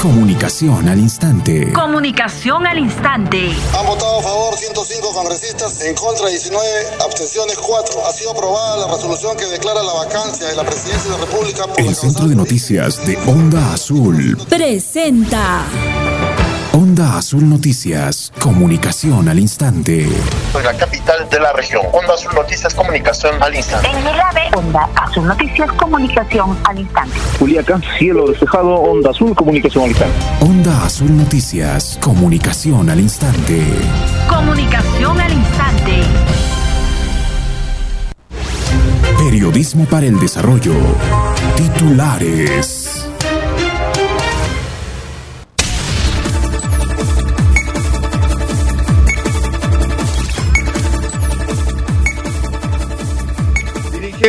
Comunicación al instante. Comunicación al instante. Han votado a favor 105 congresistas, en contra 19, abstenciones 4. Ha sido aprobada la resolución que declara la vacancia de la presidencia de la República por El Centro de Noticias de Onda Azul presenta. Onda Azul Noticias, comunicación al instante. Soy la capital de la región. Onda Azul Noticias, comunicación al instante. En Milave, Onda Azul Noticias, comunicación al instante. Juliaca, cielo despejado, Onda Azul, comunicación al instante. Onda Azul Noticias, comunicación al instante. Comunicación al instante. Periodismo para el desarrollo. Titulares.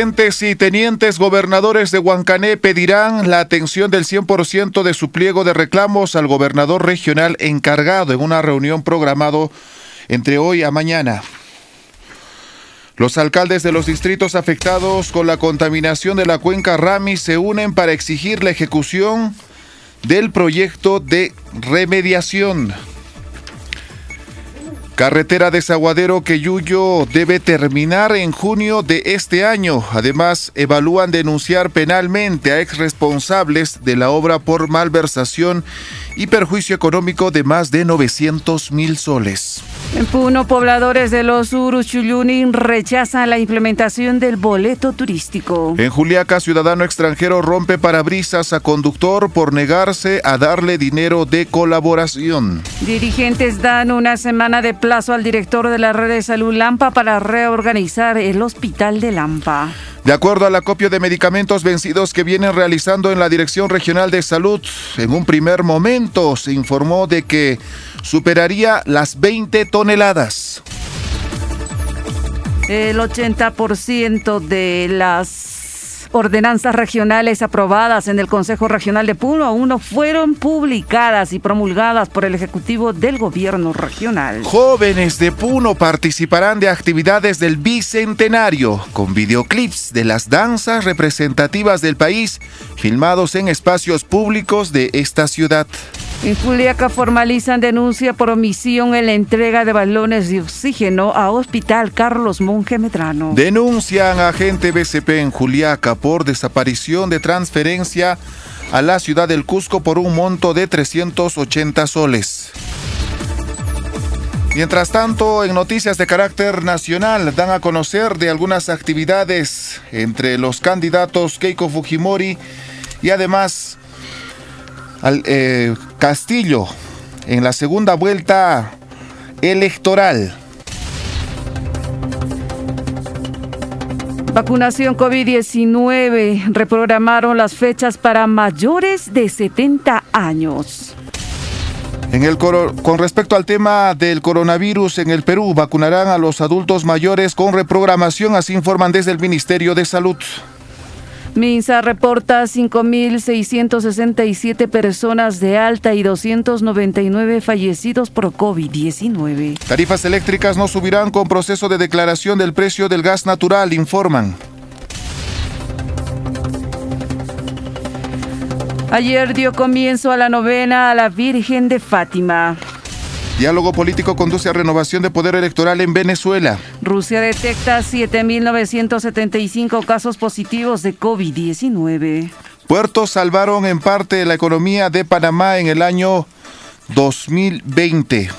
Y tenientes gobernadores de Huancané pedirán la atención del 100% de su pliego de reclamos al gobernador regional encargado en una reunión programado entre hoy a mañana. Los alcaldes de los distritos afectados con la contaminación de la cuenca Rami se unen para exigir la ejecución del proyecto de remediación. Carretera Desaguadero Queyuyo debe terminar en junio de este año. Además, evalúan denunciar penalmente a exresponsables de la obra por malversación y perjuicio económico de más de 900 mil soles. En Puno, pobladores de los Uruchuyuni rechazan la implementación del boleto turístico. En Juliaca, ciudadano extranjero rompe parabrisas a conductor por negarse a darle dinero de colaboración. Dirigentes dan una semana de plazo al director de la red de salud Lampa para reorganizar el hospital de Lampa. De acuerdo al acopio de medicamentos vencidos que vienen realizando en la Dirección Regional de Salud, en un primer momento se informó de que superaría las 20 toneladas. El 80% de las ordenanzas regionales aprobadas en el Consejo Regional de Puno aún no fueron publicadas y promulgadas por el Ejecutivo del Gobierno Regional. Jóvenes de Puno participarán de actividades del Bicentenario con videoclips de las danzas representativas del país filmados en espacios públicos de esta ciudad. En Juliaca formalizan denuncia por omisión en la entrega de balones de oxígeno a Hospital Carlos Monge Medrano. Denuncian a agente BCP en Juliaca por desaparición de transferencia a la ciudad del Cusco por un monto de 380 soles. Mientras tanto, en noticias de carácter nacional dan a conocer de algunas actividades entre los candidatos Keiko Fujimori y además al eh, Castillo en la segunda vuelta electoral. Vacunación COVID-19. Reprogramaron las fechas para mayores de 70 años. En el con respecto al tema del coronavirus en el Perú, vacunarán a los adultos mayores con reprogramación, así informan desde el Ministerio de Salud. Minsa reporta 5.667 personas de alta y 299 fallecidos por COVID-19. Tarifas eléctricas no subirán con proceso de declaración del precio del gas natural, informan. Ayer dio comienzo a la novena a la Virgen de Fátima. Diálogo político conduce a renovación de poder electoral en Venezuela. Rusia detecta 7.975 casos positivos de COVID-19. Puertos salvaron en parte la economía de Panamá en el año 2020.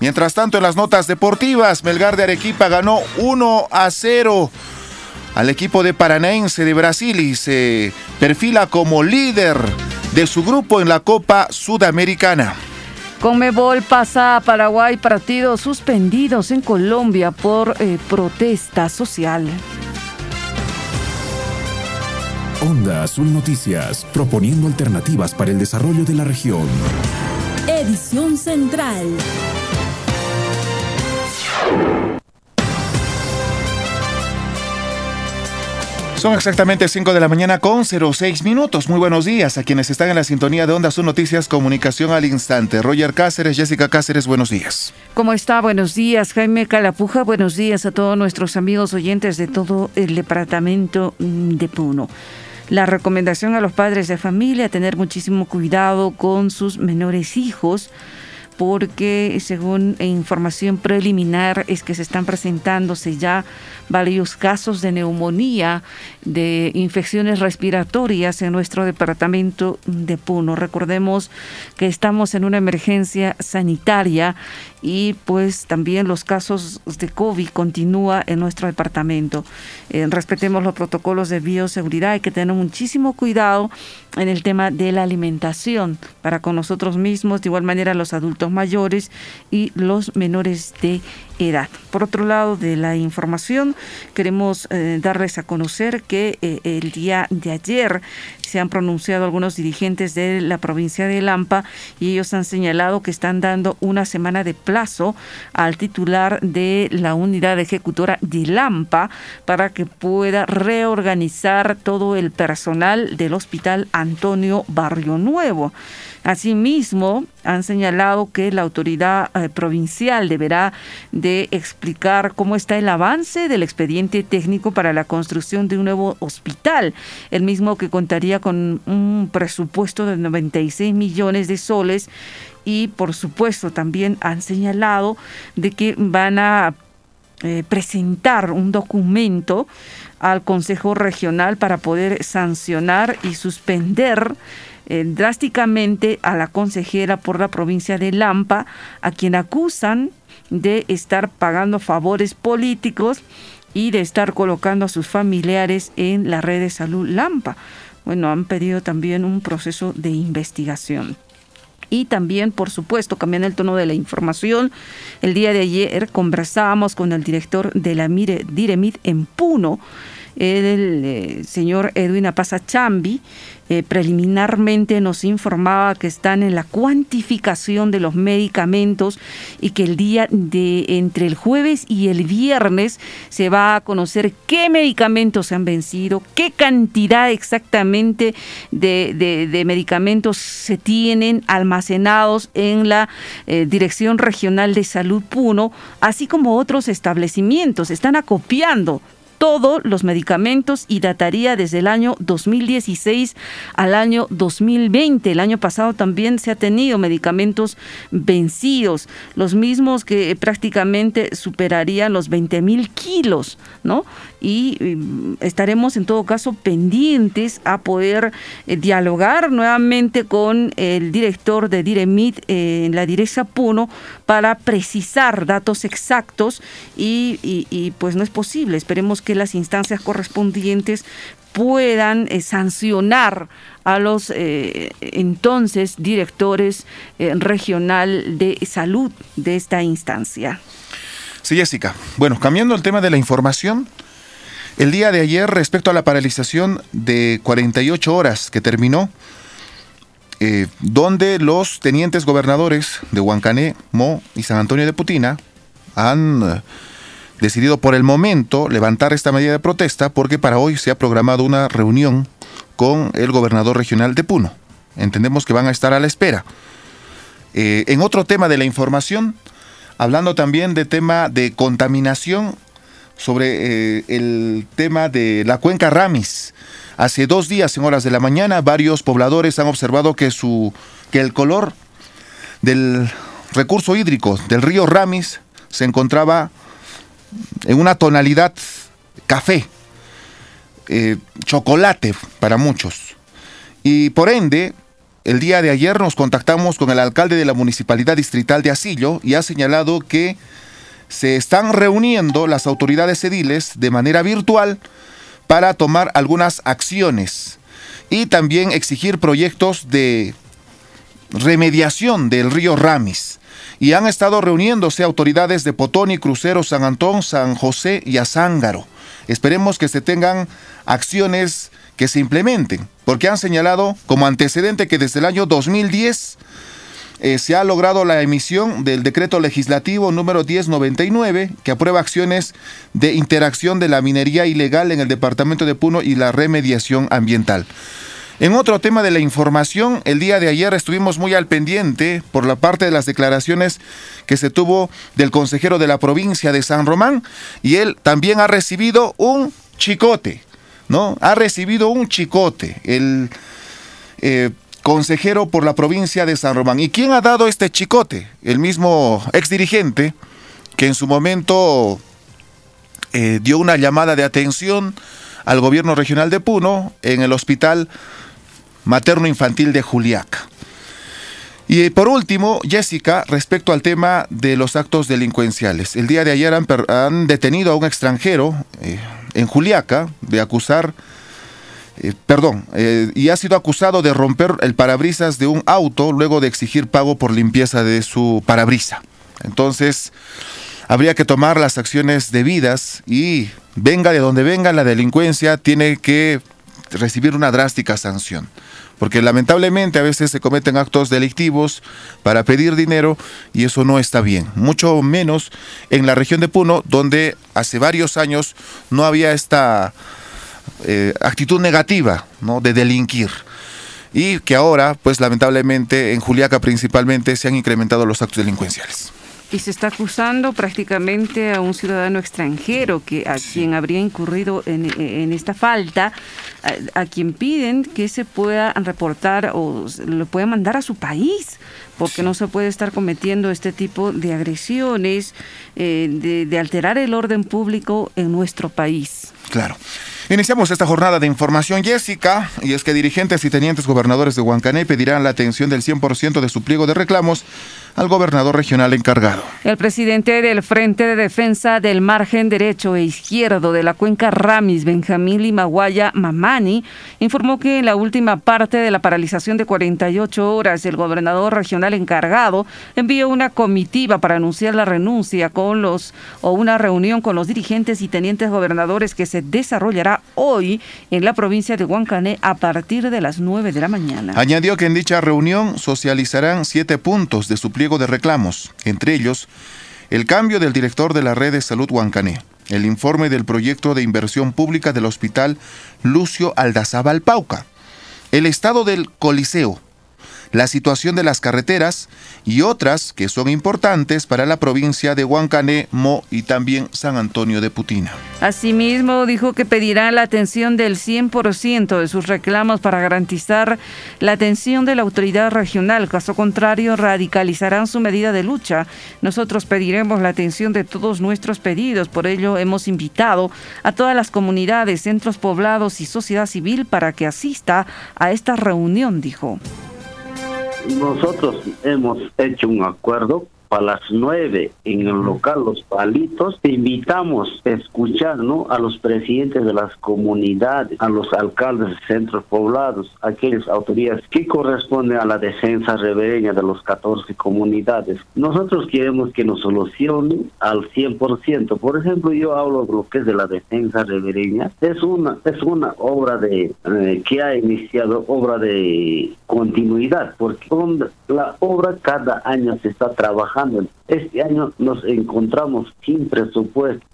Mientras tanto, en las notas deportivas, Melgar de Arequipa ganó 1 a 0 al equipo de Paranaense de Brasil y se perfila como líder de su grupo en la Copa Sudamericana. Conmebol pasa a Paraguay partidos suspendidos en Colombia por eh, protesta social. Onda Azul Noticias, proponiendo alternativas para el desarrollo de la región. Edición Central. Son exactamente 5 de la mañana con 06 minutos. Muy buenos días a quienes están en la sintonía de Onda Azul Noticias Comunicación al Instante. Roger Cáceres, Jessica Cáceres, buenos días. ¿Cómo está? Buenos días. Jaime Calapuja, buenos días a todos nuestros amigos oyentes de todo el departamento de Puno. La recomendación a los padres de familia, tener muchísimo cuidado con sus menores hijos porque según información preliminar es que se están presentándose ya varios casos de neumonía, de infecciones respiratorias en nuestro departamento de Puno. Recordemos que estamos en una emergencia sanitaria y pues también los casos de COVID continúa en nuestro departamento. Eh, respetemos los protocolos de bioseguridad, hay que tener muchísimo cuidado en el tema de la alimentación para con nosotros mismos, de igual manera los adultos mayores y los menores de Por otro lado de la información, queremos eh, darles a conocer que eh, el día de ayer se han pronunciado algunos dirigentes de la provincia de Lampa y ellos han señalado que están dando una semana de plazo al titular de la unidad ejecutora de Lampa para que pueda reorganizar todo el personal del hospital Antonio Barrio Nuevo. Asimismo, han señalado que la autoridad eh, provincial deberá de explicar cómo está el avance del expediente técnico para la construcción de un nuevo hospital, el mismo que contaría con un presupuesto de 96 millones de soles. Y por supuesto también han señalado de que van a eh, presentar un documento al Consejo Regional para poder sancionar y suspender eh, drásticamente a la consejera por la provincia de Lampa, a quien acusan de estar pagando favores políticos y de estar colocando a sus familiares en la red de salud Lampa. Bueno, han pedido también un proceso de investigación. Y también, por supuesto, cambiando el tono de la información, el día de ayer conversábamos con el director de la Mire Diremit en Puno, el, eh, señor Edwin Apaza Chambi, eh, preliminarmente nos informaba que están en la cuantificación de los medicamentos y que el día de entre el jueves y el viernes se va a conocer qué medicamentos se han vencido, qué cantidad exactamente de, medicamentos se tienen almacenados en la eh, Dirección Regional de Salud Puno, así como otros establecimientos. Están acopiando todos los medicamentos y dataría desde el año 2016 al año 2020. El año pasado también se ha tenido medicamentos vencidos, los mismos que prácticamente superarían los 20 mil kilos, ¿no? y mm, estaremos en todo caso pendientes a poder eh, dialogar nuevamente con el director de Diremit eh, en la Directa Puno para precisar datos exactos y, pues no es posible. Esperemos que las instancias correspondientes puedan eh, sancionar a los entonces directores regional de salud de esta instancia. Sí, Jessica. Bueno, cambiando el tema de la información, el día de ayer, respecto a la paralización de 48 horas que terminó, eh, donde los tenientes gobernadores de Huancané, Mo y San Antonio de Putina han eh, decidido por el momento levantar esta medida de protesta porque para hoy se ha programado una reunión con el gobernador regional de Puno. Entendemos que van a estar a la espera. Eh, en otro tema de la información, hablando también de tema de contaminación sobre eh, el tema de la cuenca Ramis. Hace dos días, en horas de la mañana, varios pobladores han observado que, su, que el color del recurso hídrico del río Ramis se encontraba en una tonalidad café, eh, chocolate para muchos. Y por ende, el día de ayer nos contactamos con el alcalde de la Municipalidad Distrital de Asillo y ha señalado que se están reuniendo las autoridades ediles de manera virtual para tomar algunas acciones y también exigir proyectos de remediación del río Ramis y han estado reuniéndose autoridades de Potoni, Crucero, San Antón, San José y Azángaro. Esperemos que se tengan acciones que se implementen, porque han señalado como antecedente que desde el año 2010 eh, se ha logrado la emisión del decreto legislativo número 1099 que aprueba acciones de interacción de la minería ilegal en el departamento de Puno y la remediación ambiental. En otro tema de la información, el día de ayer estuvimos muy al pendiente por la parte de las declaraciones que se tuvo del consejero de la provincia de San Román y él también ha recibido un chicote, ¿no? Ha recibido un chicote. El eh, consejero por la provincia de San Román. ¿Y quién ha dado este chicote? El mismo exdirigente que en su momento eh, dio una llamada de atención al gobierno regional de Puno en el hospital materno infantil de Juliaca. Y por último, Jessica, respecto al tema de los actos delincuenciales. El día de ayer han, detenido a un extranjero eh, en Juliaca de acusar eh, perdón, eh, y ha sido acusado de romper el parabrisas de un auto luego de exigir pago por limpieza de su parabrisa. Entonces, habría que tomar las acciones debidas y venga de donde venga la delincuencia, tiene que recibir una drástica sanción. Porque lamentablemente a veces se cometen actos delictivos para pedir dinero y eso no está bien. Mucho menos en la región de Puno, donde hace varios años no había esta eh, actitud negativa ¿no? de delinquir y que ahora, pues lamentablemente en Juliaca principalmente se han incrementado los actos delincuenciales. Y se está acusando prácticamente a un ciudadano extranjero que a quien habría incurrido en, esta falta, a, quien piden que se pueda reportar o lo pueda mandar a su país, porque no se puede estar cometiendo este tipo de agresiones, eh, de, de alterar el orden público en nuestro país. Claro. Iniciamos esta jornada de información, Jessica, y es que dirigentes y tenientes gobernadores de Huancané pedirán la atención del 100% de su pliego de reclamos al gobernador regional encargado. El presidente del Frente de Defensa del Margen Derecho e Izquierdo de la Cuenca Ramis, Benjamín Limaguaya Mamani, informó que en la última parte de la paralización de 48 horas, el gobernador regional encargado envió una comitiva para anunciar la renuncia con los o una reunión con los dirigentes y tenientes gobernadores que se desarrollará hoy en la provincia de Huancané a partir de las 9 de la mañana. Añadió que en dicha reunión socializarán siete puntos de de reclamos, entre ellos el cambio del director de la red de salud Huancané, el informe del proyecto de inversión pública del hospital Lucio Aldazábal Pauca, el estado del Coliseo, la situación de las carreteras y otras que son importantes para la provincia de Huancané, Mo y también San Antonio de Putina. Asimismo, dijo que pedirá la atención del 100% de sus reclamos para garantizar la atención de la autoridad regional. Caso contrario, radicalizarán su medida de lucha. Nosotros pediremos la atención de todos nuestros pedidos. Por ello, hemos invitado a todas las comunidades, centros poblados y sociedad civil para que asista a esta reunión, dijo. Nosotros hemos hecho un acuerdo a las nueve en el local Los Palitos. Te invitamos a escuchar ¿no? a los presidentes de las comunidades, a los alcaldes de centros poblados, aquellas autoridades que corresponden a la defensa ribereña de los 14 comunidades. Nosotros queremos que nos solucionen al 100%. Por ejemplo, yo hablo de lo que es de la defensa ribereña. Es una, es una obra de eh, que ha iniciado, obra de continuidad, porque la obra cada año se está trabajando este año nos encontramos sin presupuesto.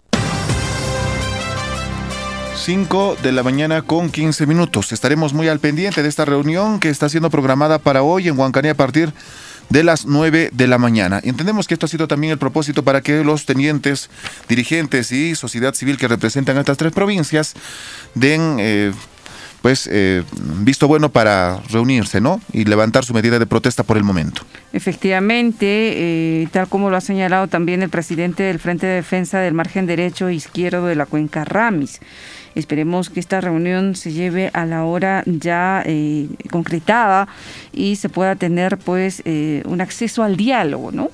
5 de la mañana con 15 minutos. Estaremos muy al pendiente de esta reunión que está siendo programada para hoy en Huancané a partir de las 9 de la mañana. Entendemos que esto ha sido también el propósito para que los tenientes, dirigentes y sociedad civil que representan estas tres provincias den eh, pues eh, visto bueno para reunirse, ¿no? Y levantar su medida de protesta por el momento. Efectivamente, eh, tal como lo ha señalado también el presidente del Frente de Defensa del Margen Derecho e Izquierdo de la Cuenca Ramis. Esperemos que esta reunión se lleve a la hora ya eh, concretada y se pueda tener pues eh, un acceso al diálogo, ¿no?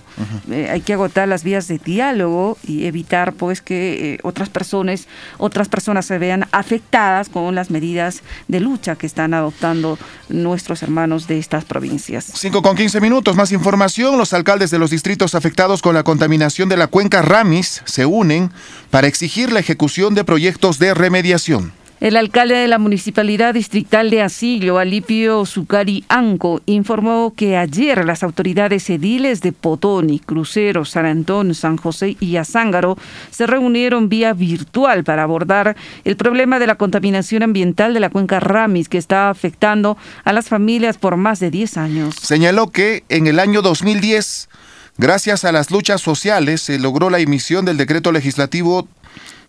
Eh, hay que agotar las vías de diálogo y evitar pues que otras personas otras personas se vean afectadas con las medidas de lucha que están adoptando nuestros hermanos de estas provincias. 5 con 15 minutos, más información. Los alcaldes de los distritos afectados con la contaminación de la cuenca Ramis se unen para exigir la ejecución de proyectos de remediación. El alcalde de la Municipalidad Distrital de Asillo, Alipio Zucari Anco, informó que ayer las autoridades ediles de Potoni, Crucero, San Antón, San José y Azángaro se reunieron vía virtual para abordar el problema de la contaminación ambiental de la cuenca Ramis que está afectando a las familias por más de 10 años. Señaló que en el año 2010 Gracias a las luchas sociales se logró la emisión del decreto legislativo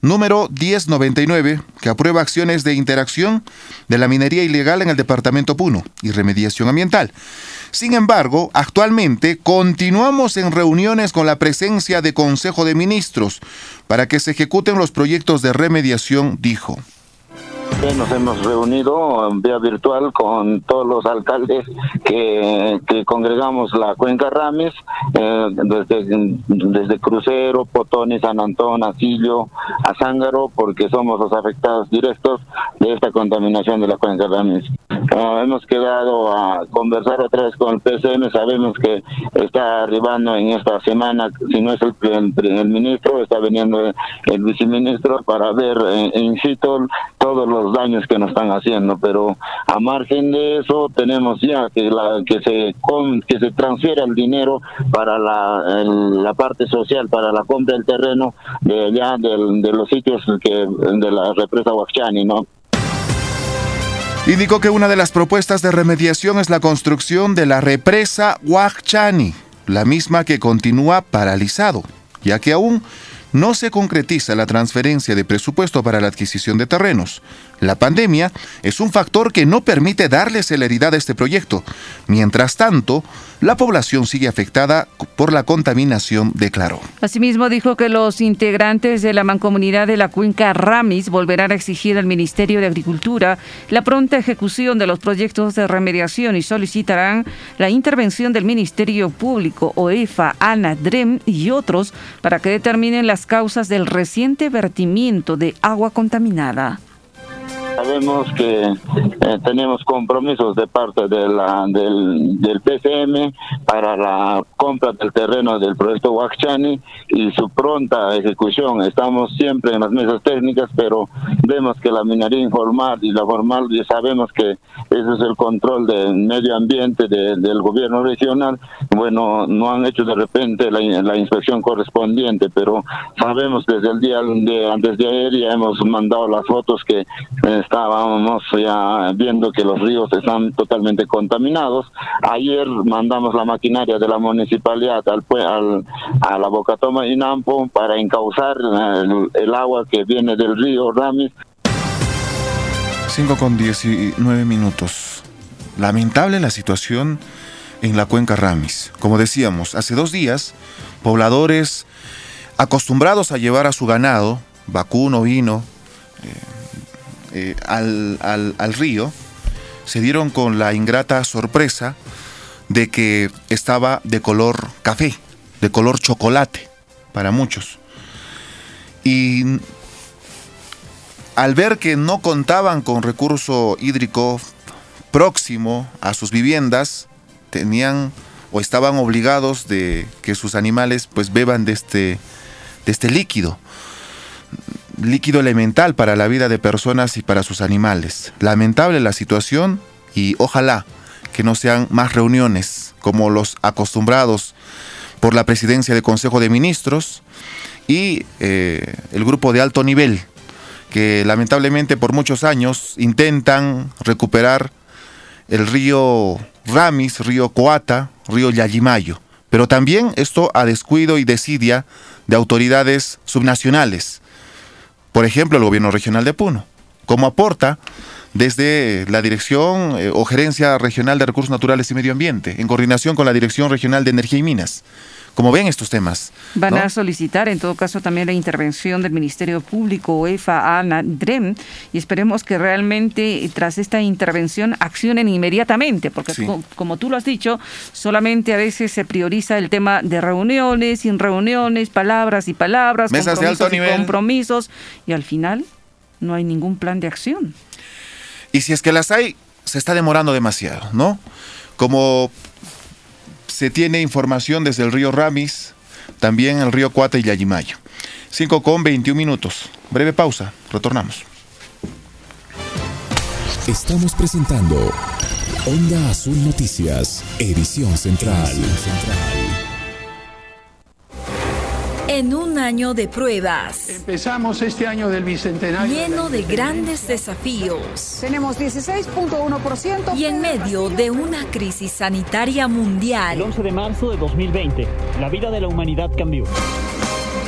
número 1099, que aprueba acciones de interacción de la minería ilegal en el departamento Puno y remediación ambiental. Sin embargo, actualmente continuamos en reuniones con la presencia de Consejo de Ministros para que se ejecuten los proyectos de remediación, dijo. Nos hemos reunido en vía virtual con todos los alcaldes que, congregamos la cuenca Rames, eh, desde, desde Crucero, Potoni, San Antón, Asillo, Azángaro, porque somos los afectados directos de esta contaminación de la cuenca Rames. Ah, hemos quedado a conversar otra vez con el PCM, sabemos que está arribando en esta semana, si no es el, el, ministro, está viniendo el, viceministro para ver en, en situ todos los daños que nos están haciendo, pero a margen de eso tenemos ya que la que se que se transfiera el dinero para la, la parte social, para la compra del terreno de allá de los sitios que de la represa Huachani, ¿no? Indicó que una de las propuestas de remediación es la construcción de la represa Huachani, la misma que continúa paralizado, ya que aún no se concretiza la transferencia de presupuesto para la adquisición de terrenos. La pandemia es un factor que no permite darle celeridad a este proyecto. Mientras tanto, la población sigue afectada por la contaminación, declaró. Asimismo, dijo que los integrantes de la mancomunidad de la cuenca Ramis volverán a exigir al Ministerio de Agricultura la pronta ejecución de los proyectos de remediación y solicitarán la intervención del Ministerio Público, OEFA, ANADREM y otros para que determinen las causas del reciente vertimiento de agua contaminada. Sabemos que eh, tenemos compromisos de parte de la, del, del PCM para la compra del terreno del proyecto Huachani y su pronta ejecución. Estamos siempre en las mesas técnicas, pero vemos que la minería informal y la formal, ya sabemos que ese es el control del medio ambiente del gobierno regional. Bueno, no han hecho de repente la, la inspección correspondiente, pero sabemos desde el día antes de ayer ya hemos mandado las fotos que eh, estábamos ya viendo que los ríos están totalmente contaminados. Ayer mandamos la maquinaria de la municipalidad al, a la Bocatoma y Nampo para encauzar el, agua que viene del río Ramis. 5 con 19 minutos. Lamentable la situación en la cuenca Ramis. Como decíamos, hace dos días, pobladores acostumbrados a llevar a su ganado, vacuno, vino, eh, eh, al, al, río, se dieron con la ingrata sorpresa de que estaba de color café, de color chocolate, para muchos. Y al ver que no contaban con recurso hídrico próximo a sus viviendas, tenían o estaban obligados de que sus animales pues beban de este, de este líquido líquido elemental para la vida de personas y para sus animales. Lamentable la situación y ojalá que no sean más reuniones como los acostumbrados por la presidencia del Consejo de Ministros y eh, el grupo de alto nivel que lamentablemente por muchos años intentan recuperar el río Ramis, río Coata, río Yayimayo. Pero también esto a descuido y desidia de autoridades subnacionales por ejemplo, el gobierno regional de Puno, como aporta desde la Dirección eh, o Gerencia Regional de Recursos Naturales y Medio Ambiente, en coordinación con la Dirección Regional de Energía y Minas, cómo ven estos temas. Van a solicitar en todo caso también la intervención del Ministerio Público, EFA, ANA, DREM, y esperemos que realmente tras esta intervención accionen inmediatamente, porque como tú lo has dicho, solamente a veces se prioriza el tema de reuniones, sin reuniones, palabras y palabras, compromisos y compromisos, y al final no hay ningún plan de acción. Y si es que las hay, se está demorando demasiado, ¿no? Como se tiene información desde el río Ramis, también el río Cuata y Yayimayo. 5 con 21 minutos. Breve pausa, retornamos. Estamos presentando Onda Azul Noticias, edición central. En un año de pruebas. Empezamos este año del bicentenario. Lleno de grandes desafíos. Tenemos 16.1%. Y en medio de una crisis sanitaria mundial. El 11 de marzo de 2020, la vida de la humanidad cambió.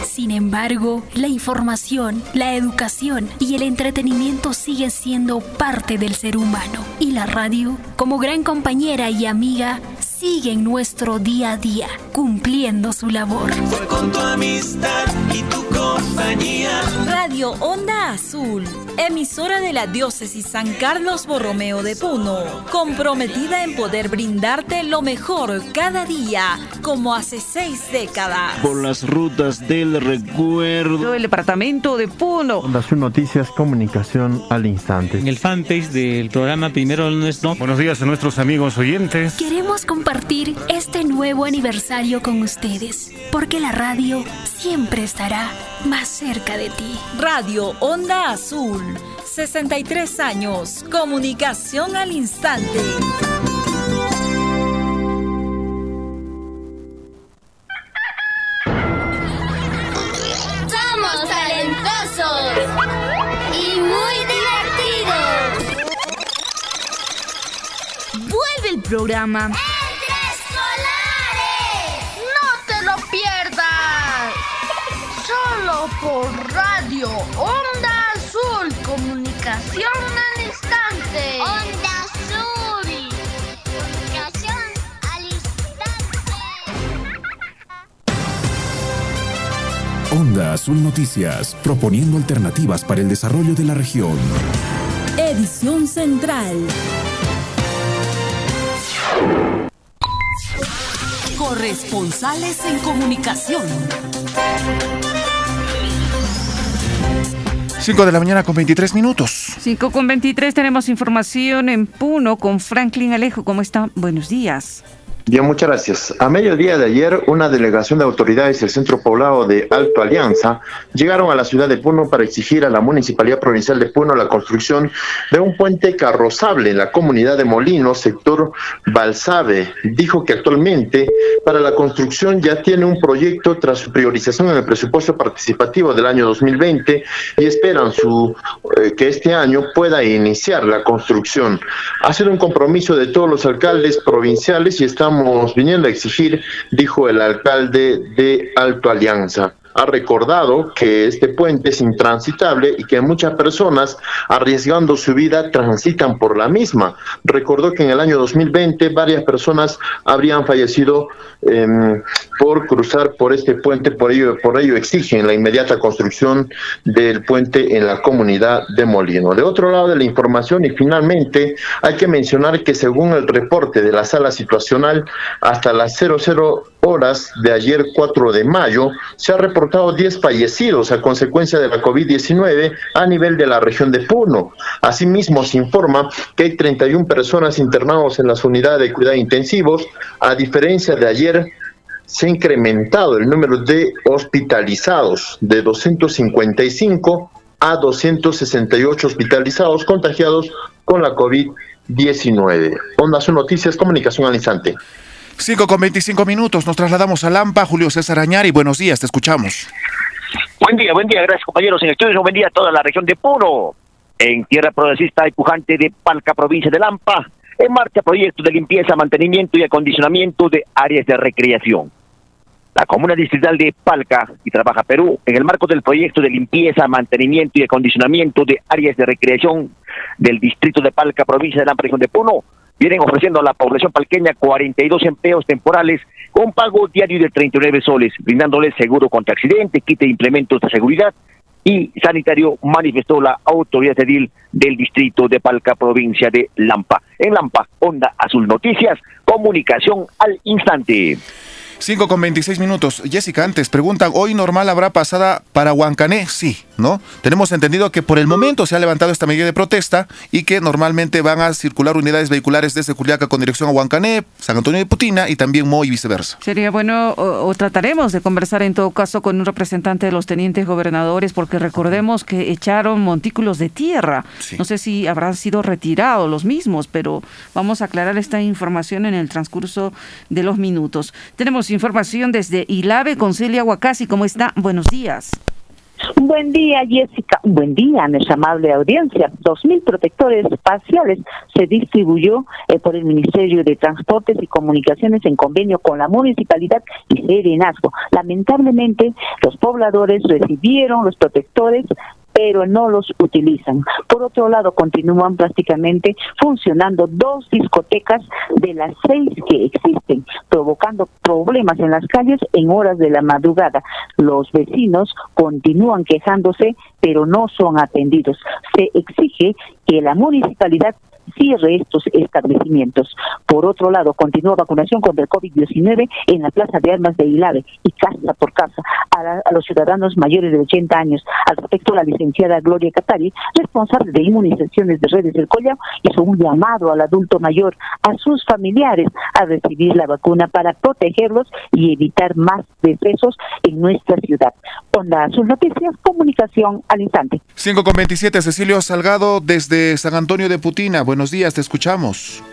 Sin embargo, la información, la educación y el entretenimiento siguen siendo parte del ser humano. Y la radio, como gran compañera y amiga, sigue en nuestro día a día, cumpliendo su labor. Fue con tu amistad y tu compañía. Radio Onda Azul, emisora de la diócesis San Carlos Borromeo de Puno, comprometida en poder brindarte lo mejor cada día, como hace seis décadas. Por las rutas del recuerdo. El departamento de Puno. Onda Azul Noticias, comunicación al instante. En el fanpage del programa Primero Nuestro. Buenos días a nuestros amigos oyentes. Queremos compartir compartir este nuevo aniversario con ustedes, porque la radio siempre estará más cerca de ti. Radio Onda Azul, 63 años, comunicación al instante. Somos talentosos y muy divertidos. Vuelve el programa. por Radio Onda Onda Azul Noticias, proponiendo alternativas para el desarrollo de la región. Edición Central. Corresponsales en comunicación. 5 de la mañana con 23 minutos. 5 con 23 tenemos información en Puno con Franklin Alejo. ¿Cómo está? Buenos días. Bien, muchas gracias. A mediodía de ayer, una delegación de autoridades del Centro Poblado de Alto Alianza llegaron a la ciudad de Puno para exigir a la Municipalidad Provincial de Puno la construcción de un puente carrozable en la comunidad de Molinos, sector Balsabe. Dijo que actualmente para la construcción ya tiene un proyecto tras su priorización en el presupuesto participativo del año 2020 y esperan su, eh, que este año pueda iniciar la construcción. Ha sido un compromiso de todos los alcaldes provinciales y estamos viniendo a exigir, dijo el alcalde de Alto Alianza ha recordado que este puente es intransitable y que muchas personas arriesgando su vida transitan por la misma. Recordó que en el año 2020 varias personas habrían fallecido em, por cruzar por este puente, por ello, por ello exigen la inmediata construcción del puente en la comunidad de Molino. De otro lado de la información y finalmente hay que mencionar que según el reporte de la sala situacional hasta las 00 horas de ayer 4 de mayo se ha reportado 10 fallecidos a consecuencia de la COVID-19 a nivel de la región de Puno. Asimismo, se informa que hay 31 personas internadas en las unidades de cuidados intensivos, a diferencia de ayer se ha incrementado el número de hospitalizados de 255 a 268 hospitalizados contagiados con la COVID-19. Onda noticias, comunicación al instante. 5 con 25 minutos, nos trasladamos a Lampa, Julio César Añari, buenos días, te escuchamos. Buen día, buen día, gracias compañeros en el estudio, buen día a toda la región de Puno. En tierra progresista y pujante de Palca, provincia de Lampa, en marcha proyectos de limpieza, mantenimiento y acondicionamiento de áreas de recreación. La comuna distrital de Palca y Trabaja Perú, en el marco del proyecto de limpieza, mantenimiento y acondicionamiento de áreas de recreación del distrito de Palca, provincia de Lampa, región de Puno, vienen ofreciendo a la población palqueña 42 empleos temporales con pago diario de 39 soles, brindándoles seguro contra accidente, quite implementos de seguridad y sanitario, manifestó la autoridad edil del distrito de Palca, provincia de Lampa. En Lampa, Onda Azul Noticias, comunicación al instante. 5 con 26 minutos. Jessica, antes preguntan, ¿hoy normal habrá pasada para Huancané? Sí, ¿no? Tenemos entendido que por el momento se ha levantado esta medida de protesta y que normalmente van a circular unidades vehiculares desde Culiaca con dirección a Huancané, San Antonio de Putina y también Mo y viceversa. Sería bueno, o, trataremos de conversar en todo caso con un representante de los tenientes gobernadores, porque recordemos que echaron montículos de tierra. No sé si habrán sido retirados los mismos, pero vamos a aclarar esta información en el transcurso de los minutos. Tenemos información desde Ilave con Celia Huacasi. ¿Cómo está? Buenos días. Buen día, Jessica. Buen día, nuestra amable audiencia. Dos mil protectores espaciales se distribuyó eh, por el Ministerio de Transportes y Comunicaciones en convenio con la municipalidad y Serenazgo. Lamentablemente, los pobladores recibieron los protectores pero no los utilizan. Por otro lado, continúan prácticamente funcionando dos discotecas de las seis que existen, provocando problemas en las calles en horas de la madrugada. Los vecinos continúan quejándose, pero no son atendidos. Se exige que la municipalidad cierre estos establecimientos. Por otro lado, continúa vacunación contra el COVID-19 en la Plaza de Armas de Ilave y casa por casa a, los ciudadanos mayores de 80 años. Al respecto, la licenciada Gloria Catari, responsable de inmunizaciones de redes del Collao, hizo un llamado al adulto mayor, a sus familiares, a recibir la vacuna para protegerlos y evitar más decesos en nuestra ciudad. Onda sus Noticias, comunicación al instante. 5 con 27, Cecilio Salgado desde San Antonio de Putina. Días, te escuchamos.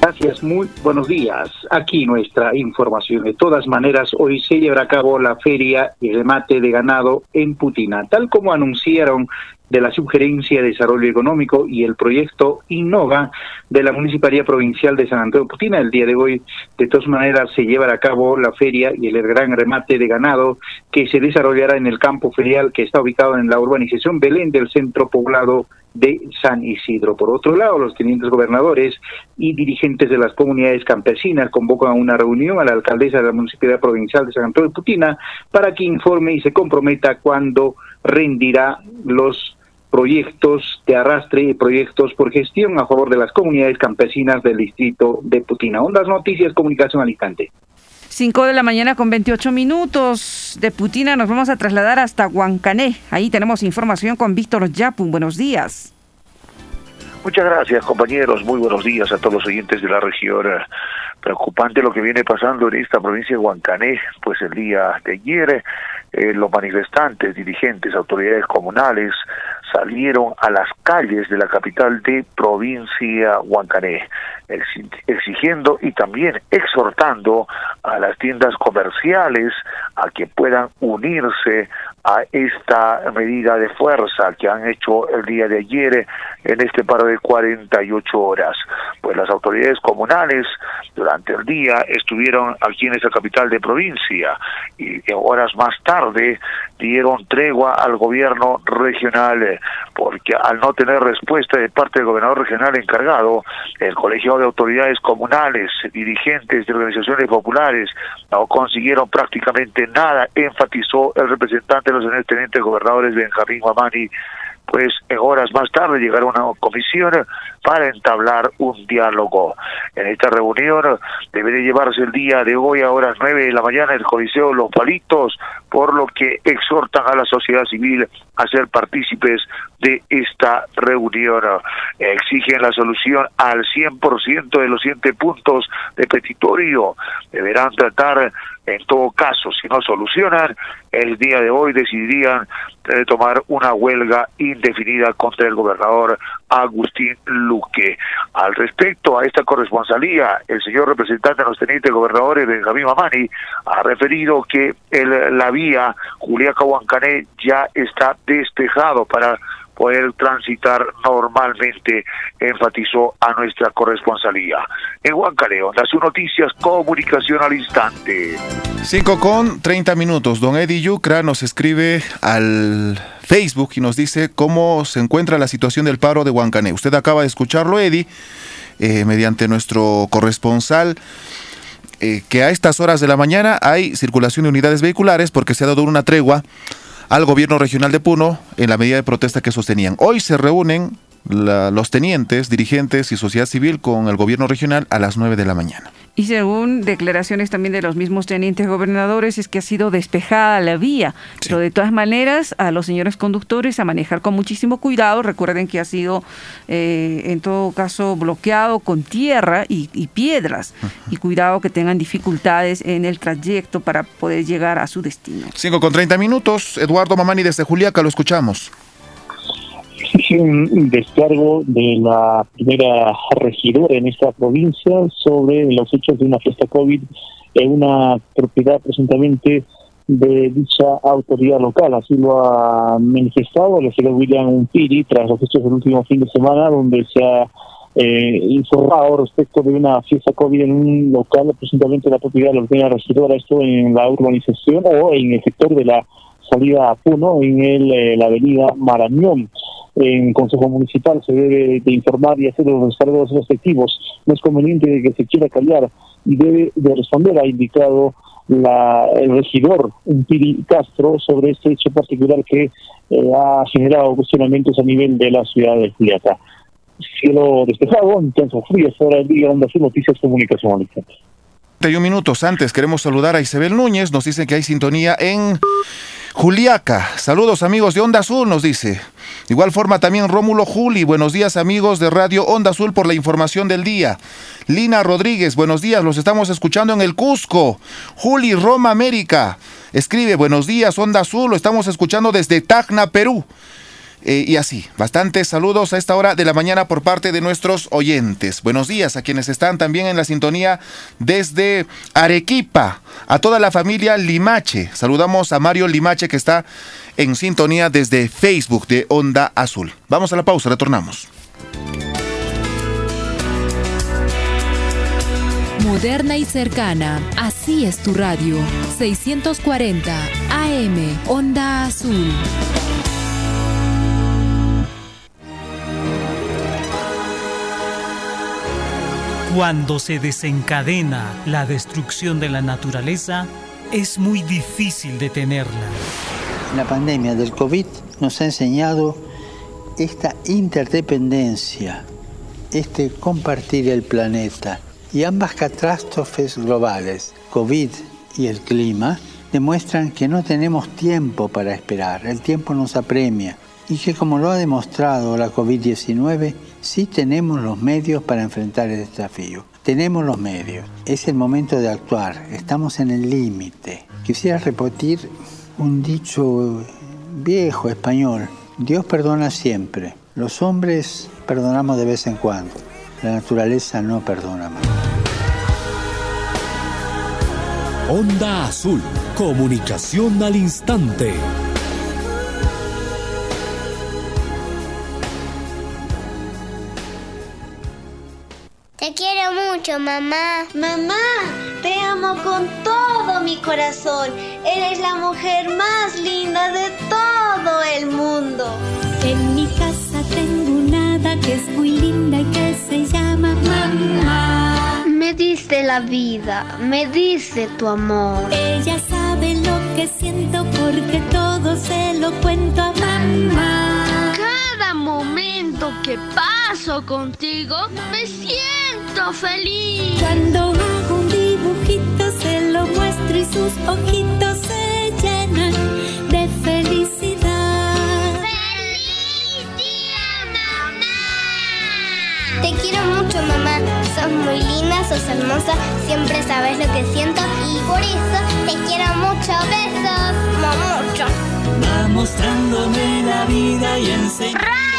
Gracias, muy buenos días. Aquí nuestra información. De todas maneras, hoy se llevará a cabo la feria y remate de ganado en Putina, tal como anunciaron de la Sugerencia de Desarrollo Económico y el proyecto Innova de la Municipalidad Provincial de San Antonio Putina. El día de hoy, de todas maneras, se llevará a cabo la feria y el gran remate de ganado que se desarrollará en el campo ferial que está ubicado en la urbanización Belén del centro poblado de San Isidro. Por otro lado, los tenientes gobernadores y dirigentes de las comunidades campesinas convocan a una reunión a la alcaldesa de la Municipalidad Provincial de San Antonio de Putina para que informe y se comprometa cuando rendirá los proyectos de arrastre y proyectos por gestión a favor de las comunidades campesinas del distrito de Putina. Ondas Noticias, comunicación al instante. 5 de la mañana con 28 minutos de Putina nos vamos a trasladar hasta Huancané. Ahí tenemos información con Víctor Yapun. Buenos días. Muchas gracias compañeros, muy buenos días a todos los oyentes de la región. Preocupante lo que viene pasando en esta provincia de Huancané, pues el día de ayer eh, los manifestantes, dirigentes, autoridades comunales salieron a las calles de la capital de provincia Huancané, exigiendo y también exhortando a las tiendas comerciales a que puedan unirse a esta medida de fuerza que han hecho el día de ayer en este paro de 48 horas. Pues las autoridades comunales durante el día estuvieron aquí en esa capital de provincia y horas más tarde dieron tregua al gobierno regional porque al no tener respuesta de parte del gobernador regional encargado, el colegio de autoridades comunales, dirigentes de organizaciones populares no consiguieron prácticamente nada, enfatizó el representante de los señores tenientes gobernadores Benjamín Mamani pues en horas más tarde llegaron a una comisión para entablar un diálogo. En esta reunión debe de llevarse el día de hoy a horas nueve de la mañana el Coliseo Los Palitos, por lo que exhortan a la sociedad civil a ser partícipes de esta reunión. Exigen la solución al 100% de los siete puntos de petitorio. Deberán tratar en todo caso, si no solucionan, el día de hoy decidirían eh, tomar una huelga indefinida contra el gobernador Agustín Luque. Al respecto a esta corresponsalía, el señor representante de los tenientes gobernadores Benjamín Mamani ha referido que el, la vía Juliaca-Huancané ya está despejado para poder transitar normalmente, enfatizó a nuestra corresponsalía. En Huancaleo, las noticias, comunicación al instante. 5 con 30 minutos. Don Eddie Yucra nos escribe al Facebook y nos dice cómo se encuentra la situación del paro de Huancané. Usted acaba de escucharlo, Eddie. eh, mediante nuestro corresponsal eh, que a estas horas de la mañana hay circulación de unidades vehiculares porque se ha dado una tregua al gobierno regional de Puno en la medida de protesta que sostenían. Hoy se reúnen los tenientes, dirigentes y sociedad civil con el gobierno regional a las 9 de la mañana. Y según declaraciones también de los mismos tenientes gobernadores, es que ha sido despejada la vía. Pero de todas maneras, a los señores conductores a manejar con muchísimo cuidado. Recuerden que ha sido, eh, en todo caso, bloqueado con tierra y, piedras. Y cuidado que tengan dificultades en el trayecto para poder llegar a su destino. 5 con 30 minutos. Eduardo Mamani desde Juliaca, lo escuchamos un descargo de la primera regidora en esta provincia sobre los hechos de una fiesta COVID en una propiedad presuntamente de dicha autoridad local. Así lo ha manifestado el señor William Umpiri tras los hechos del último fin de semana, donde se ha eh, informado respecto de una fiesta COVID en un local, presuntamente la propiedad de la primera regidora, esto en la urbanización o en el sector de la salida a Puno, en el, eh, la avenida Marañón en Consejo Municipal se debe de informar y hacer los descargos respectivos. No es conveniente que se quiera callar y debe de responder, ha indicado la, el regidor Piri Castro sobre este hecho particular que eh, ha generado cuestionamientos a nivel de la ciudad de Juliaca. Cielo despejado, intenso frío, hora del día, donde hacer noticias comunicacionales. 31 minutos antes queremos saludar a Isabel Núñez, nos dicen que hay sintonía en Juliaca. Saludos amigos de Onda Azul, nos dice. De igual forma también Rómulo Juli, buenos días amigos de Radio Onda Azul por la información del día. Lina Rodríguez, buenos días, los estamos escuchando en el Cusco. Juli Roma América, escribe, buenos días Onda Azul, lo estamos escuchando desde Tacna, Perú. Eh, y así, bastantes saludos a esta hora de la mañana por parte de nuestros oyentes. Buenos días a quienes están también en la sintonía desde Arequipa, a toda la familia Limache. Saludamos a Mario Limache que está en sintonía desde Facebook de Onda Azul. Vamos a la pausa, retornamos. Moderna y cercana, así es tu radio. 640 AM, Onda Azul. Cuando se desencadena la destrucción de la naturaleza, es muy difícil detenerla. La pandemia del COVID nos ha enseñado esta interdependencia, este compartir el planeta. Y ambas catástrofes globales, COVID y el clima, demuestran que no tenemos tiempo para esperar, el tiempo nos apremia y que como lo ha demostrado la COVID-19, sí tenemos los medios para enfrentar el desafío. Tenemos los medios, es el momento de actuar, estamos en el límite. Quisiera repetir un dicho viejo español, Dios perdona siempre, los hombres perdonamos de vez en cuando, la naturaleza no perdona más. Onda Azul, comunicación al instante. Mucho, mamá. Mamá, te amo con todo mi corazón. Eres la mujer más linda de todo el mundo. En mi casa tengo una hada que es muy linda y que se llama mamá. Me diste la vida, me diste tu amor. Ella sabe lo que siento porque todo se lo cuento a mamá. Cada momento que paso contigo me siento feliz. Cuando hago un dibujito se lo muestro y sus ojitos se llenan de felicidad. ¡Feliz día, mamá! Te quiero mucho, mamá. Sos muy linda, sos hermosa, siempre sabes lo que siento y por eso te quiero mucho. Besos, mucho. Va mostrándome la vida y enseñando.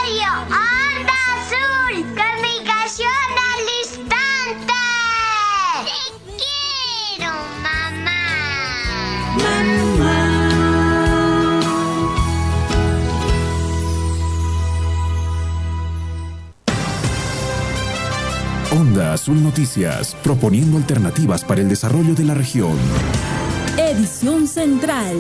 Azul Noticias, proponiendo alternativas para el desarrollo de la región. Edición Central.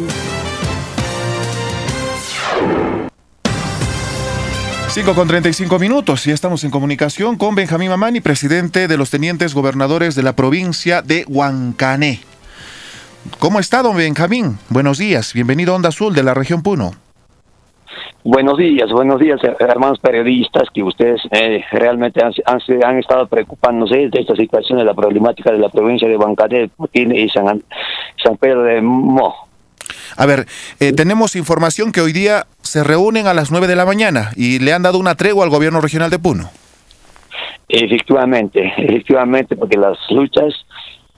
5 con 35 minutos y estamos en comunicación con Benjamín Mamani, presidente de los tenientes gobernadores de la provincia de Huancané. ¿Cómo está, don Benjamín? Buenos días, bienvenido a Onda Azul de la región Puno. Buenos días, buenos días, hermanos periodistas, que ustedes eh, realmente han, han, estado preocupándose de esta situación de la problemática de la provincia de Huancané y San, San Pedro de Mo. A ver, eh, tenemos información que hoy día se reúnen a las 9 de la mañana y le han dado una tregua al gobierno regional de Puno. Efectivamente, efectivamente, porque las luchas,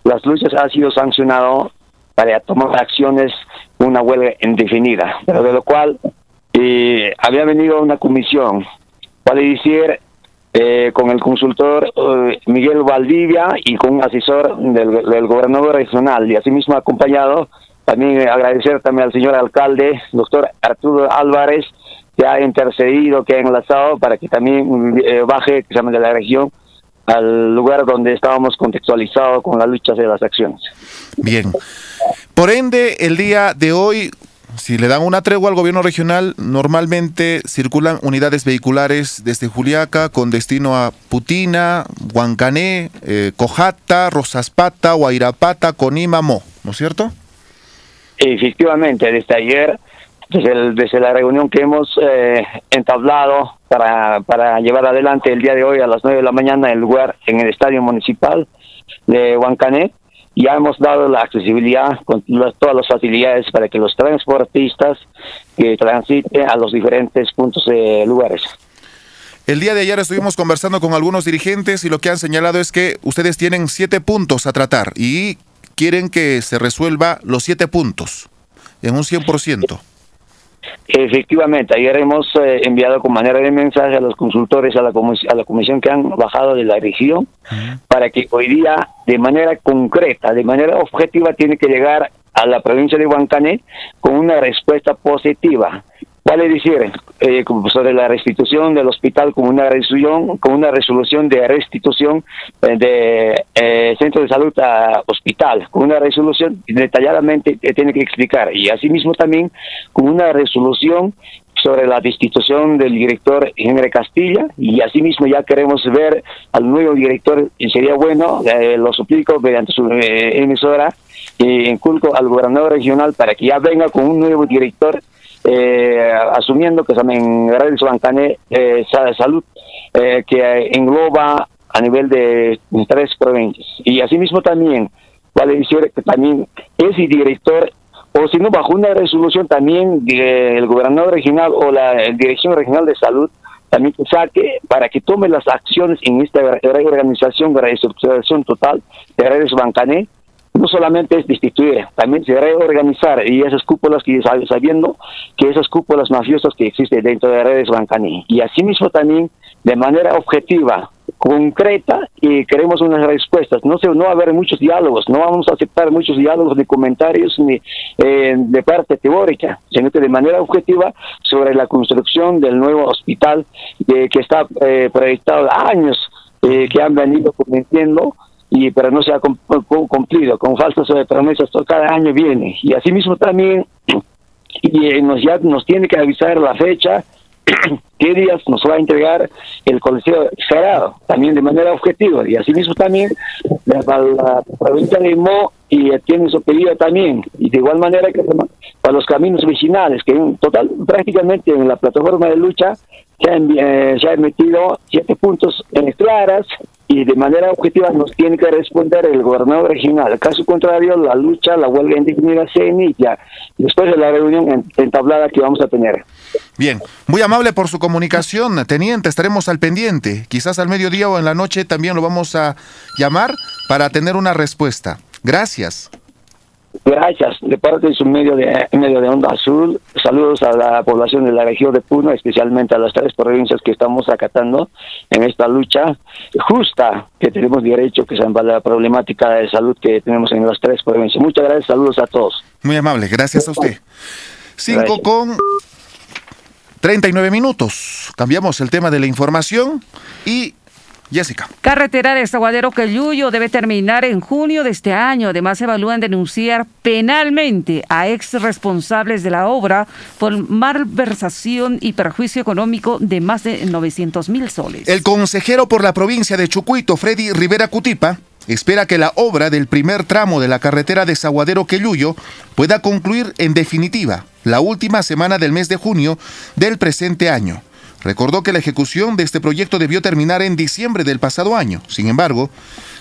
las luchas han sido sancionado para tomar acciones una huelga indefinida, pero de lo cual eh, había venido una comisión, para decir, eh, con el consultor eh, Miguel Valdivia y con un asesor del, gobernador regional y asimismo acompañado también agradecer también al señor alcalde, doctor Arturo Álvarez, que ha intercedido, que ha enlazado para que también eh, baje que de la región al lugar donde estábamos contextualizados con las luchas de las acciones. Bien. Por ende, el día de hoy, si le dan una tregua al gobierno regional, normalmente circulan unidades vehiculares desde Juliaca con destino a Putina, Huancané, eh, Cojata, Rosaspata, Guairapata, Conima, Mo, ¿no es cierto? Efectivamente, desde ayer, desde, la reunión que hemos eh, entablado para, para llevar adelante el día de hoy a las 9 de la mañana el lugar, en el estadio municipal de Huancané, ya hemos dado la accesibilidad con todas las facilidades para que los transportistas que transiten a los diferentes puntos de lugares. El día de ayer estuvimos conversando con algunos dirigentes y lo que han señalado es que ustedes tienen siete puntos a tratar y quieren que se resuelva los siete puntos en un 100%. Efectivamente, ayer hemos eh, enviado con manera de mensaje a los consultores, a la, a la comisión que han bajado de la región, para que hoy día, de manera concreta, de manera objetiva, tiene que llegar a la provincia de Huancané con una respuesta positiva Vale decir, eh, sobre la restitución del hospital con una resolución, con una resolución de restitución eh, de eh, centro de salud a hospital, con una resolución detalladamente tiene que explicar. Y asimismo también con una resolución sobre la destitución del director Henry Castilla. Y asimismo ya queremos ver al nuevo director y sería bueno, eh, lo suplico mediante su emisora y inculco al gobernador regional para que ya venga con un nuevo director eh, asumiendo que también Radio Bancané eh, Salud, eh, que engloba a nivel de tres provincias. Y asimismo también, vale decir que también ese director, o si no, bajo una resolución también del gobernador regional o la Dirección Regional de Salud, también que saque para que tome las acciones en esta reorganización, reestructuración total de redes Bancané, no solamente es destituir, también se reorganizar y esas cúpulas que sabiendo que esas cúpulas mafiosas que existen dentro de redes Bancaní y asimismo también de manera objetiva, concreta y queremos unas respuestas. No se, no va a haber muchos diálogos, no vamos a aceptar muchos diálogos ni comentarios ni eh, de parte teórica, sino que de manera objetiva sobre la construcción del nuevo hospital que está eh, proyectado años eh, que han venido cometiendo y pero no se ha cumplido con falsas promesas cada año viene. Y asimismo también y eh, nos ya nos tiene que avisar la fecha qué días nos va a entregar el colegio cerrado también de manera objetiva. Y asimismo también la, la provincia de Mo y tiene su pedido también y de igual manera que para los caminos vecinales que en total prácticamente en la plataforma de lucha se han, eh, se han metido siete puntos en claras y de manera objetiva nos tiene que responder el gobernador regional. Caso contrario, la lucha, la huelga indefinida se inicia después de la reunión entablada que vamos a tener. Bien, muy amable por su comunicación, teniente, estaremos al pendiente. Quizás al mediodía o en la noche también lo vamos a llamar para tener una respuesta. Gracias. Gracias. De parte de su medio de, medio de Onda Azul, saludos a la población de la región de Puno, especialmente a las tres provincias que estamos acatando en esta lucha justa que tenemos derecho, que es la problemática de salud que tenemos en las tres provincias. Muchas gracias, saludos a todos. Muy amable, gracias a usted. Cinco con 39 minutos. Cambiamos el tema de la información y Jessica. Carretera de Zaguadero Quelluyo debe terminar en junio de este año. Además, evalúan denunciar penalmente a ex responsables de la obra por malversación y perjuicio económico de más de 900 mil soles. El consejero por la provincia de Chucuito, Freddy Rivera Cutipa, espera que la obra del primer tramo de la carretera de Zaguadero pueda concluir en definitiva la última semana del mes de junio del presente año. Recordó que la ejecución de este proyecto debió terminar en diciembre del pasado año. Sin embargo,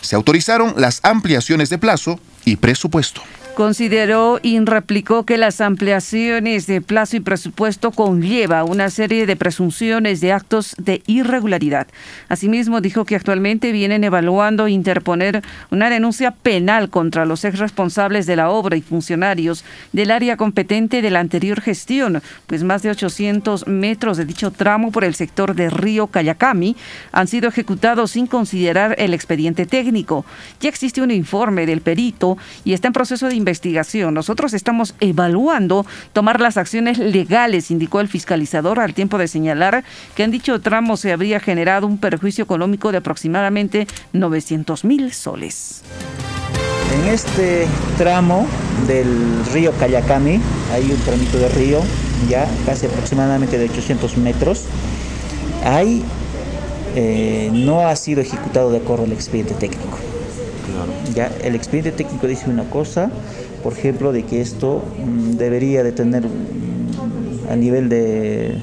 se autorizaron las ampliaciones de plazo y presupuesto. Consideró y replicó que las ampliaciones de plazo y presupuesto conlleva una serie de presunciones de actos de irregularidad. Asimismo, dijo que actualmente vienen evaluando interponer una denuncia penal contra los ex responsables de la obra y funcionarios del área competente de la anterior gestión, pues más de 800 metros de dicho tramo por el sector de Río Cayacami han sido ejecutados sin considerar el expediente técnico. Ya existe un informe del perito y está en proceso de investigación. Nosotros estamos evaluando tomar las acciones legales, indicó el fiscalizador al tiempo de señalar que en dicho tramo se habría generado un perjuicio económico de aproximadamente 900 mil soles. En este tramo del río Cayacami hay un tramito de río, ya casi aproximadamente de 800 metros. Ahí eh, no ha sido ejecutado de acuerdo al expediente técnico. Ya el expediente técnico dice una cosa, por ejemplo, de que esto mm, debería de tener mm, a nivel de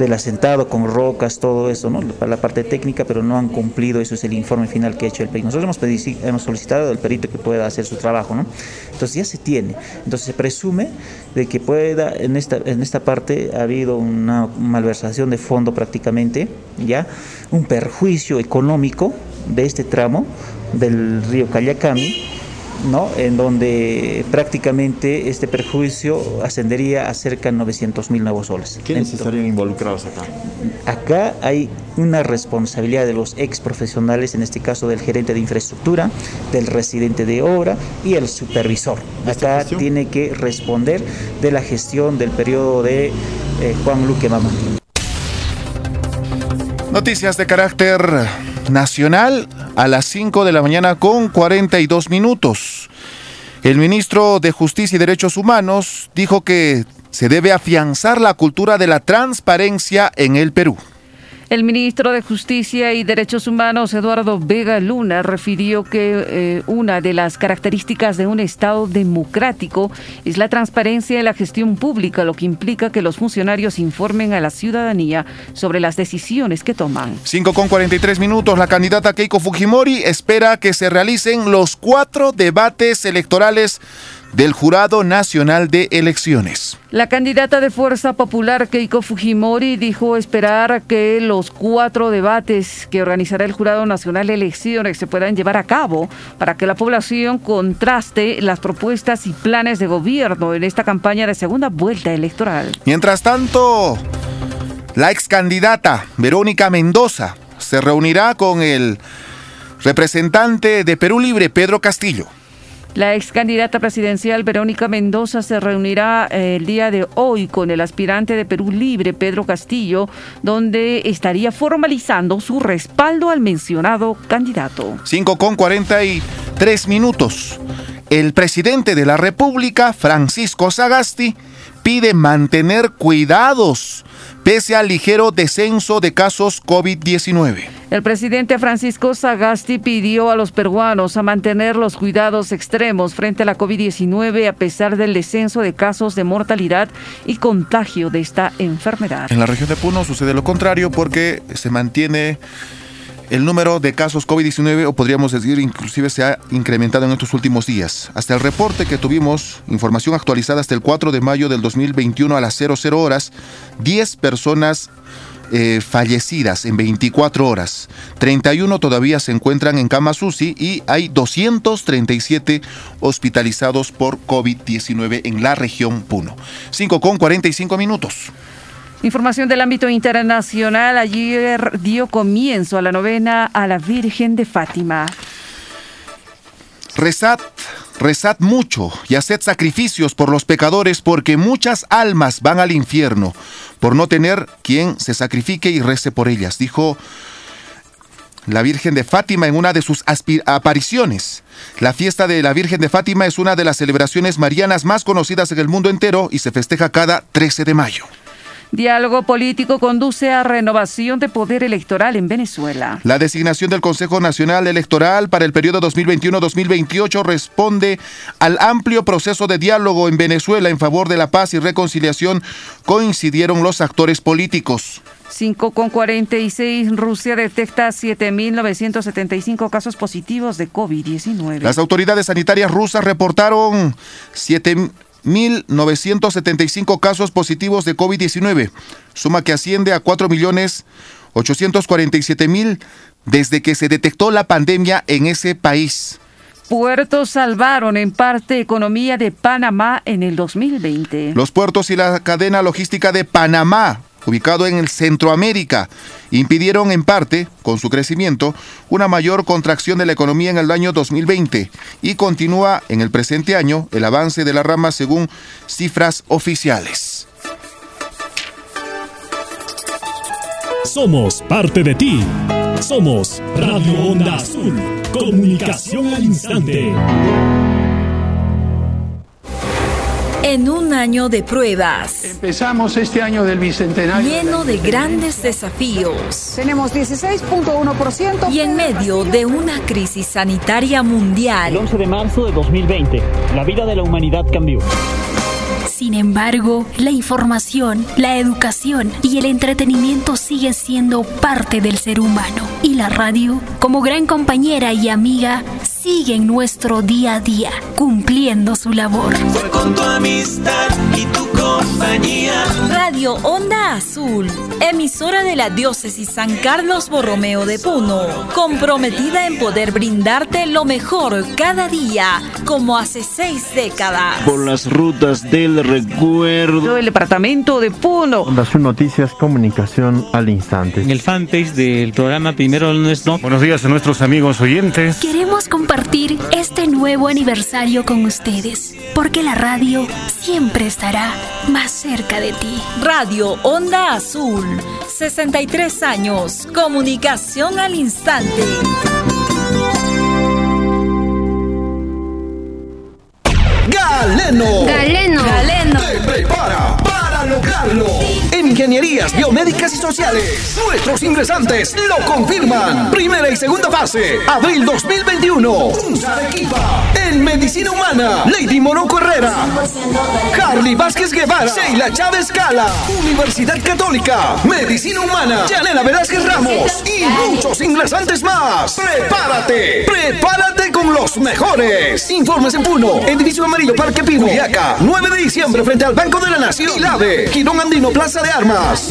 del asentado con rocas, todo eso, ¿no? Para la parte técnica, pero no han cumplido, eso es el informe final que ha hecho el perito. Nosotros hemos, hemos solicitado al perito que pueda hacer su trabajo, ¿no? Entonces ya se tiene. Entonces se presume de que pueda, en esta, en esta parte ha habido una malversación de fondo prácticamente, ¿ya? Un perjuicio económico de este tramo del río Cayacami, ¿no? en donde prácticamente este perjuicio ascendería a cerca de 900 mil nuevos soles. ¿Quiénes estarían involucrados acá? Acá hay una responsabilidad de los ex profesionales, en este caso del gerente de infraestructura, del residente de obra y el supervisor. Acá tiene que responder de la gestión del periodo de eh, Juan Luque Mamá. Noticias de carácter nacional a las 5 de la mañana con 42 minutos. El ministro de Justicia y Derechos Humanos dijo que se debe afianzar la cultura de la transparencia en el Perú. El ministro de Justicia y Derechos Humanos, Eduardo Vega Luna, refirió que eh, una de las características de un Estado democrático es la transparencia en la gestión pública, lo que implica que los funcionarios informen a la ciudadanía sobre las decisiones que toman. 5 con 43 minutos, la candidata Keiko Fujimori espera que se realicen los cuatro debates electorales del Jurado Nacional de Elecciones. La candidata de Fuerza Popular, Keiko Fujimori, dijo esperar que los cuatro debates que organizará el Jurado Nacional de Elecciones se puedan llevar a cabo para que la población contraste las propuestas y planes de gobierno en esta campaña de segunda vuelta electoral. Mientras tanto, la ex candidata Verónica Mendoza se reunirá con el representante de Perú Libre, Pedro Castillo. La ex candidata presidencial Verónica Mendoza se reunirá eh, el día de hoy con el aspirante de Perú Libre, Pedro Castillo, donde estaría formalizando su respaldo al mencionado candidato. 5 con 43 minutos. El presidente de la República, Francisco Sagasti, pide mantener cuidados pese al ligero descenso de casos COVID-19. El presidente Francisco Sagasti pidió a los peruanos a mantener los cuidados extremos frente a la COVID-19 a pesar del descenso de casos de mortalidad y contagio de esta enfermedad. En la región de Puno sucede lo contrario porque se mantiene el número de casos COVID-19, o podríamos decir inclusive se ha incrementado en estos últimos días. Hasta el reporte que tuvimos, información actualizada hasta el 4 de mayo del 2021 a las 00 horas, 10 personas eh, fallecidas en 24 horas. 31 todavía se encuentran en cama UCI y hay 237 hospitalizados por COVID-19 en la región Puno. 5 con 45 minutos. Información del ámbito internacional. Ayer dio comienzo a la novena a la Virgen de Fátima. Rezad, rezad mucho y haced sacrificios por los pecadores porque muchas almas van al infierno por no tener quien se sacrifique y rece por ellas, dijo la Virgen de Fátima en una de sus apariciones. La fiesta de la Virgen de Fátima es una de las celebraciones marianas más conocidas en el mundo entero y se festeja cada 13 de mayo. Diálogo político conduce a renovación de poder electoral en Venezuela. La designación del Consejo Nacional Electoral para el periodo 2021-2028 responde al amplio proceso de diálogo en Venezuela en favor de la paz y reconciliación, coincidieron los actores políticos. 5 con 46, Rusia detecta 7.975 casos positivos de COVID-19. Las autoridades sanitarias rusas reportaron 7 1.975 casos positivos de COVID-19, suma que asciende a 4.847.000 desde que se detectó la pandemia en ese país. Puertos salvaron en parte economía de Panamá en el 2020. Los puertos y la cadena logística de Panamá ubicado en el Centroamérica, impidieron en parte, con su crecimiento, una mayor contracción de la economía en el año 2020 y continúa en el presente año el avance de la rama según cifras oficiales. Somos parte de ti. Somos Radio Onda Azul. Comunicación al instante. En un año de pruebas. Empezamos este año del bicentenario. Lleno de grandes desafíos. Tenemos 16.1%. Y en medio de una crisis sanitaria mundial. El 11 de marzo de 2020, la vida de la humanidad cambió. Sin embargo, la información, la educación y el entretenimiento siguen siendo parte del ser humano. Y la radio, como gran compañera y amiga, sigue en nuestro día a día, cumpliendo su labor. con tu amistad y tu compañía. Radio Onda Azul, emisora de la diócesis San Carlos Borromeo de Puno, comprometida en poder brindarte lo mejor cada día, como hace seis décadas. Por las rutas del recuerdo. El departamento de Puno. Onda Azul Noticias, comunicación al instante. En el fanpage del programa Primero Nuestro. Buenos días a nuestros amigos oyentes. Queremos compartir este nuevo aniversario con ustedes, porque la radio siempre estará más cerca de ti. Radio Onda Azul, 63 años, comunicación al instante. Galeno. Galeno. Galeno. Te prepara para lograrlo. En Ingenierías Biomédicas y Sociales, nuestros ingresantes lo confirman. Primera y segunda fase, abril 2021. Cruz Arequipa. En Medicina Humana, Lady Moroco Herrera. Harley Vázquez Guevara. Sheila Chávez Cala. Universidad Católica. Medicina Humana. Yanela Velázquez Ramos. Y muchos ingresantes más. Prepárate. Prepárate con los mejores. Informes en Puno. Edificio Amarillo Parque Pihuiaca. 9 de diciembre frente al Banco de la Nación. Ilave. Quirón Andino Plaza de Armas.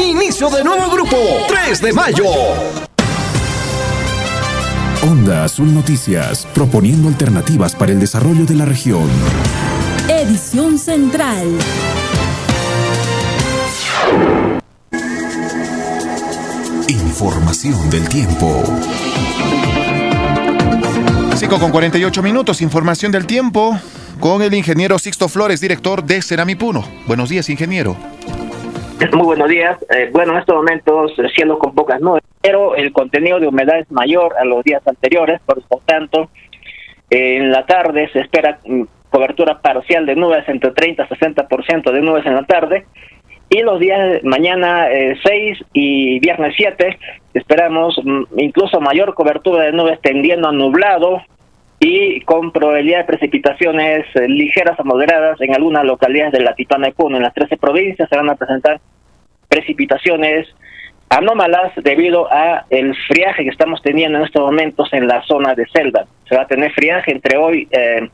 Inicio de nuevo grupo. 3 de mayo. Onda Azul Noticias, proponiendo alternativas para el desarrollo de la región. Edición Central. Información del tiempo. 5 con 48 minutos, información del tiempo con el ingeniero Sixto Flores, director de Ceramipuno. Buenos días, ingeniero. Muy buenos días. Eh, bueno, en estos momentos el cielo con pocas nubes, pero el contenido de humedad es mayor a los días anteriores, por lo tanto, en la tarde se espera mm, cobertura parcial de nubes entre 30 y 60% de nubes en la tarde. Y los días mañana 6 eh, y viernes 7 esperamos mm, incluso mayor cobertura de nubes tendiendo a nublado y con probabilidad de precipitaciones eh, ligeras a moderadas en algunas localidades de la Titana y Puno. En las 13 provincias se van a presentar precipitaciones anómalas debido a el friaje que estamos teniendo en estos momentos en la zona de selva. Se va a tener friaje entre hoy eh,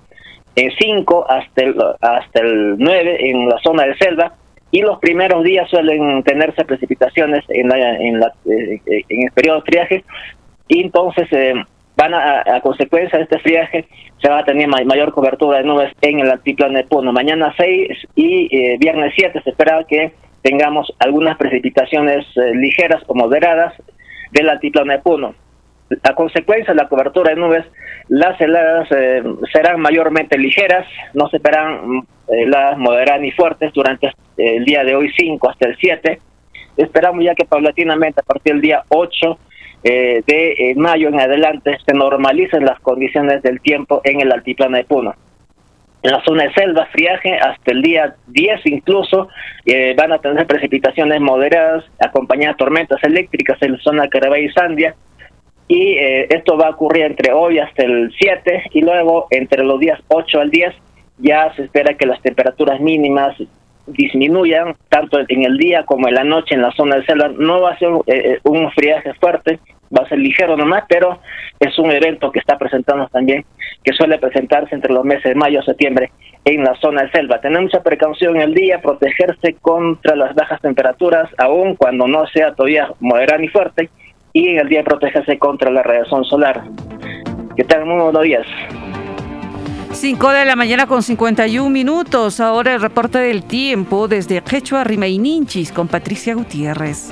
en 5 hasta el, hasta el 9 en la zona de selva y los primeros días suelen tenerse precipitaciones en, la, en, la, eh, en el periodo de friaje y entonces eh, van a, consecuencia de este friaje se va a tener mayor cobertura de nubes en el altiplano de Puno. Mañana 6 y eh, viernes 7 se espera que tengamos algunas precipitaciones eh, ligeras o moderadas del altiplano de Puno. A consecuencia de la cobertura de nubes, las heladas eh, serán mayormente ligeras, no se esperan mm, heladas moderadas ni fuertes durante el día de hoy 5 hasta el 7. Esperamos ya que paulatinamente a partir del día 8 eh, de eh, mayo en adelante se normalicen las condiciones del tiempo en el altiplano de Puno. En la zona de selva, friaje, hasta el día 10 incluso, eh, van a tener precipitaciones moderadas acompañadas de tormentas eléctricas en la zona de Carabay y Sandia. Y esto va a ocurrir entre hoy hasta el 7 y luego entre los días 8 al 10 ya se espera que las temperaturas mínimas disminuyan tanto en el día como en la noche en la zona de selva. No va a ser eh, un friaje fuerte, va a ser ligero nomás, pero es un evento que está presentando también, que suele presentarse entre los meses de mayo y septiembre en la zona de selva. Tener mucha precaución en el día, protegerse contra las bajas temperaturas, aun cuando no sea todavía moderada ni fuerte, y en el día protegerse contra la radiación solar. Que tengan muy buenos días. 5 de la mañana con 51 minutos. Ahora el reporte del tiempo desde Quechua Rimaininchis con Patricia Gutiérrez.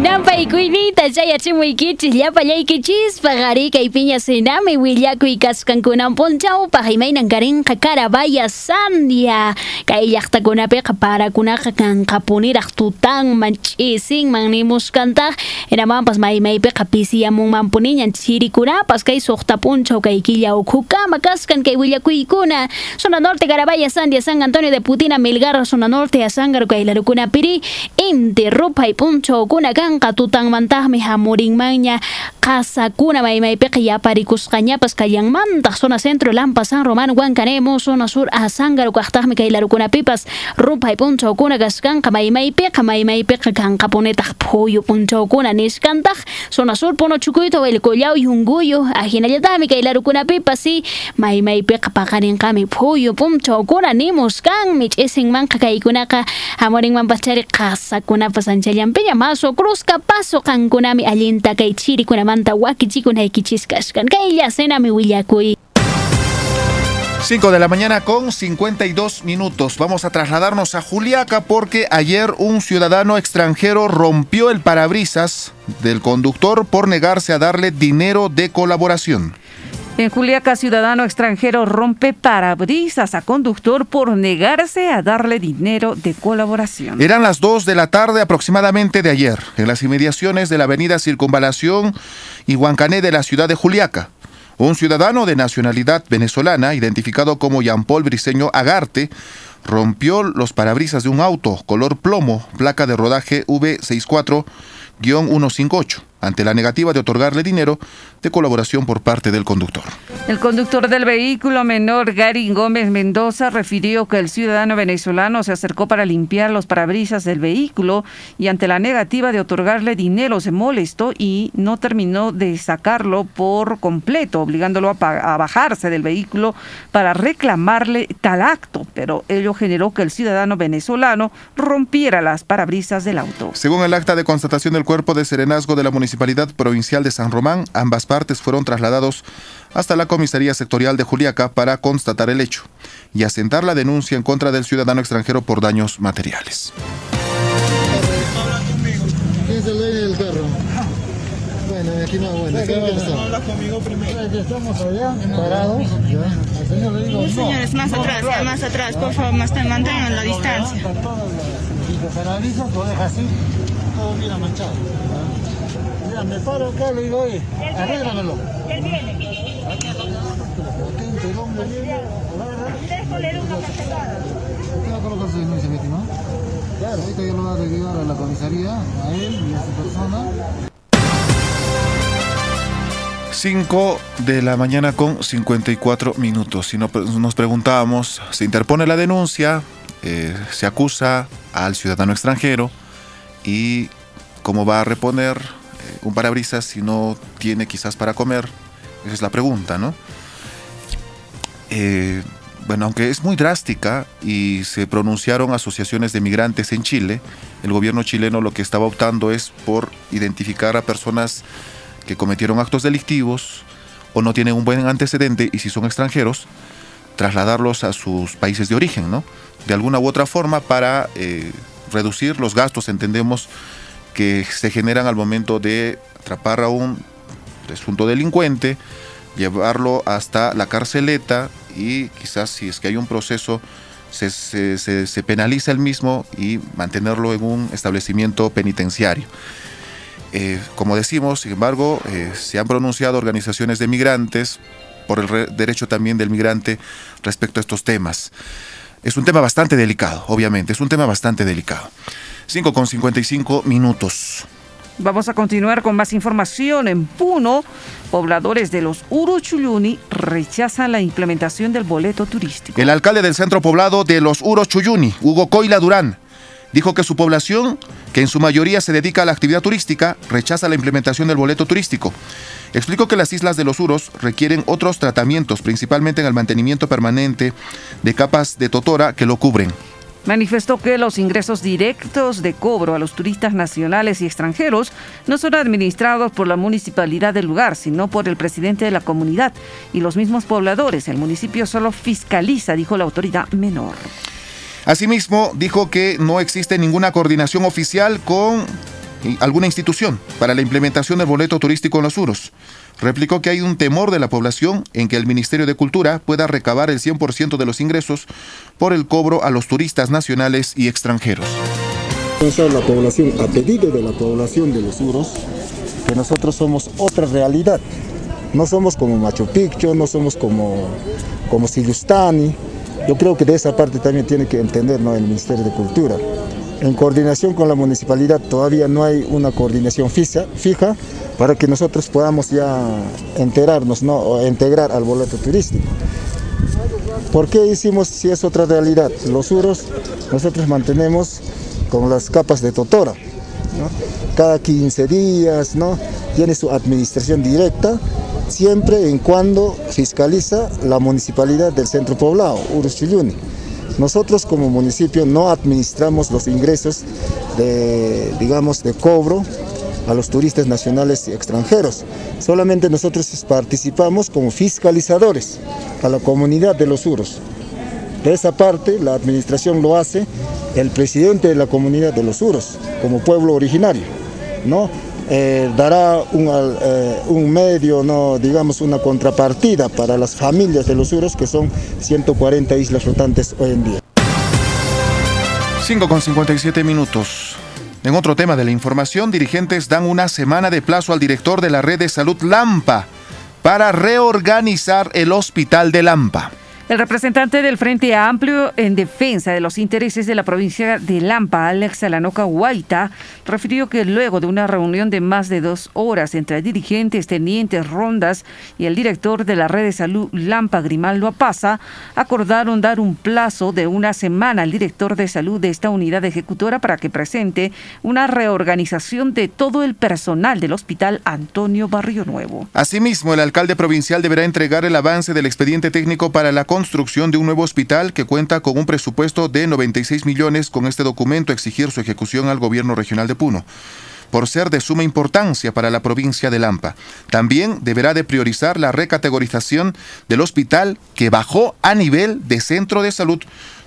Nampaykuynita chayachimuykichis llapallaykichis pagari kay piña senami willakuy kaskankunan punchawpaq imaynan karinqa karabaya sandia kay llaqtakunapiqa parakunaqa kanqa puniraq tutanman ch'isinman nimusqantaq hinamanpas maymaypiqa pisiyamunman puniñan chirikunapas kay suqta punchaw kay killa ukhukama kaskan kay willakuykuna zona norte karabaya sandia san antonio de putina milgar zona norte asangar kay larukunapiri inti ruphay punchawkuna kanqa tutanmantajmi hamurinmanña qasakuna maymaypiqa yaparikusqañapas kayanmantaq zona centro lampa san román huancanemo zona sur asangaru kaqtaqmi kay larukunapipas ruphay punchawkuna kaskanqa maymaypiqa maymaypiqa kanqa punitaq phuyu punchawkuna nisqantaq zona sur puno chukuyta willkullaw yunguyu ajinallataqmi kay larukunapipas si maymaypiqa paqarinqami phuyu punchawkuna nimusqanmi ch'isinmanqa kaykunaqa hamurinmanpas chari qasakunapas anchallanpiña maso cruzca paso kankunami allinta kay chirikunamanta wakichikunaykichis kashkan kaylla senami willakuy 5 de la mañana con 52 minutos. Vamos a trasladarnos a Juliaca porque ayer un ciudadano extranjero rompió el parabrisas del conductor por negarse a darle dinero de colaboración. En Juliaca, ciudadano extranjero rompe parabrisas a conductor por negarse a darle dinero de colaboración. Eran las 2 de la tarde aproximadamente de ayer, en las inmediaciones de la avenida Circunvalación y Huancané de la ciudad de Juliaca. Un ciudadano de nacionalidad venezolana, identificado como Jean Paul Briceño Agarte, rompió los parabrisas de un auto color plomo, placa de rodaje V64-158 ante la negativa de otorgarle dinero de colaboración por parte del conductor. El conductor del vehículo menor, Gary Gómez Mendoza, refirió que el ciudadano venezolano se acercó para limpiar los parabrisas del vehículo y ante la negativa de otorgarle dinero se molestó y no terminó de sacarlo por completo, obligándolo a, a bajarse del vehículo para reclamarle tal acto, pero ello generó que el ciudadano venezolano rompiera las parabrisas del auto. Según el acta de constatación del cuerpo de serenazgo de la Municipalidad Provincial de San Román, ambas partes fueron trasladados hasta la comisaría sectorial de Juliaca para constatar el hecho y asentar la denuncia en contra del ciudadano extranjero por daños materiales. ¿Quién es el dueño del carro? Bueno, aquí no, bueno, ¿qué va a pasar? Habla conmigo primero. Estamos allá, parados. Al señor le digo, no. Señores, más atrás, ya más atrás, por favor, más te mantengan la distancia. Si te paralizas, lo dejas así, todo mira manchado. Mira, me paro acá, le digo, oye, arréglamelo. Él viene. Potente, el hombre viene, agarra. Déjole una cachetada. ¿Qué va a colocar su denuncia, estimado? Claro. Ahorita yo lo voy a llevar a la comisaría, a él y a su persona. 5 de la mañana con 54 minutos. Si no, pues, nos preguntábamos, se interpone la denuncia, eh, se acusa al ciudadano extranjero y cómo va a reponer un parabrisas si no tiene quizás para comer. Esa es la pregunta, ¿no? Eh, bueno, aunque es muy drástica y se pronunciaron asociaciones de migrantes en Chile, el gobierno chileno lo que estaba optando es por identificar a personas que cometieron actos delictivos o no tienen un buen antecedente y si son extranjeros, trasladarlos a sus países de origen, ¿no? De alguna u otra forma para eh, reducir los gastos, entendemos, que se generan al momento de atrapar a un presunto delincuente, llevarlo hasta la carceleta y quizás si es que hay un proceso se, penaliza el mismo y mantenerlo en un establecimiento penitenciario. Eh, como decimos, sin embargo, eh, se han pronunciado organizaciones de migrantes por el derecho también del migrante respecto a estos temas. Es un tema bastante delicado, obviamente, es un tema bastante delicado. 5 con 55 minutos. Vamos a continuar con más información. En Puno, pobladores de los Uruchuyuni rechazan la implementación del boleto turístico. El alcalde del centro poblado de los Uruchuyuni, Hugo Coila Durán, dijo que su población, que en su mayoría se dedica a la actividad turística, rechaza la implementación del boleto turístico. Explicó que las islas de los Uros requieren otros tratamientos, principalmente en el mantenimiento permanente de capas de totora que lo cubren. Manifestó que los ingresos directos de cobro a los turistas nacionales y extranjeros no son administrados por la municipalidad del lugar, sino por el presidente de la comunidad y los mismos pobladores. El municipio solo fiscaliza, dijo la autoridad menor. Asimismo, dijo que no existe ninguna coordinación oficial con alguna institución para la implementación del boleto turístico en los Uros. Replicó que hay un temor de la población en que el Ministerio de Cultura pueda recabar el 100% de los ingresos por el cobro a los turistas nacionales y extranjeros. La población, a pedido de la población de los Uros, que nosotros somos otra realidad. No somos como Machu Picchu, no somos como, como Silustani. Yo creo que de esa parte también tiene que entender el Ministerio de Cultura. En coordinación con la municipalidad todavía no hay una coordinación fija, fija para que nosotros podamos ya enterarnos ¿no? o integrar al boleto turístico. ¿Por qué hicimos si es otra realidad? Los uros nosotros mantenemos con las capas de totora. Cada 15 días ¿no? tiene su administración directa, siempre en cuando fiscaliza la municipalidad del centro poblado, Uruchuyuni. Nosotros como municipio no administramos los ingresos de, digamos, de cobro a los turistas nacionales y extranjeros. Solamente nosotros participamos como fiscalizadores a la comunidad de los Uros. De esa parte, la administración lo hace el presidente de la comunidad de los Uros, como pueblo originario. ¿no? Eh, dará un, eh, un, medio, no, digamos una contrapartida para las familias de los Uros, que son 140 islas flotantes hoy en día. 5 con 57 minutos. En otro tema de la información, dirigentes dan una semana de plazo al director de la red de salud Lampa para reorganizar el hospital de Lampa. El representante del Frente Amplio en defensa de los intereses de la provincia de Lampa, Alex Alanoca Guaita, refirió que luego de una reunión de más de dos horas entre dirigentes, tenientes, rondas y el director de la red de salud Lampa, Grimaldo Apaza, acordaron dar un plazo de una semana al director de salud de esta unidad ejecutora para que presente una reorganización de todo el personal del hospital Antonio Barrio Nuevo. Asimismo, el alcalde provincial deberá entregar el avance del expediente técnico para la construcción de un nuevo hospital que cuenta con un presupuesto de 96 millones con este documento exigir su ejecución al gobierno regional de Puno por ser de suma importancia para la provincia de Lampa. También deberá de priorizar la recategorización del hospital que bajó a nivel de centro de salud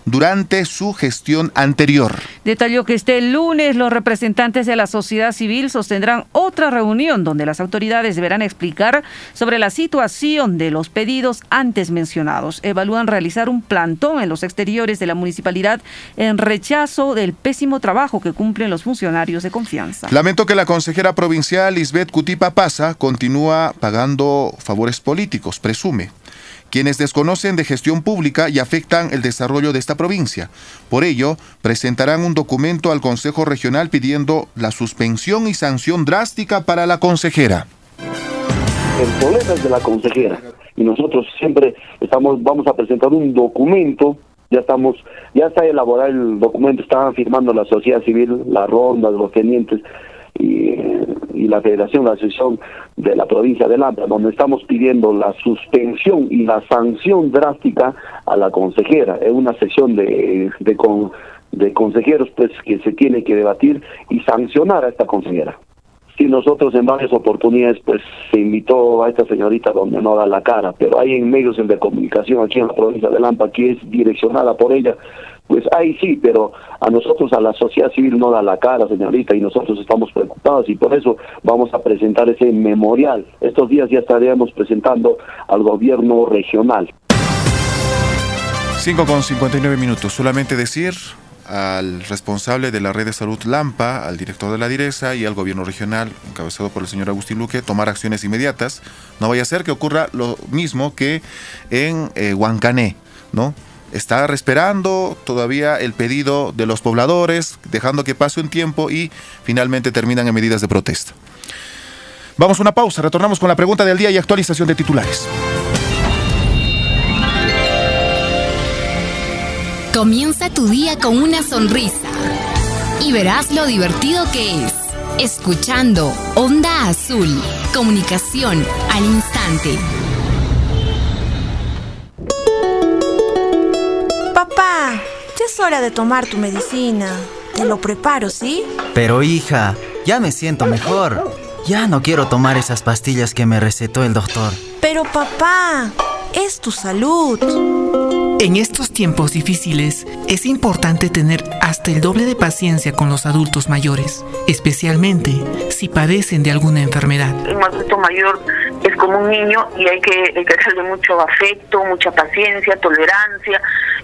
durante su gestión anterior. Detalló que este lunes los representantes de la sociedad civil sostendrán otra reunión donde las autoridades deberán explicar sobre la situación de los pedidos antes mencionados. Evalúan realizar un plantón en los exteriores de la municipalidad en rechazo del pésimo trabajo que cumplen los funcionarios de confianza. Lamento que la consejera provincial Lisbeth Cutipa Pasa continúa pagando favores políticos, presume quienes desconocen de gestión pública y afectan el desarrollo de esta provincia. Por ello, presentarán un documento al Consejo Regional pidiendo la suspensión y sanción drástica para la consejera. El problema es de la consejera y nosotros siempre estamos vamos a presentar un documento ya estamos, ya está elaborado el documento, estaban firmando la sociedad civil, la ronda, los tenientes, y, y, la Federación, la Asociación de la provincia de Lampa, donde estamos pidiendo la suspensión y la sanción drástica a la consejera. Es una sesión de, de, con, de consejeros pues que se tiene que debatir y sancionar a esta consejera. Si nosotros en varias oportunidades pues se invitó a esta señorita donde no da la cara, pero hay en medios de comunicación aquí en la provincia de Lampa que es direccionada por ella, pues ahí sí, pero a nosotros, a la sociedad civil no da la cara, señorita, y nosotros estamos preocupados y por eso vamos a presentar ese memorial. Estos días ya estaremos presentando al gobierno regional. 5 con 59 minutos. Solamente decir al responsable de la red de salud Lampa, al director de la Direza y al gobierno regional, encabezado por el señor Agustín Luque, tomar acciones inmediatas. No vaya a ser que ocurra lo mismo que en eh, Huancané, ¿no? Está esperando todavía el pedido de los pobladores, dejando que pase un tiempo y finalmente terminan en medidas de protesta. Vamos a una pausa, retornamos con la pregunta del día y actualización de titulares. Comienza tu día con una sonrisa y verás lo divertido que es. Escuchando Onda Azul, comunicación al instante. Ya es hora de tomar tu medicina. Te lo preparo, ¿sí? Pero hija, ya me siento mejor. Ya no quiero tomar esas pastillas que me recetó el doctor. Pero papá, es tu salud. En estos tiempos difíciles es importante tener hasta el doble de paciencia con los adultos mayores, especialmente si padecen de alguna enfermedad. Un adulto mayor es como un niño y hay que ejercerle mucho afecto, mucha paciencia, tolerancia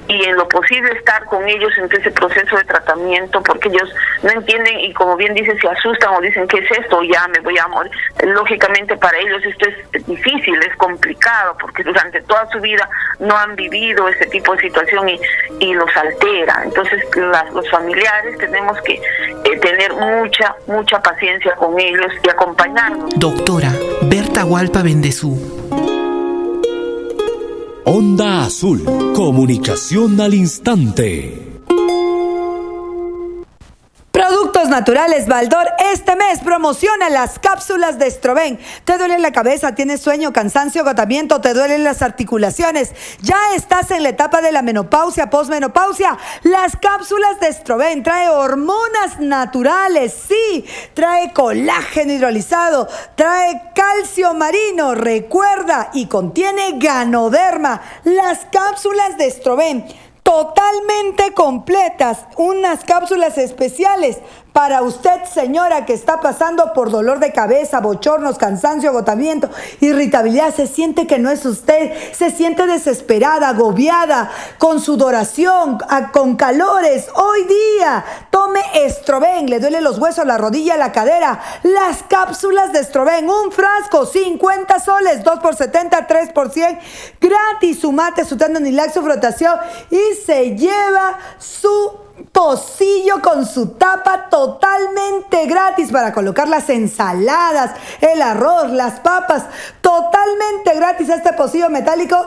y en lo posible estar con ellos en ese proceso de tratamiento porque ellos no entienden y como bien dice se asustan o dicen qué es esto ya me voy a morir lógicamente para ellos esto es difícil es complicado porque durante toda su vida no han vivido ese tipo de situación y, y los altera. Entonces los familiares tenemos que eh, tener mucha mucha paciencia con ellos y acompañarnos doctora Berta Hualpa Bendezú. Onda Azul, comunicación al instante. Productos Naturales Baldor este mes promociona las cápsulas de Estroven. ¿Te duele la cabeza? ¿Tienes sueño, cansancio, agotamiento? ¿Te duelen las articulaciones? ¿Ya estás en la etapa de la menopausia, posmenopausia? Las cápsulas de Estroven trae hormonas naturales, sí, trae colágeno hidrolizado, trae calcio marino, recuerda, y contiene ganoderma. Las cápsulas de Estroven totalmente completas, unas cápsulas especiales para usted, señora, que está pasando por dolor de cabeza, bochornos, cansancio, agotamiento, irritabilidad, se siente que no es usted, se siente desesperada, agobiada, con sudoración, con calores. Hoy día, tome Estroven, le duele los huesos, la rodilla, la cadera. Las cápsulas de Estroven, un frasco, 50 soles, 2 por 70, 3 por 100, gratis, su mate, su tendonilax, su frotación y se lleva su pocillo con su tapa totalmente gratis para colocar las ensaladas, el arroz, las papas, totalmente gratis este pocillo metálico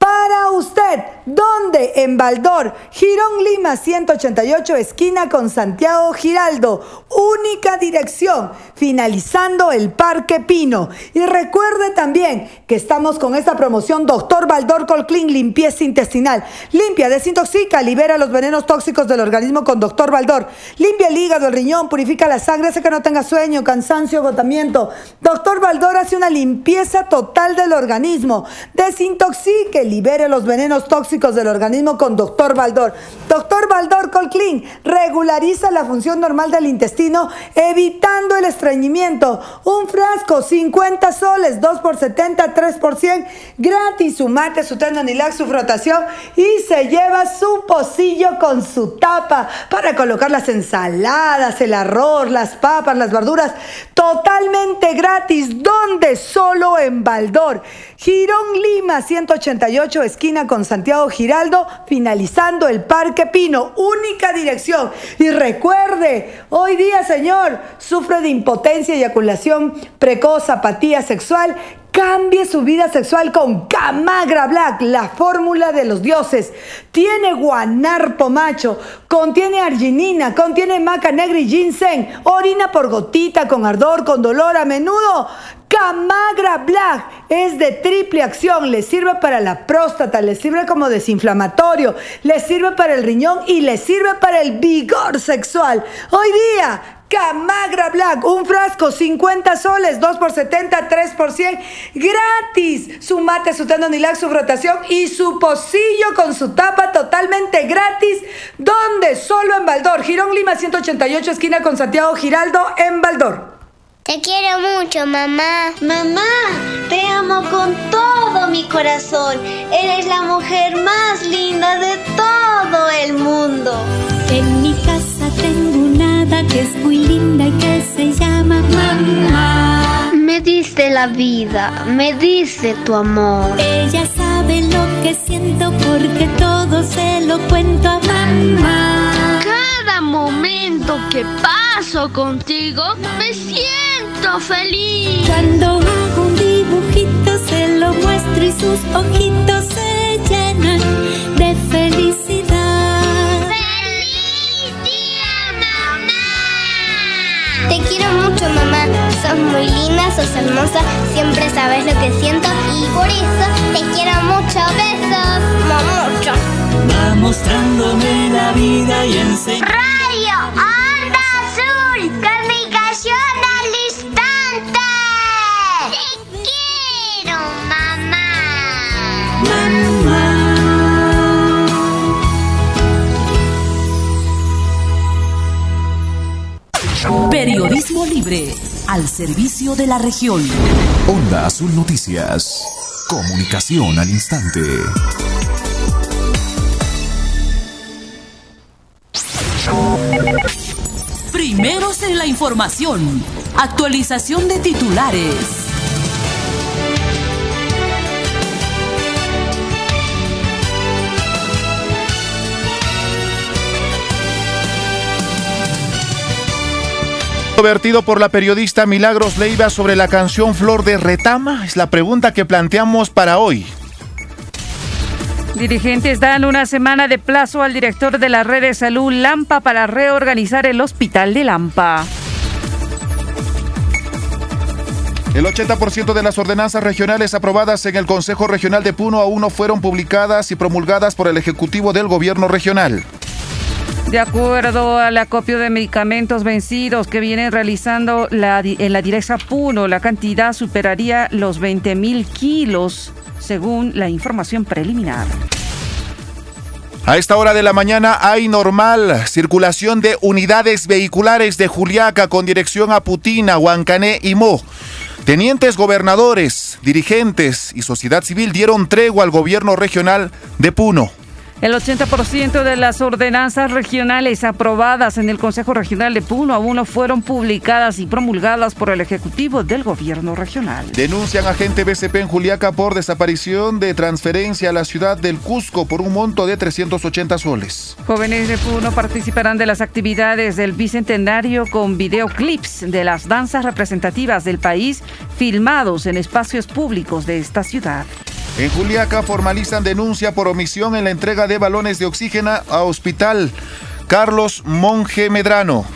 para usted. ¿Dónde? En Baldor, Girón Lima 188, esquina con Santiago Giraldo. Única dirección, finalizando el Parque Pino. Y recuerde también que estamos con esta promoción Doctor Baldor Colclean Limpieza Intestinal. Limpia, desintoxica, libera los venenos tóxicos del organismo con Doctor Baldor. Limpia el hígado, el riñón, purifica la sangre, hace que no tenga sueño, cansancio, agotamiento. Doctor Baldor hace una limpieza total del organismo. Desintoxique, libere los venenos tóxicos del organismo con Doctor Baldor. Doctor Baldor Colclean regulariza la función normal del intestino, evitando el estreñimiento. Un frasco, 50 soles, 2 por 70, 3 por 100, gratis. Su mate, su tendonilax, su frotación y se lleva su pocillo con su tapa para colocar las ensaladas, el arroz, las papas, las verduras, totalmente gratis. ¿Dónde? Solo en Baldor. Girón Lima 188, esquina con Santiago Giraldo, finalizando el Parque Pino, única dirección. Y recuerde, hoy día, señor, sufre de impotencia, eyaculación precoz, apatía sexual. Cambie su vida sexual con Camagra Black, la fórmula de los dioses. Tiene guanarpo macho, contiene arginina, contiene maca negra y ginseng, orina por gotita, con ardor, con dolor a menudo. Camagra Black es de triple acción, le sirve para la próstata, le sirve como desinflamatorio, le sirve para el riñón y le sirve para el vigor sexual. Hoy día, Camagra Black, un frasco, 50 soles, 2 por 70, 3 por 100, gratis. Su mate, su tendonilax, su frotación y su pocillo con su tapa totalmente gratis. ¿Dónde? Solo en Baldor. Girón Lima 188, esquina con Santiago Giraldo, en Baldor. Te quiero mucho, mamá. Mamá, te amo con todo mi corazón. Eres la mujer más linda de todo el mundo. En mi casa tengo una hada que es muy linda y que se llama mamá. Me diste la vida, me diste tu amor. Ella sabe lo que siento porque todo se lo cuento a mamá. Cada momento que paso contigo me siento feliz. Cuando hago un dibujito se lo muestro y sus ojitos se llenan de felicidad. ¡Feliz día, mamá! Te quiero mucho, mamá. Sos muy linda, sos hermosa, siempre sabes lo que siento y por eso te quiero mucho. Besos, mucho. Va mostrándome la vida y enseña. Radio Onda Azul, Periodismo libre al servicio de la región. Onda Azul Noticias. Comunicación al instante. Primeros en la información. Actualización de titulares. Vertido por la periodista Milagros Leiva sobre la canción Flor de Retama es la pregunta que planteamos para hoy. Dirigentes dan una semana de plazo al director de la red de salud Lampa para reorganizar el hospital de Lampa. El 80% de las ordenanzas regionales aprobadas en el Consejo Regional de Puno aún no fueron publicadas y promulgadas por el Ejecutivo del Gobierno Regional. De acuerdo al acopio de medicamentos vencidos que vienen realizando la, en la Directa Puno, la cantidad superaría los 20 mil kilos, según la información preliminar. A esta hora de la mañana hay normal circulación de unidades vehiculares de Juliaca con dirección a Putina, Huancané y Mo. Tenientes gobernadores, dirigentes y sociedad civil dieron tregua al gobierno regional de Puno. El 80% de las ordenanzas regionales aprobadas en el Consejo Regional de Puno aún no fueron publicadas y promulgadas por el Ejecutivo del Gobierno Regional. Denuncian agente BCP en Juliaca por desaparición de transferencia a la ciudad del Cusco por un monto de 380 soles. Jóvenes de Puno participarán de las actividades del Bicentenario con videoclips de las danzas representativas del país filmados en espacios públicos de esta ciudad. En Juliaca formalizan denuncia por omisión en la entrega de balones de oxígeno a Hospital Carlos Monje Medrano.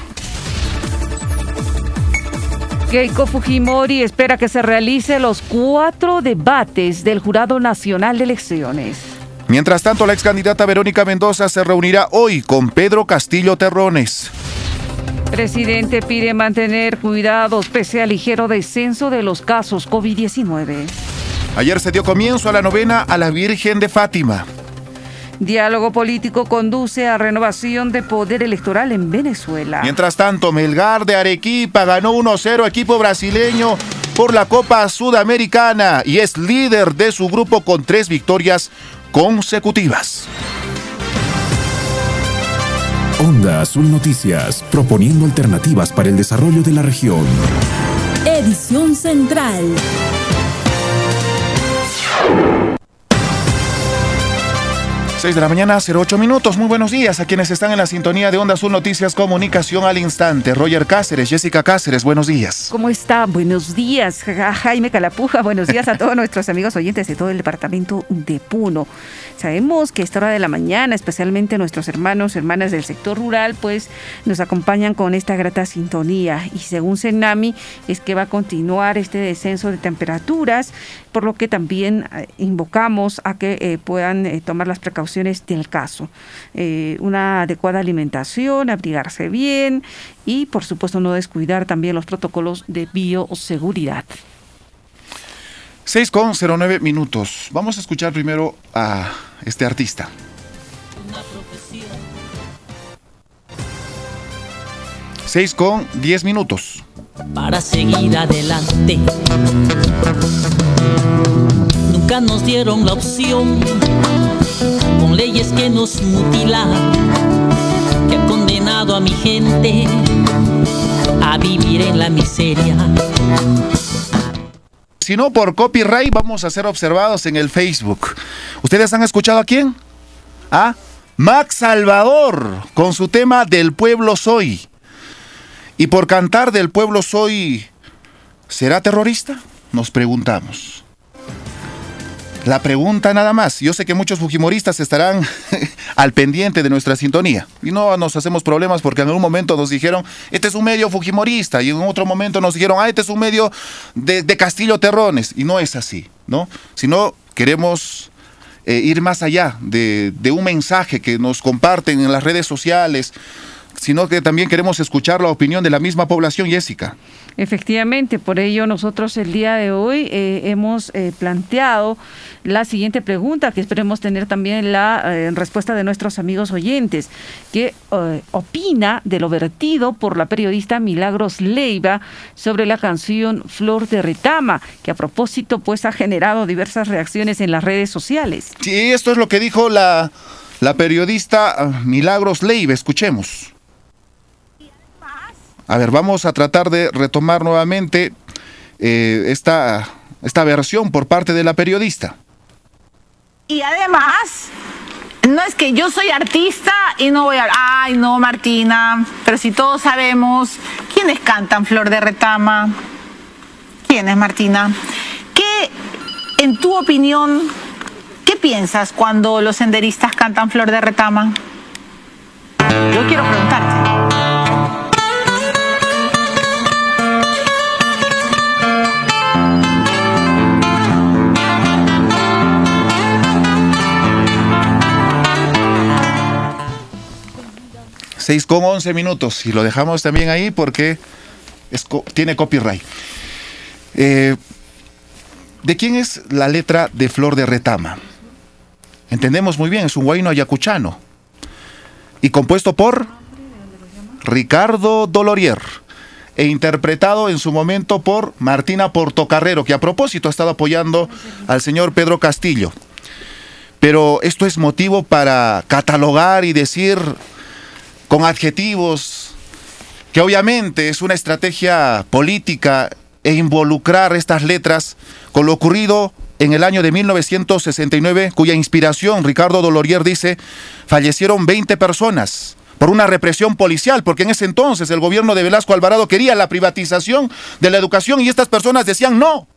Keiko Fujimori espera que se realice los cuatro debates del Jurado Nacional de Elecciones. Mientras tanto, la ex candidata Verónica Mendoza se reunirá hoy con Pedro Castillo Terrones. Presidente pide mantener cuidados pese al ligero descenso de los casos COVID-19. Ayer se dio comienzo a la novena a la Virgen de Fátima. Diálogo político conduce a renovación de poder electoral en Venezuela. Mientras tanto, Melgar de Arequipa ganó 1-0 equipo brasileño por la Copa Sudamericana y es líder de su grupo con tres victorias consecutivas. Onda Azul Noticias, proponiendo alternativas para el desarrollo de la región. Edición Central. 6 de la mañana, 08 minutos. Muy buenos días a quienes están en la sintonía de Onda Azul Noticias Comunicación al Instante. Roger Cáceres, Jessica Cáceres, buenos días. ¿Cómo está? Buenos días, Jaime Calapuja. Buenos días a todos nuestros amigos oyentes de todo el departamento de Puno. Sabemos que a esta hora de la mañana, especialmente nuestros hermanos, hermanas del sector rural, pues nos acompañan con esta grata sintonía. Y según Senami, es que va a continuar este descenso de temperaturas, por lo que también eh, invocamos a que eh, puedan eh, tomar las precauciones del caso. Eh, una adecuada alimentación, abrigarse bien y por supuesto no descuidar también los protocolos de bioseguridad. 6 con 09 minutos. Vamos a escuchar primero a este artista. Seis con 10 minutos. Para seguir adelante. Nunca nos dieron la opción con leyes que nos mutilan. que ha condenado a mi gente a vivir en la miseria. Si no por copyright, vamos a ser observados en el Facebook. ¿Ustedes han escuchado a quién? A Max Salvador, con su tema Del pueblo soy. Y por cantar Del pueblo soy, ¿será terrorista? Nos preguntamos. La pregunta nada más. Yo sé que muchos fujimoristas estarán al pendiente de nuestra sintonía. Y no nos hacemos problemas porque en algún momento nos dijeron, este es un medio fujimorista. Y en otro momento nos dijeron, ah, este es un medio de, de Castillo Terrones. Y no es así, ¿no? Sino queremos eh, ir más allá de, de un mensaje que nos comparten en las redes sociales, sino que también queremos escuchar la opinión de la misma población, Jessica. Efectivamente, por ello nosotros el día de hoy eh, hemos eh, planteado la siguiente pregunta, que esperemos tener también la eh, respuesta de nuestros amigos oyentes. ¿Qué eh, opina de lo vertido por la periodista Milagros Leiva sobre la canción Flor de Retama, que a propósito pues ha generado diversas reacciones en las redes sociales? Sí, esto es lo que dijo la, la periodista ah, Milagros Leiva. Escuchemos. A ver, vamos a tratar de retomar nuevamente eh, esta, esta versión por parte de la periodista. Y además, no es que yo soy artista y no voy a... Ay, no, Martina, pero si todos sabemos quiénes cantan Flor de Retama. ¿Quiénes, Martina? ¿Qué, en tu opinión, qué piensas cuando los senderistas cantan Flor de Retama? Yo quiero preguntarte. Seis con 11 minutos y lo dejamos también ahí porque tiene copyright. Eh, ¿De quién es la letra de Flor de Retama? Entendemos muy bien, es un guayno ayacuchano. Y compuesto por Ricardo Dolorier. E interpretado en su momento por Martina Portocarrero, que a propósito ha estado apoyando al señor Pedro Castillo. Pero esto es motivo para catalogar y decir con adjetivos que obviamente es una estrategia política e involucrar estas letras con lo ocurrido en el año de 1969, cuya inspiración, Ricardo Dolorier dice, fallecieron 20 personas por una represión policial, porque en ese entonces el gobierno de Velasco Alvarado quería la privatización de la educación y estas personas decían no.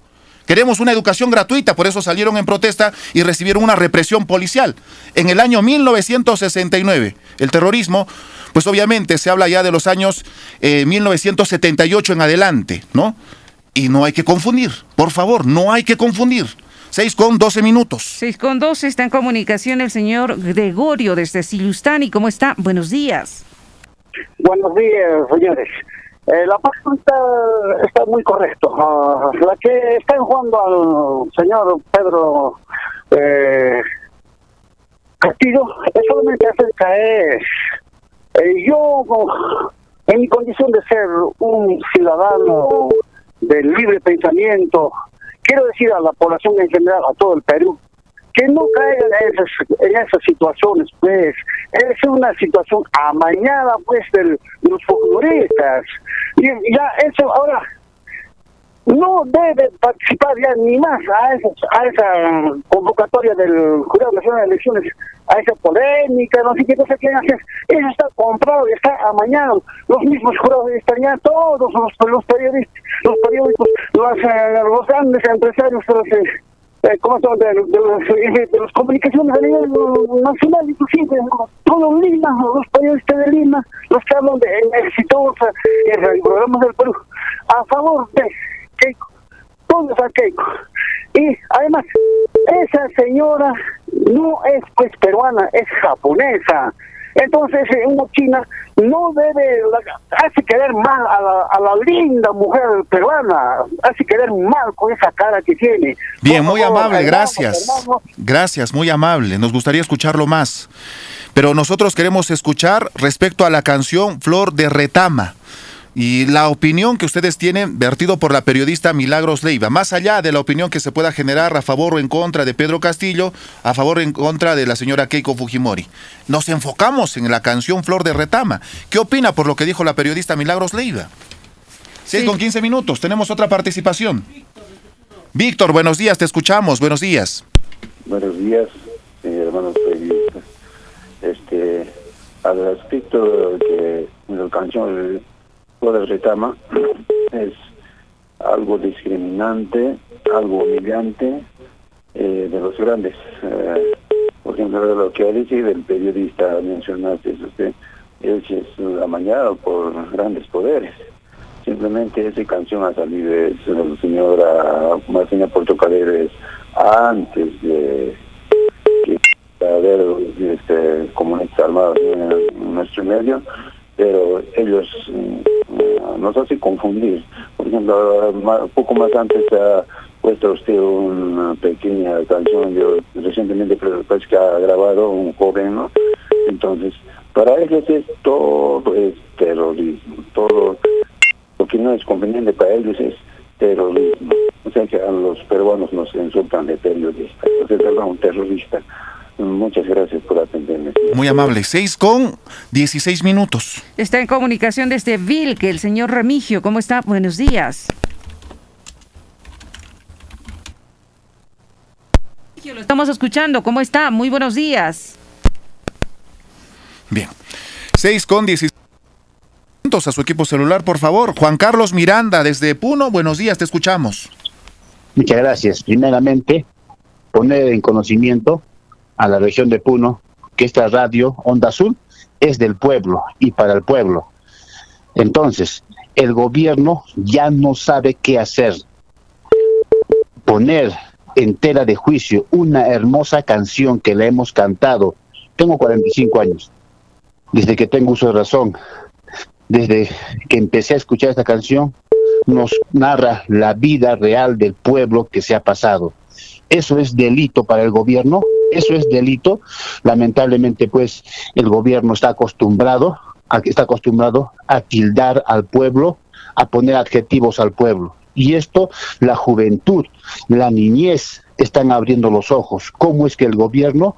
Queremos una educación gratuita, por eso salieron en protesta y recibieron una represión policial. En el año 1969, el terrorismo, pues obviamente se habla ya de los años eh, 1978 en adelante, ¿no? Y no hay que confundir, por favor, no hay que confundir. 6 con 12 minutos. 6 con 12 está en comunicación el señor Gregorio desde Silustani. ¿Cómo está? Buenos días. Buenos días, señores. Eh, la pregunta está muy correcto. Ah, la que están jugando al señor Pedro eh, Castillo es solamente acerca es eh, yo en mi condición de ser un ciudadano de libre pensamiento quiero decir a la población en general a todo el Perú que no caigan en esas, en esas situaciones, pues. Es una situación amañada, pues, de los futbolistas. Y ya eso ahora no debe participar ya ni más a, esos- a esa convocatoria del Jurado Nacional de Elecciones, a esa polémica, no sé qué cosa quieren hacer. Eso está comprado, está amañado. Los mismos jurados están ya todos los, los periodistas, los periódicos, los, eh, los grandes empresarios, los, eh, ¿cómo llama? de, de eh, de las comunicaciones a nivel nacional, inclusive, ¿no? todos Lima, los periodistas de Lima, los que hablan de exitosa en el programa del Perú, a favor de Keiko, todos a Keiko. Y además, esa señora no es pues peruana, es japonesa. Entonces, eh, una china no debe, la- hace quedar mal a la, a la linda mujer peruana, hace quedar mal con esa cara que tiene. Bien, muy amable, gracias. Gracias, muy amable. Nos gustaría escucharlo más. Pero nosotros queremos escuchar respecto a la canción Flor de Retama. Y la opinión que ustedes tienen vertido por la periodista Milagros Leiva, más allá de la opinión que se pueda generar a favor o en contra de Pedro Castillo, a favor o en contra de la señora Keiko Fujimori. Nos enfocamos en la canción Flor de Retama. ¿Qué opina por lo que dijo la periodista Milagros Leiva? 6 con 15 minutos, tenemos otra participación. Víctor, buenos días, te escuchamos, buenos días. Buenos días, hermanos periodistas. Este, al respecto que la canción Flor de Retama es algo discriminante, algo humillante eh, de los grandes. Eh, por ejemplo, lo que dice del periodista mencionaste, usted, él es amañado por grandes poderes. Simplemente esa canción ha salido de la señora Martina Portocaderes antes de que haber este, comunistas armados en nuestro medio pero ellos mm, nos hace confundir. Por ejemplo, poco más antes ha puesto usted una pequeña canción, yo recientemente parece que ha grabado un joven, ¿no? Entonces, para ellos es todo terrorismo, todo lo que no es conveniente para ellos es terrorismo. O sea que a los peruanos nos insultan de periodista, entonces es un terrorista. Muchas gracias por atenderme. Muy amable. Seis con 16 minutos. Está en comunicación desde Vilque el señor Remigio. ¿Cómo está? Buenos días. Lo estamos escuchando. ¿Cómo está? Muy buenos días. Bien. Seis con 16 a su equipo celular, por favor. Juan Carlos Miranda, desde Puno, buenos días, te escuchamos. Muchas gracias. Primeramente, poner en conocimiento a la región de Puno que esta radio Onda Azul es del pueblo y para el pueblo. Entonces, el gobierno ya no sabe qué hacer. Poner entera de juicio una hermosa canción que le hemos cantado. Tengo 45 años, desde que tengo uso de razón, desde que empecé a escuchar esta canción, nos narra la vida real del pueblo que se ha pasado. ¿Eso es delito para el gobierno? Eso es delito. Lamentablemente, pues, el gobierno está acostumbrado a, está acostumbrado a tildar al pueblo, a poner adjetivos al pueblo. Y esto, la juventud, la niñez, están abriendo los ojos. ¿Cómo es que el gobierno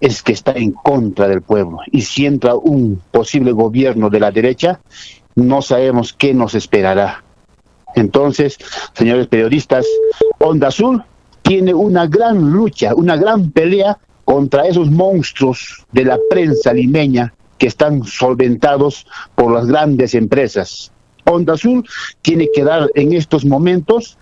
es que está en contra del pueblo? Y si entra un posible gobierno de la derecha, no sabemos qué nos esperará. Entonces, señores periodistas, Onda Azul tiene una gran lucha, una gran pelea contra esos monstruos de la prensa limeña que están solventados por las grandes empresas. Onda Azul tiene que dar en estos momentos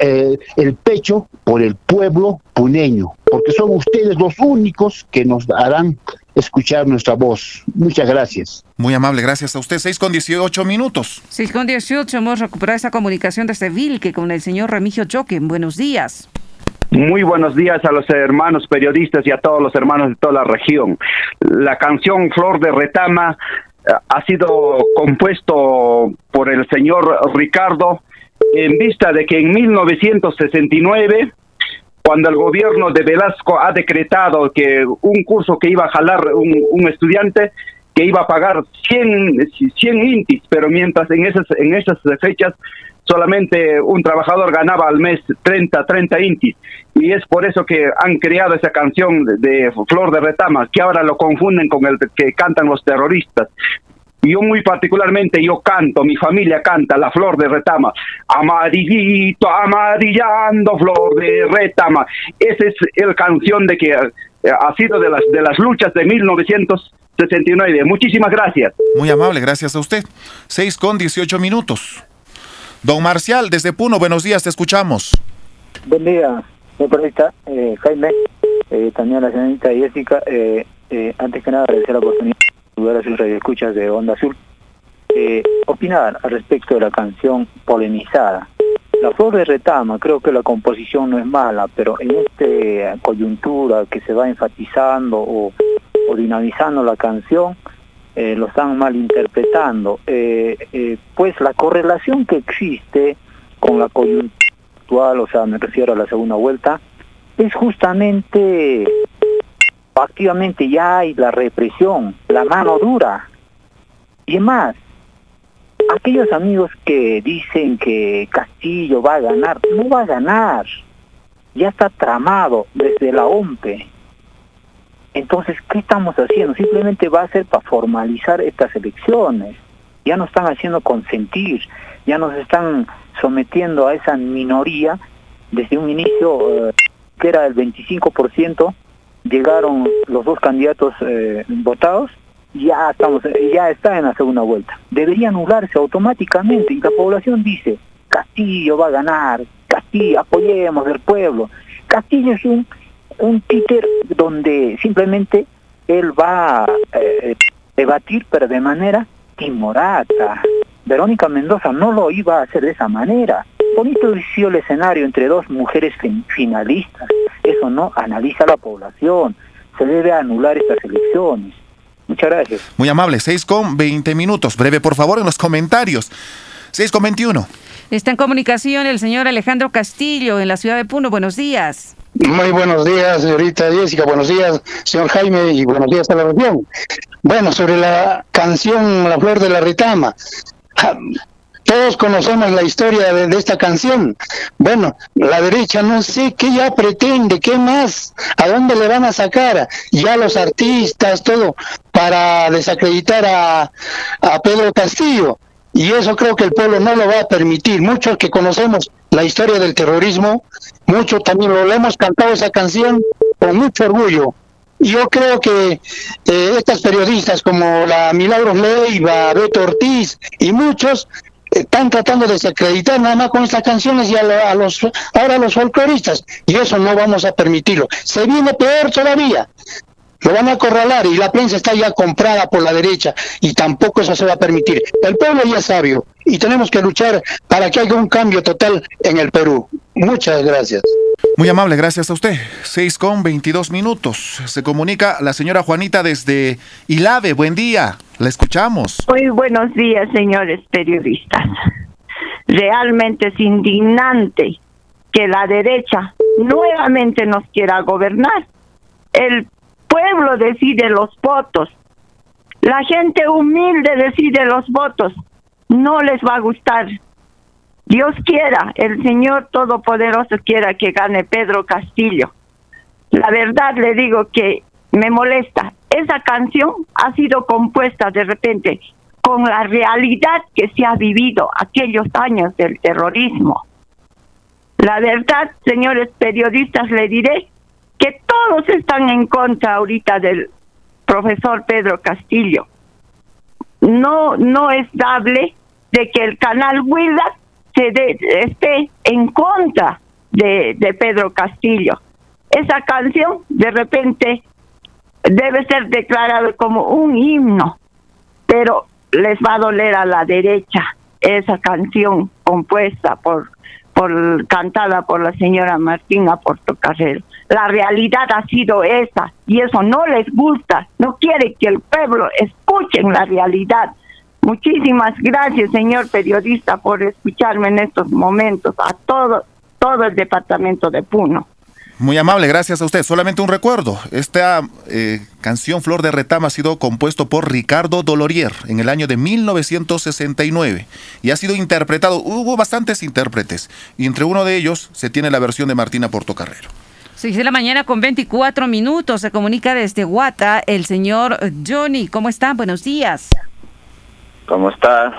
eh, el pecho por el pueblo puneño, porque son ustedes los únicos que nos harán escuchar nuestra voz. Muchas gracias. Muy amable, gracias a usted. 6 con 18 minutos. 6 con 18, hemos recuperado esa comunicación desde Vilque con el señor Remigio Choque. Buenos días. Muy buenos días a los hermanos periodistas y a todos los hermanos de toda la región. La canción Flor de Retama eh, ha sido compuesto por el señor Ricardo en vista de que en 1969 cuando el gobierno de Velasco ha decretado que un curso que iba a jalar un, estudiante que iba a pagar 100, 100 intis, pero mientras en esas, en esas fechas solamente un trabajador ganaba al mes 30, 30 intis. Y es por eso que han creado esa canción de Flor de Retama, que ahora lo confunden con el que cantan los terroristas. Yo muy particularmente, yo canto, mi familia canta La Flor de Retama. Amarillito, amarillando, Flor de Retama. Esa es la canción de que eh, ha sido de las, de las luchas de 1969. Muchísimas gracias. Muy amable, gracias a usted. 6 con 18 minutos. Don Marcial, desde Puno, buenos días, te escuchamos. Buen día, señor eh, Jaime, eh, también la señorita Jessica. Eh, eh, antes que nada, agradecer la oportunidad a sus escuchas de Onda Azul, eh, opinar al respecto de la canción polemizada. La flor de retama, creo que la composición no es mala, pero en esta coyuntura que se va enfatizando o, dinamizando la canción, eh, lo están malinterpretando. Eh, eh, pues la correlación que existe con la coyuntura actual, o sea, me refiero a la segunda vuelta, es justamente activamente ya hay la represión, la mano dura. Y más, aquellos amigos que dicen que Castillo va a ganar, no va a ganar. Ya está tramado desde la OMPE. Entonces, ¿qué estamos haciendo? Simplemente va a ser para formalizar estas elecciones. Ya nos están haciendo consentir, ya nos están sometiendo a esa minoría desde un inicio eh, que era el 25%, llegaron los dos candidatos eh, votados ya estamos ya está en la segunda vuelta. Debería anularse automáticamente y la población dice, Castillo va a ganar, Castillo, apoyemos al pueblo. Castillo es un, un títer donde simplemente él va a eh, debatir, pero de manera timorata. Verónica Mendoza no lo iba a hacer de esa manera. Bonito sido el escenario entre dos mujeres finalistas. Eso no analiza la población. Se debe anular estas elecciones. Muchas gracias. Muy amable, 6 con 20 minutos. Breve, por favor, en los comentarios. 6 con 21. Está en comunicación el señor Alejandro Castillo en la ciudad de Puno. Buenos días. Muy buenos días, señorita Jessica. Buenos días, señor Jaime, y buenos días a la región. Bueno, sobre la canción La Flor de la Ritama. Todos conocemos la historia de, esta canción. Bueno, la derecha no sé qué ya pretende, qué más, a dónde le van a sacar ya los artistas, todo, para desacreditar a, a Pedro Castillo. Y eso creo que el pueblo no lo va a permitir. Muchos que conocemos la historia del terrorismo, muchos también lo hemos cantado esa canción con mucho orgullo. Yo creo que eh, estas periodistas como la Milagros Leiva, Beto Ortiz y muchos están tratando de desacreditar nada más con estas canciones y a, los ahora a los folcloristas y eso no vamos a permitirlo. Se viene peor todavía. Lo van a acorralar y la prensa está ya comprada por la derecha y tampoco eso se va a permitir. El pueblo ya es sabio y tenemos que luchar para que haya un cambio total en el Perú. Muchas gracias. Muy amable, gracias a usted. 6 con 22 minutos. Se comunica la señora Juanita desde Ilave. Buen día, la escuchamos. Muy buenos días, señores periodistas. Realmente es indignante que la derecha nuevamente nos quiera gobernar. El pueblo decide los votos. La gente humilde decide los votos. No les va a gustar Dios quiera, el Señor Todopoderoso quiera que gane Pedro Castillo. La verdad le digo que me molesta. Esa canción ha sido compuesta de repente con la realidad que se ha vivido aquellos años del terrorismo. La verdad, señores periodistas, le diré que todos están en contra ahorita del profesor Pedro Castillo. No, no es dable de que el canal Willac se esté en contra de, de Pedro Castillo. Esa canción de repente debe ser declarada como un himno, pero les va a doler a la derecha esa canción compuesta por, por cantada por la señora Martina Portocarrero. La realidad ha sido esa y eso no les gusta, no quiere que el pueblo escuche la realidad. Muchísimas gracias, señor periodista, por escucharme en estos momentos, a todo, todo el departamento de Puno. Muy amable, gracias a usted. Solamente un recuerdo. Esta eh, canción Flor de Retama ha sido compuesto por Ricardo Dolorier en el año de 1969 y ha sido interpretado. Hubo bastantes intérpretes y entre uno de ellos se tiene la versión de Martina Portocarrero. 6 de la mañana con 24 minutos. Se comunica desde Guata el señor Johnny. ¿Cómo está? Buenos días. ¿Cómo está?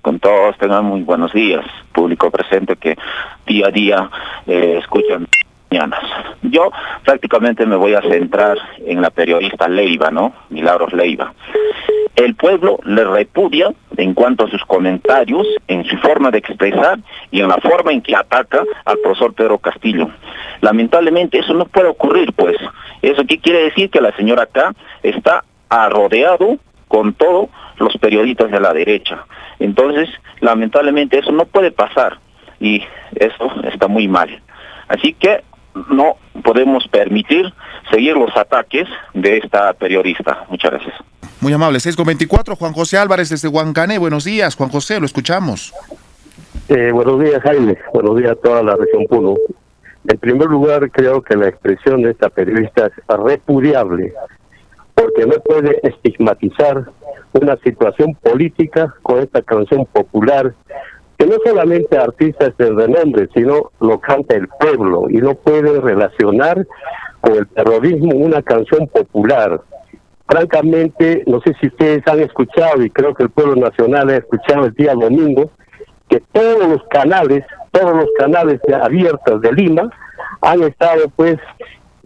Con todos tengan muy buenos días, público presente que día a día eh, escuchan Yo prácticamente me voy a centrar en la periodista Leiva, ¿no? Milagros Leiva. El pueblo le repudia en cuanto a sus comentarios, en su forma de expresar y en la forma en que ataca al profesor Pedro Castillo. Lamentablemente eso no puede ocurrir, pues. ¿Eso qué quiere decir? Que la señora acá está rodeado con todo los periodistas de la derecha. Entonces, lamentablemente eso no puede pasar y eso está muy mal. Así que no podemos permitir seguir los ataques de esta periodista. Muchas gracias. Muy amable. 6 con 24, Juan José Álvarez desde Huancané. Buenos días, Juan José, lo escuchamos. Eh, buenos días, Jaime. Buenos días a toda la región Puno. En primer lugar, creo que la expresión de esta periodista es repudiable porque no puede estigmatizar una situación política con esta canción popular que no solamente artistas de renombre, sino lo canta el pueblo y no puede relacionar con el terrorismo una canción popular. Francamente, no sé si ustedes han escuchado y creo que el pueblo nacional ha escuchado el día domingo que todos los canales, todos los canales abiertos de Lima han estado pues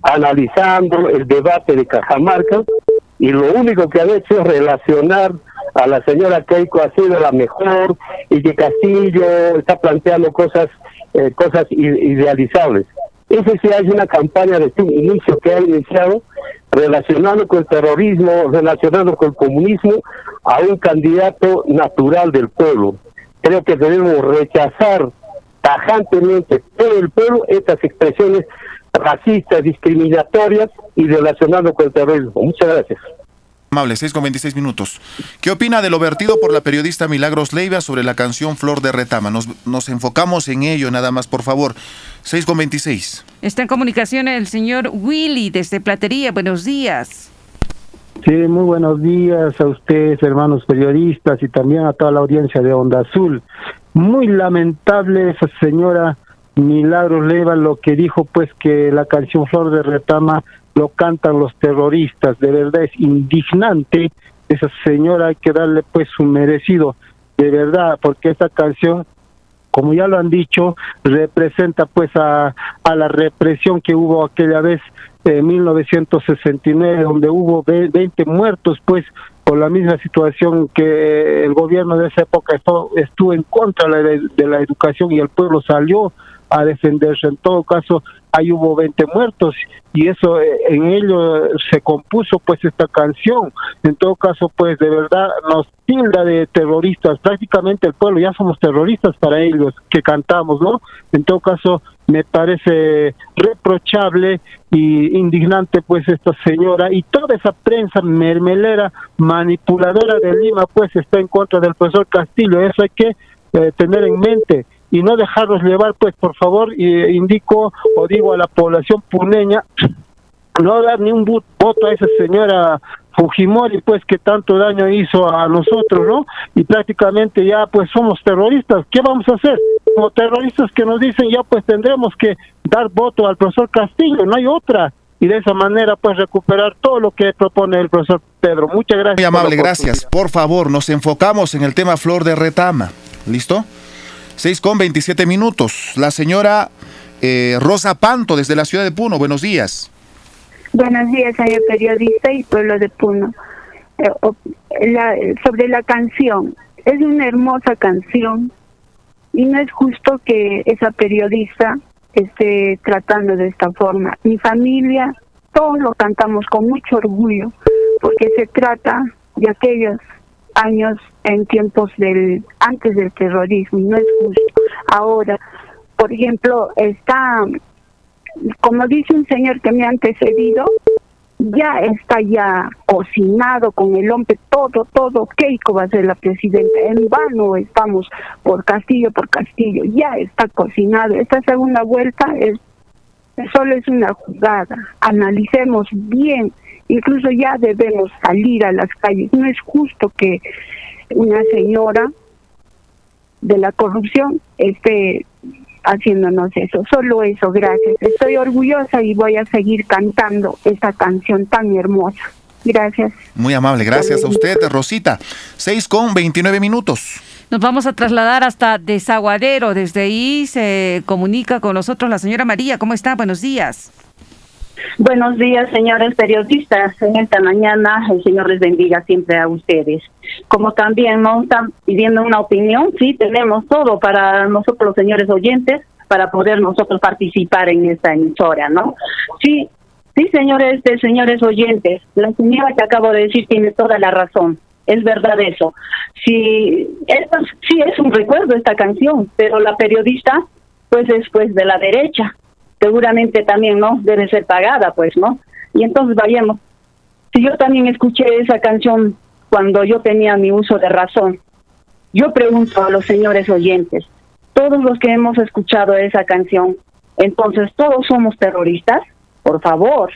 analizando el debate de Cajamarca y lo único que han hecho es relacionar a la señora Keiko ha sido la mejor y que Castillo está planteando cosas eh, cosas idealizables. Eso sí hay una campaña de inicio que ha iniciado relacionando con el terrorismo, relacionando con el comunismo a un candidato natural del pueblo. Creo que debemos rechazar tajantemente todo el pueblo estas expresiones racistas, discriminatorias y relacionando con el terrorismo. Muchas gracias. Amable, 6 con 26 minutos. ¿Qué opina de lo vertido por la periodista Milagros Leiva sobre la canción Flor de Retama? Nos, nos enfocamos en ello nada más, por favor. 6 con 26. Está en comunicación el señor Willy desde Platería. Buenos días. Sí, muy buenos días a ustedes, hermanos periodistas, y también a toda la audiencia de Onda Azul. Muy lamentable esa señora Milagros Leiva lo que dijo, pues que la canción Flor de Retama lo cantan los terroristas. De verdad es indignante. Esa señora hay que darle pues su merecido. De verdad, porque esta canción, como ya lo han dicho, representa pues a, a la represión que hubo aquella vez en 1969, donde hubo 20 muertos pues por la misma situación que el gobierno de esa época estuvo, estuvo en contra de la educación y el pueblo salió a defenderse. En todo caso, ahí hubo 20 muertos y eso eh, en ello se compuso pues esta canción. En todo caso, pues de verdad nos tilda de terroristas. Prácticamente el pueblo ya somos terroristas para ellos que cantamos, ¿no? En todo caso, me parece reprochable y indignante pues esta señora y toda esa prensa mermelera manipuladora de Lima pues está en contra del profesor Castillo. Eso hay que eh, tener en mente y no dejarlos llevar, pues por favor, y indico o digo a la población puneña, no dar ni un voto a esa señora Fujimori, pues que tanto daño hizo a nosotros, ¿no? Y prácticamente ya pues somos terroristas, ¿qué vamos a hacer? Como terroristas que nos dicen ya pues tendremos que dar voto al profesor Castillo, no hay otra. Y de esa manera pues recuperar todo lo que propone el profesor Pedro. Muchas gracias. Muy amable, gracias. Por favor, nos enfocamos en el tema Flor de Retama. ¿Listo? 6 con 27 minutos. La señora eh, Rosa Panto, desde la ciudad de Puno. Buenos días. Buenos días, señor periodista y pueblo de Puno. Eh, sobre la canción, es una hermosa canción y no es justo que esa periodista esté tratando de esta forma. Mi familia, todos lo cantamos con mucho orgullo porque se trata de aquellos años en tiempos del antes del terrorismo, no es justo. Ahora, por ejemplo, está, como dice un señor que me ha antecedido, ya está ya cocinado con el hombre, todo, todo, Keiko va a ser la presidenta, en vano estamos por Castillo, por Castillo, ya está cocinado. Esta segunda vuelta es solo es una jugada, analicemos bien incluso ya debemos salir a las calles. No es justo que una señora de la corrupción esté haciéndonos eso. Solo eso, gracias. Estoy orgullosa y voy a seguir cantando esta canción tan hermosa. Gracias. Muy amable, gracias a usted, Rosita. 6 con 29 minutos. Nos vamos a trasladar hasta Desaguadero. Desde ahí se comunica con nosotros la señora María. ¿Cómo está? Buenos días. Buenos días, señores periodistas. En esta mañana el Señor les bendiga siempre a ustedes. Como también nos están pidiendo una opinión, sí, tenemos todo para nosotros señores oyentes, para poder nosotros participar en esta emisora, ¿no? Sí, sí, señores, señores oyentes, la señora que acabo de decir tiene toda la razón. Es verdad eso. Sí, sí es un recuerdo esta canción, pero la periodista, pues es pues de la derecha seguramente también, ¿no? Debe ser pagada, pues, ¿no? Y entonces vayamos. Si yo también escuché esa canción cuando yo tenía mi uso de razón, yo pregunto a los señores oyentes, todos los que hemos escuchado esa canción, entonces todos somos terroristas, por favor.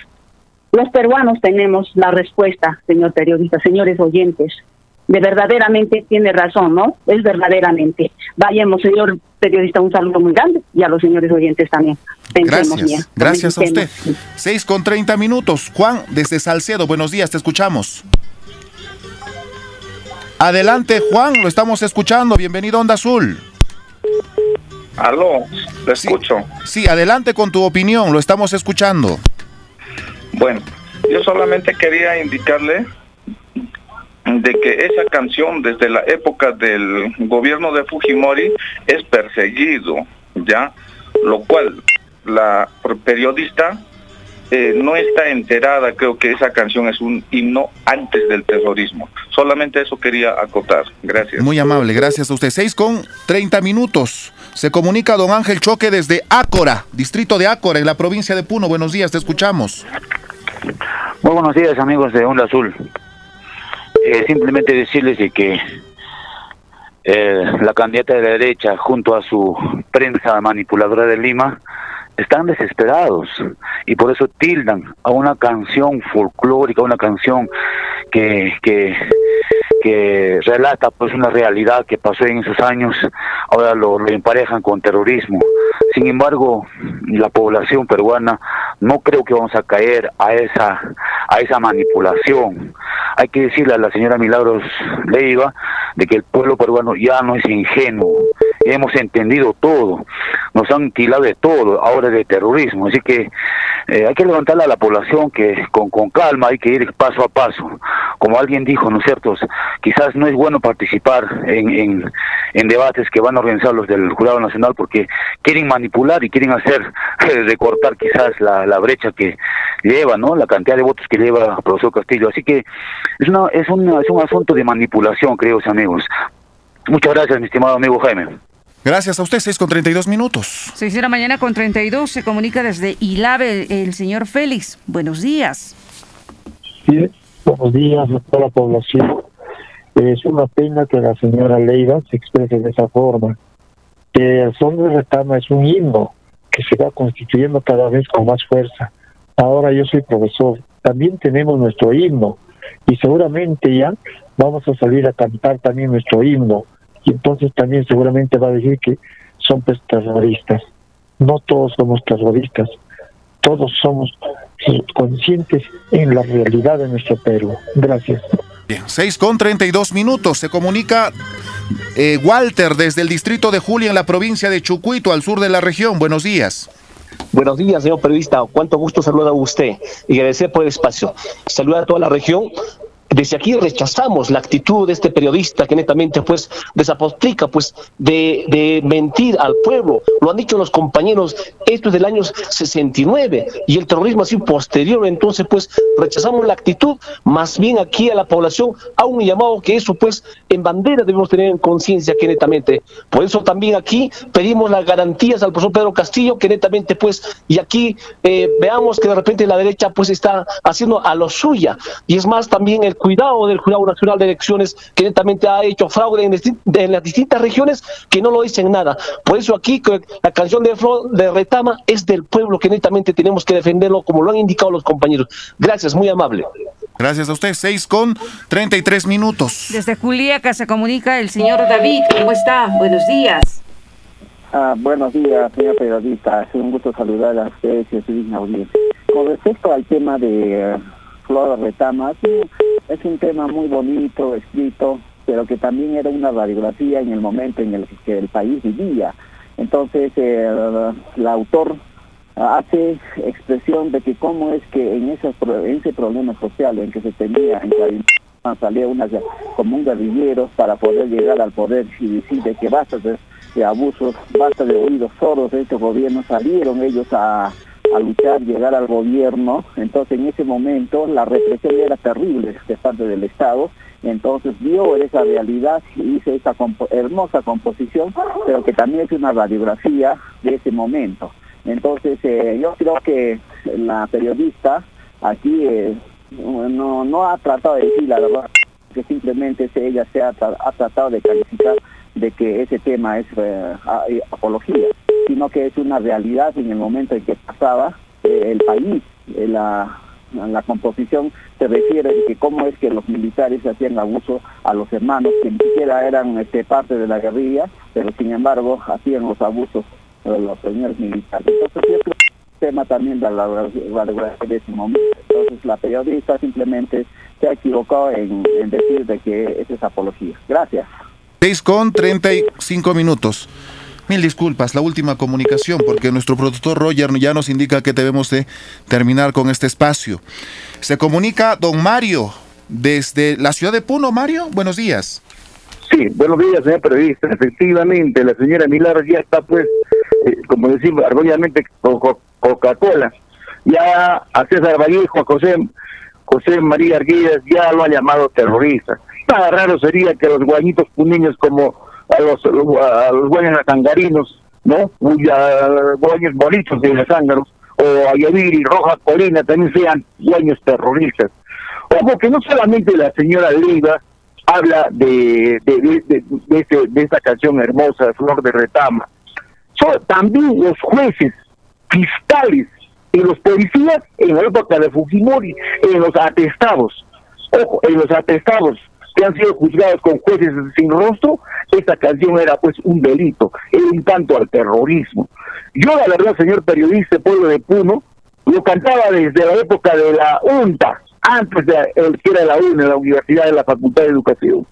Los peruanos tenemos la respuesta, señor periodista, señores oyentes. De verdaderamente tiene razón, ¿no? Es verdaderamente. Vayamos, señor periodista, un saludo muy grande y a los señores oyentes también. Pensemos Gracias, bien. gracias a usted. 6 con 30 minutos. Juan, desde Salcedo, buenos días, te escuchamos. Adelante, Juan, lo estamos escuchando. Bienvenido a Onda Azul. Aló, te escucho. Sí, adelante con tu opinión, lo estamos escuchando. Bueno, yo solamente quería indicarle de que esa canción desde la época del gobierno de Fujimori es perseguido, ¿ya? Lo cual la periodista eh, no está enterada, creo que esa canción es un himno antes del terrorismo. Solamente eso quería acotar. Gracias. Muy amable, gracias a usted. 6 con 30 minutos. Se comunica don Ángel Choque desde Ácora, distrito de Ácora, en la provincia de Puno. Buenos días, te escuchamos. Muy buenos días amigos de Onda Azul. Eh, simplemente decirles de que eh, la candidata de la derecha junto a su prensa manipuladora de Lima están desesperados y por eso tildan a una canción folclórica, una canción que, que, que relata pues una realidad que pasó en esos años, ahora lo, lo emparejan con terrorismo. Sin embargo, la población peruana no creo que vamos a caer a esa a esa manipulación. Hay que decirle a la señora Milagros Leiva de que el pueblo peruano ya no es ingenuo, hemos entendido todo, nos han tilado de todo, ahora de terrorismo, así que eh, hay que levantarle a la población que con, con calma hay que ir paso a paso. Como alguien dijo, ¿no es cierto? Quizás no es bueno participar en, en, debates que van a organizar los del Jurado Nacional porque quieren manipular y quieren hacer recortar quizás la, la brecha que lleva, ¿no? La cantidad de votos que lleva el profesor Castillo. Así que es, una, es, una, es un asunto de manipulación, creo, amigos. Muchas gracias, mi estimado amigo Jaime. Gracias a usted, 6 con 32 minutos. 6 de la mañana con 32 se comunica desde Ilave el, señor Félix. Buenos días. Sí, buenos días a toda la población. Es una pena que la señora Leiva se exprese de esa forma. Que el son de retama es un himno que se va constituyendo cada vez con más fuerza. Ahora yo soy profesor, también tenemos nuestro himno y seguramente ya vamos a salir a cantar también nuestro himno y entonces también seguramente va a decir que son pues terroristas. No todos somos terroristas, todos somos conscientes en la realidad de nuestro Perú. Gracias. Bien, 6 con 32 minutos. Se comunica eh, Walter desde el distrito de Julia en la provincia de Chucuito, al sur de la región. Buenos días. Buenos días, señor periodista. Cuánto gusto saludar a usted y agradecer por el espacio. Saludar a toda la región. Desde aquí rechazamos la actitud de este periodista que netamente pues desapostica pues de, de mentir al pueblo. Lo han dicho los compañeros, esto es del año 69 y el terrorismo así posterior. Entonces pues rechazamos la actitud, más bien aquí a la población a un llamado que eso pues en bandera debemos tener en conciencia que netamente. Por eso también aquí pedimos las garantías al profesor Pedro Castillo que netamente pues y aquí eh, veamos que de repente la derecha pues está haciendo a lo suya y es más también el cuidado del Jurado Nacional de Elecciones que netamente ha hecho fraude en, en, las distintas regiones que no lo dicen nada. Por eso aquí la canción de, de Retama es del pueblo que netamente tenemos que defenderlo como lo han indicado los compañeros. Gracias, muy amable. Gracias a usted, 6 con 33 minutos. Desde Juliaca se comunica el señor David. ¿Cómo está? Buenos días. Ah, buenos días, señor periodista. Es un gusto saludar a ustedes y a su digna audiencia. Con respecto al tema de... Uh, Flor Retama, sí, es un tema muy bonito, escrito, pero que también era una radiografía en el momento en el que el país vivía. Entonces, eh, el autor hace expresión de que cómo es que en, esos, en ese problema social en que se tenía en Guarimán salía una, como un guerrillero para poder llegar al poder y decir de que basta de, abusos, basta de oídos sordos de este gobierno, salieron ellos a a luchar, llegar al gobierno, entonces en ese momento la represión era terrible de parte del Estado, entonces vio esa realidad y hizo esa hermosa composición, pero que también es una radiografía de ese momento. Entonces eh, yo creo que la periodista aquí eh, no, no ha tratado de decir la verdad, que simplemente ella se ha, ha tratado de calificar de que ese tema es eh, apología, sino que es una realidad en el momento en que pasaba eh, el país, eh, la, la composición se refiere de que cómo es que los militares hacían abuso a los hermanos que ni siquiera eran este, parte de la guerrilla, pero sin embargo hacían los abusos de los señores militares. Entonces yo creo tema también de la regularidad de ese momento. Entonces la periodista simplemente se ha equivocado en, en decir de que esa es apología. Gracias. 6 con 35 minutos. Mil disculpas, la última comunicación, porque nuestro productor Roger ya nos indica que debemos de terminar con este espacio. Se comunica don Mario desde la ciudad de Puno. Mario, buenos días. Sí, buenos días, señor periodista. Efectivamente, la señora Milagros ya está, pues, eh, como decimos, argolladamente con Coca-Cola. Ya a César Vallejo, a José, José María Arguillas, ya lo ha llamado terrorista. Nada raro sería que los guañitos puneños como a los, a los buenos atangarinos, ¿no? Buenos bonitos ángaros, o a y Roja Colina también sean dueños terroristas. Ojo que no solamente la señora Leiva habla de, de, de, este, de esta canción hermosa, Flor de Retama, son también los jueces, fiscales y los policías en la época de Fujimori, en los atestados, ojo, en los atestados que han sido juzgados con jueces sin rostro, esta canción era pues un delito, era un tanto al terrorismo. Yo la verdad, señor periodista, pueblo de Puno, lo cantaba desde la época de la UNTA, antes de el que era la UNA, la Universidad de la Facultad de Educación.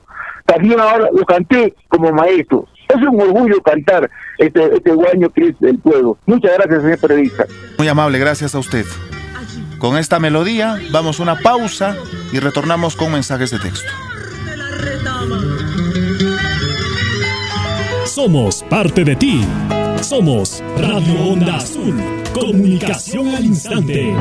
También ahora lo canté como maestro. Es un orgullo cantar este, este guaño que es del pueblo. Muchas gracias, señor periodista. Muy amable, gracias a usted. Con esta melodía vamos a una pausa y retornamos con mensajes de texto. Somos parte de ti. Somos Radio Onda Azul. Comunicación al instante.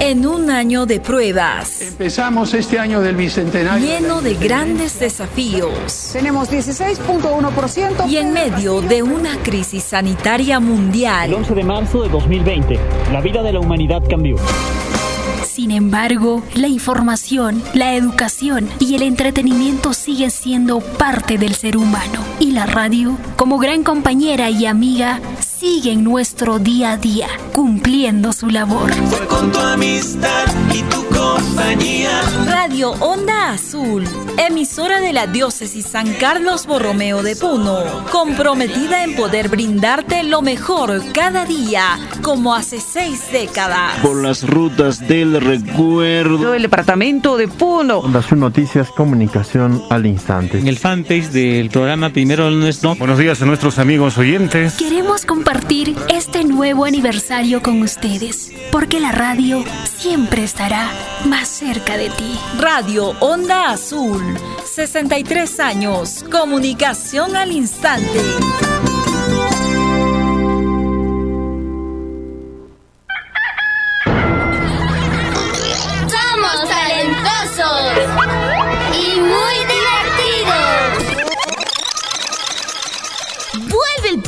En un año de pruebas. Empezamos este año del bicentenario. Lleno de grandes desafíos. Tenemos 16.1%. Y en medio de una crisis sanitaria mundial. El 11 de marzo de 2020, la vida de la humanidad cambió. Sin embargo, la información, la educación y el entretenimiento siguen siendo parte del ser humano. Y la radio, como gran compañera y amiga, sigue en nuestro día a día, cumpliendo su labor. Fue con tu amistad y tu compañía. Radio Onda Azul, emisora de la diócesis San Carlos Borromeo de Puno, comprometida en poder brindarte lo mejor cada día, como hace seis décadas. Por las rutas del recuerdo. El departamento de Puno. Onda Azul Noticias, comunicación al instante. En el fanpage del programa Primero Nuestro. Buenos días a nuestros amigos oyentes. Queremos compartir este nuevo aniversario con ustedes, porque la radio siempre estará más cerca de ti. Radio Onda Azul, 63 años, comunicación al instante.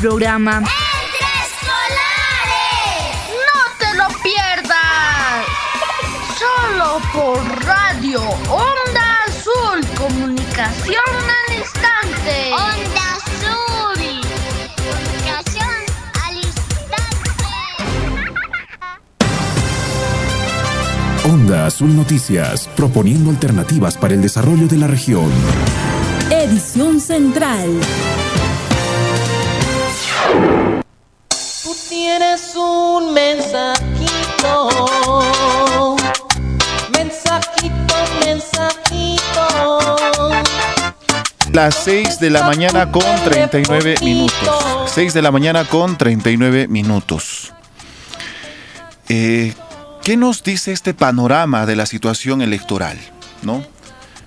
Vuelve el programa. Solo por Radio Onda Azul, comunicación al instante. Onda Azul, comunicación al instante. Onda Azul Noticias, proponiendo alternativas para el desarrollo de la región. Edición Central. Tú tienes un mensajito. Mensajito, mensajito. Las 6 de la mañana con 39 minutos. 6 de la mañana con 39 minutos. Eh, ¿Qué nos dice este panorama de la situación electoral? ¿No?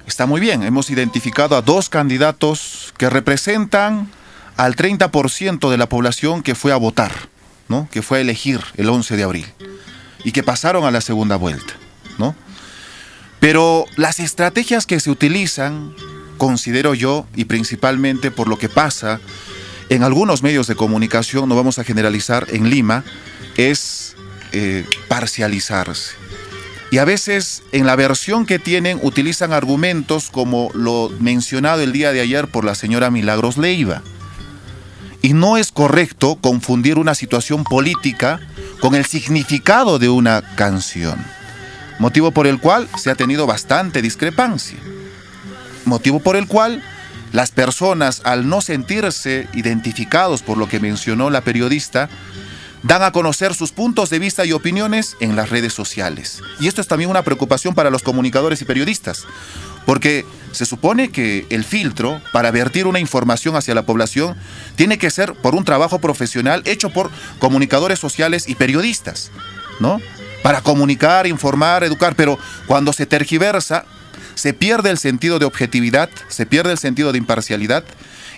Está muy bien, hemos identificado a dos candidatos que representan al 30% de la población que fue a votar, ¿no? que fue a elegir el 11 de abril y que pasaron a la segunda vuelta. ¿no? Pero las estrategias que se utilizan, considero yo, y principalmente por lo que pasa en algunos medios de comunicación, no vamos a generalizar, en Lima, es eh, parcializarse. Y a veces en la versión que tienen utilizan argumentos como lo mencionado el día de ayer por la señora Milagros Leiva. Y no es correcto confundir una situación política con el significado de una canción, motivo por el cual se ha tenido bastante discrepancia, motivo por el cual las personas, al no sentirse identificados por lo que mencionó la periodista, dan a conocer sus puntos de vista y opiniones en las redes sociales. Y esto es también una preocupación para los comunicadores y periodistas, porque se supone que el filtro para vertir una información hacia la población tiene que ser por un trabajo profesional hecho por comunicadores sociales y periodistas, ¿no? Para comunicar, informar, educar, pero cuando se tergiversa, se pierde el sentido de objetividad, se pierde el sentido de imparcialidad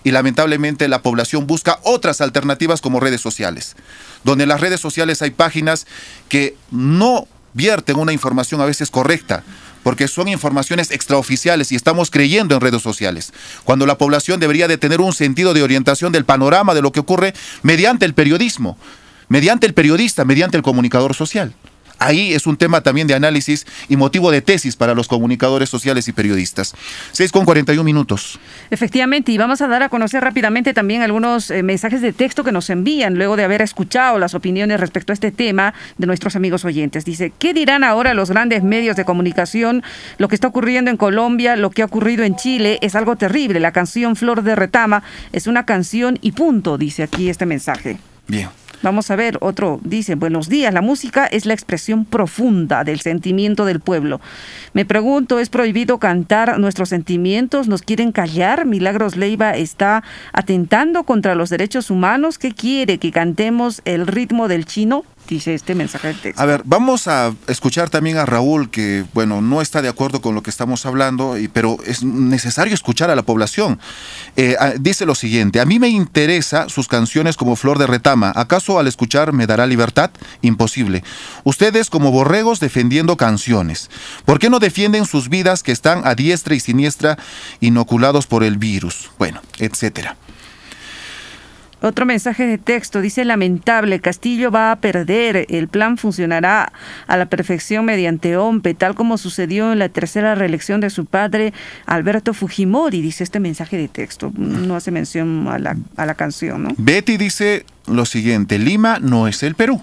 y lamentablemente la población busca otras alternativas como redes sociales, donde en las redes sociales hay páginas que no vierten una información a veces correcta, porque son informaciones extraoficiales y estamos creyendo en redes sociales, cuando la población debería de tener un sentido de orientación del panorama de lo que ocurre mediante el periodismo, mediante el periodista, mediante el comunicador social. Ahí es un tema también de análisis y motivo de tesis para los comunicadores sociales y periodistas. 6 con 41 minutos. Efectivamente, y vamos a dar a conocer rápidamente también algunos eh, mensajes de texto que nos envían luego de haber escuchado las opiniones respecto a este tema de nuestros amigos oyentes. Dice, ¿qué dirán ahora los grandes medios de comunicación? Lo que está ocurriendo en Colombia, lo que ha ocurrido en Chile es algo terrible. La canción Flor de Retama es una canción y punto, dice aquí este mensaje. Bien. Vamos a ver, otro dice, buenos días, la música es la expresión profunda del sentimiento del pueblo. Me pregunto, ¿es prohibido cantar nuestros sentimientos? ¿Nos quieren callar? Milagros Leiva está atentando contra los derechos humanos. ¿Qué quiere? ¿Que cantemos el ritmo del chino? Dice este mensaje de texto. A ver, vamos a escuchar también a Raúl, que, bueno, no está de acuerdo con lo que estamos hablando, pero es necesario escuchar a la población. Eh, dice lo siguiente, a mí me interesa sus canciones como Flor de Retama. ¿Acaso al escuchar me dará libertad? Imposible. Ustedes como borregos defendiendo canciones. ¿Por qué no defienden sus vidas que están a diestra y siniestra inoculados por el virus? Bueno, etcétera. Otro mensaje de texto dice lamentable, Castillo va a perder, el plan funcionará a la perfección mediante OMPE, tal como sucedió en la tercera reelección de su padre Alberto Fujimori, dice este mensaje de texto, no hace mención a la, a la canción. ¿no? Betty dice lo siguiente, Lima no es el Perú.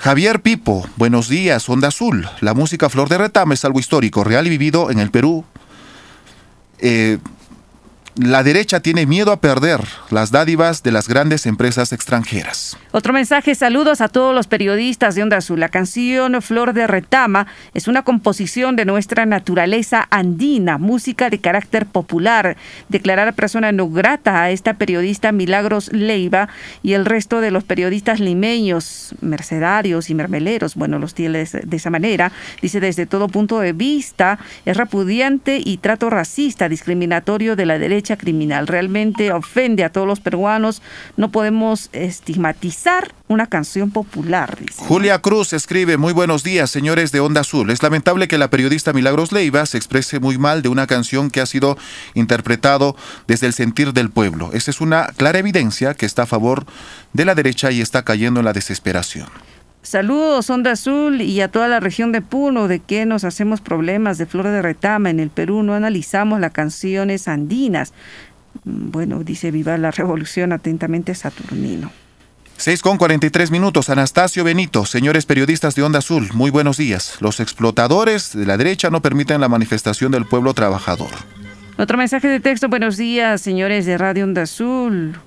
Javier Pipo, buenos días, Onda Azul. La música Flor de Retama es algo histórico, real y vivido en el Perú. Eh, la derecha tiene miedo a perder las dádivas de las grandes empresas extranjeras. Otro mensaje, saludos a todos los periodistas de Onda Azul. La canción Flor de Retama es una composición de nuestra naturaleza andina, música de carácter popular. Declarar persona no grata a esta periodista Milagros Leiva y el resto de los periodistas limeños, mercedarios y mermeleros, bueno, los tienes de esa manera, dice desde todo punto de vista, es repudiante y trato racista, discriminatorio de la derecha criminal. Realmente ofende a todos los peruanos. No podemos estigmatizar una canción popular. Julia Cruz escribe, muy buenos días, señores de Onda Azul. Es lamentable que la periodista Milagros Leiva se exprese muy mal de una canción que ha sido interpretado desde el sentir del pueblo. Esa es una clara evidencia que está a favor de la derecha y está cayendo en la desesperación. Saludos, Onda Azul, y a toda la región de Puno, de que nos hacemos problemas de flor de retama. En el Perú no analizamos las canciones andinas. Bueno, dice Viva la Revolución, atentamente Saturnino. 6 con 43 minutos. Anastasio Benito, señores periodistas de Onda Azul, muy buenos días. Los explotadores de la derecha no permiten la manifestación del pueblo trabajador. Otro mensaje de texto, buenos días, señores de Radio Onda Azul.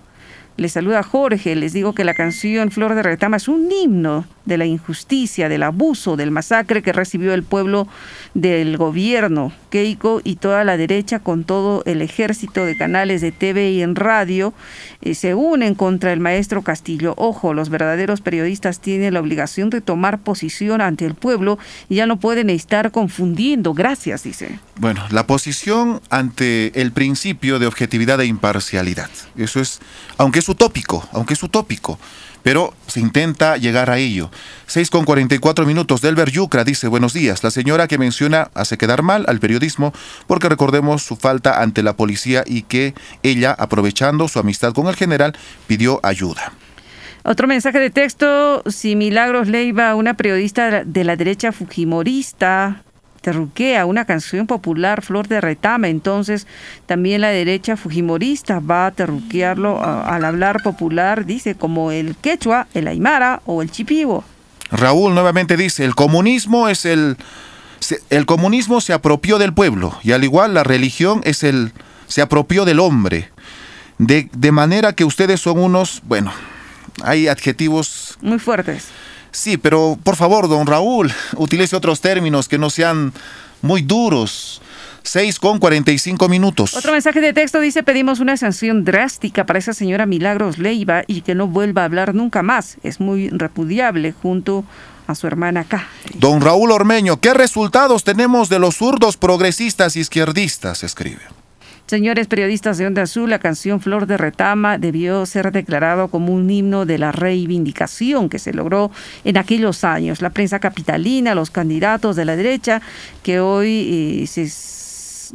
Les saluda Jorge, les digo que la canción Flor de Retama es un himno de la injusticia, del abuso, del masacre que recibió el pueblo del gobierno, Keiko y toda la derecha con todo el ejército de canales de TV y en radio eh, se unen contra el maestro Castillo. Ojo, los verdaderos periodistas tienen la obligación de tomar posición ante el pueblo y ya no pueden estar confundiendo. Gracias, dice. Bueno, la posición ante el principio de objetividad e imparcialidad. Eso es, aunque es utópico, aunque es utópico pero se intenta llegar a ello. 6 con 44 minutos. Delber Yucra dice, buenos días. La señora que menciona hace quedar mal al periodismo porque recordemos su falta ante la policía y que ella, aprovechando su amistad con el general, pidió ayuda. Otro mensaje de texto, si Milagros Leiva, una periodista de la derecha fujimorista, terruquea una canción popular, Flor de Retama. Entonces, también la derecha fujimorista va a terruquearlo al hablar popular, dice, como el quechua, el aymara o el chipivo. Raúl nuevamente dice, el comunismo es el... El comunismo se apropió del pueblo y al igual la religión es el se apropió del hombre. De, de manera que ustedes son unos, bueno, hay adjetivos... Muy fuertes. Sí, pero por favor, don Raúl, utilice otros términos que no sean muy duros. 6 con 45 minutos. Otro mensaje de texto dice, pedimos una sanción drástica para esa señora Milagros Leiva y que no vuelva a hablar nunca más. Es muy repudiable junto a su hermana acá. Don Raúl Ormeño, ¿qué resultados tenemos de los zurdos progresistas izquierdistas? Escribe. Señores periodistas de Onda Azul, la canción Flor de Retama debió ser declarado como un himno de la reivindicación que se logró en aquellos años. La prensa capitalina, los candidatos de la derecha que hoy eh, se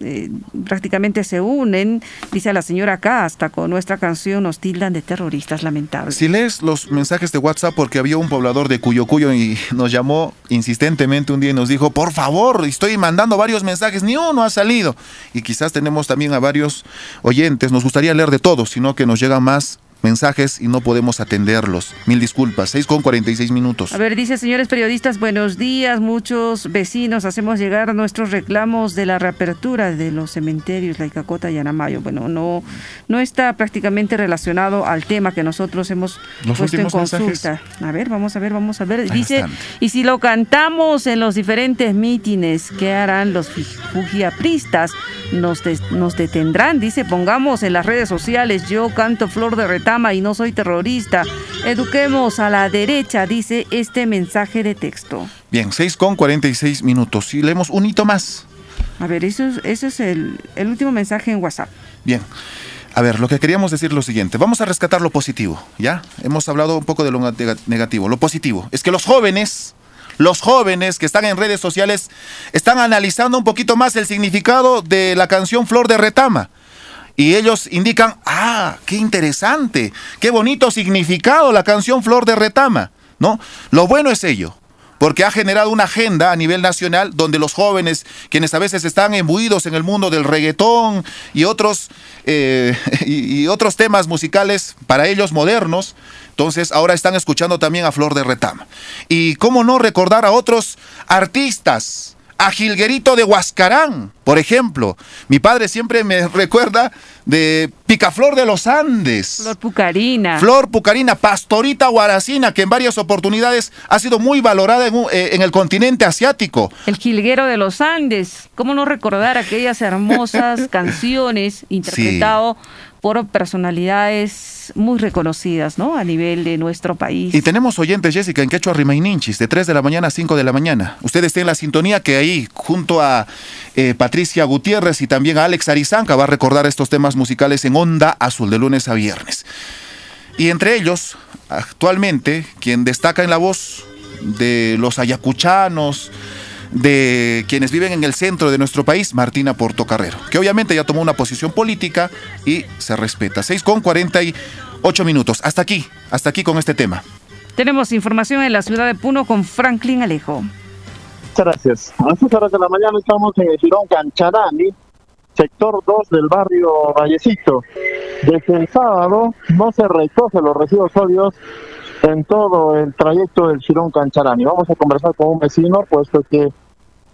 eh, prácticamente se unen, dice la señora acá, hasta con nuestra canción nos tildan de terroristas, lamentables. Si lees los mensajes de WhatsApp, porque había un poblador de Cuyo Cuyo y nos llamó insistentemente un día y nos dijo, por favor, estoy mandando varios mensajes, ni uno ha salido. Y quizás tenemos también a varios oyentes, nos gustaría leer de todos, sino que nos llega más mensajes y no podemos atenderlos. Mil disculpas, 6 con 46 minutos. A ver, dice señores periodistas, buenos días. Muchos vecinos hacemos llegar nuestros reclamos de la reapertura de los cementerios, La Icacota y Anamayo. Bueno, no, no está prácticamente relacionado al tema que nosotros hemos puesto en consulta. A ver, vamos a ver, vamos a ver. dice, y si lo cantamos en los diferentes mítines, ¿qué harán los fujiapristas? Nos, nos detendrán, dice, pongamos en las redes sociales, yo canto Flor de Retal y no soy terrorista. Eduquemos a la derecha, dice este mensaje de texto. Bien, 6 con 46 minutos. Y leemos un hito más. A ver, eso es, eso es el, el último mensaje en WhatsApp. Bien. A ver, lo que queríamos decir es lo siguiente. Vamos a rescatar lo positivo, ¿ya? Hemos hablado un poco de lo negativo. Lo positivo es que los jóvenes, los jóvenes que están en redes sociales, están analizando un poquito más el significado de la canción Flor de Retama y ellos indican, ah, qué interesante, qué bonito significado la canción Flor de Retama, ¿no? Lo bueno es ello, porque ha generado una agenda a nivel nacional donde los jóvenes, quienes a veces están embuidos en el mundo del reggaetón y otros, eh, y, y otros temas musicales para ellos modernos, entonces ahora están escuchando también a Flor de Retama. Y cómo no recordar a otros artistas a Gilguerito de Huascarán, por ejemplo. Mi padre siempre me recuerda de Picaflor de los Andes. Flor Pucarina. Flor Pucarina, Pastorita Guaracina, que en varias oportunidades ha sido muy valorada en, eh, en el continente asiático. El Gilguero de los Andes. ¿Cómo no recordar aquellas hermosas canciones interpretado por personalidades muy reconocidas, ¿no? A nivel de nuestro país. Y tenemos oyentes, Jessica, en Quechua Rimaininchis, de 3 de la mañana a 5 de la mañana. Ustedes tienen la sintonía que ahí, junto a eh, Patricia Gutiérrez y también a Alex Arizanca, va a recordar estos temas musicales en Onda Azul, de lunes a viernes. Y entre ellos, actualmente, quien destaca en la voz de los ayacuchanos, de quienes viven en el centro de nuestro país, Martina Portocarrero, que obviamente ya tomó una posición política y se respeta. 6 con 48 minutos. Hasta aquí, hasta aquí con este tema. Tenemos información en la ciudad de Puno con Franklin Alejo. Muchas gracias. A estas horas de la mañana estamos en el Girón Cancharani, sector 2 del barrio Vallecito. Desde el sábado no se recogen los residuos sólidos en todo el trayecto del Girón Cancharani. Vamos a conversar con un vecino, puesto que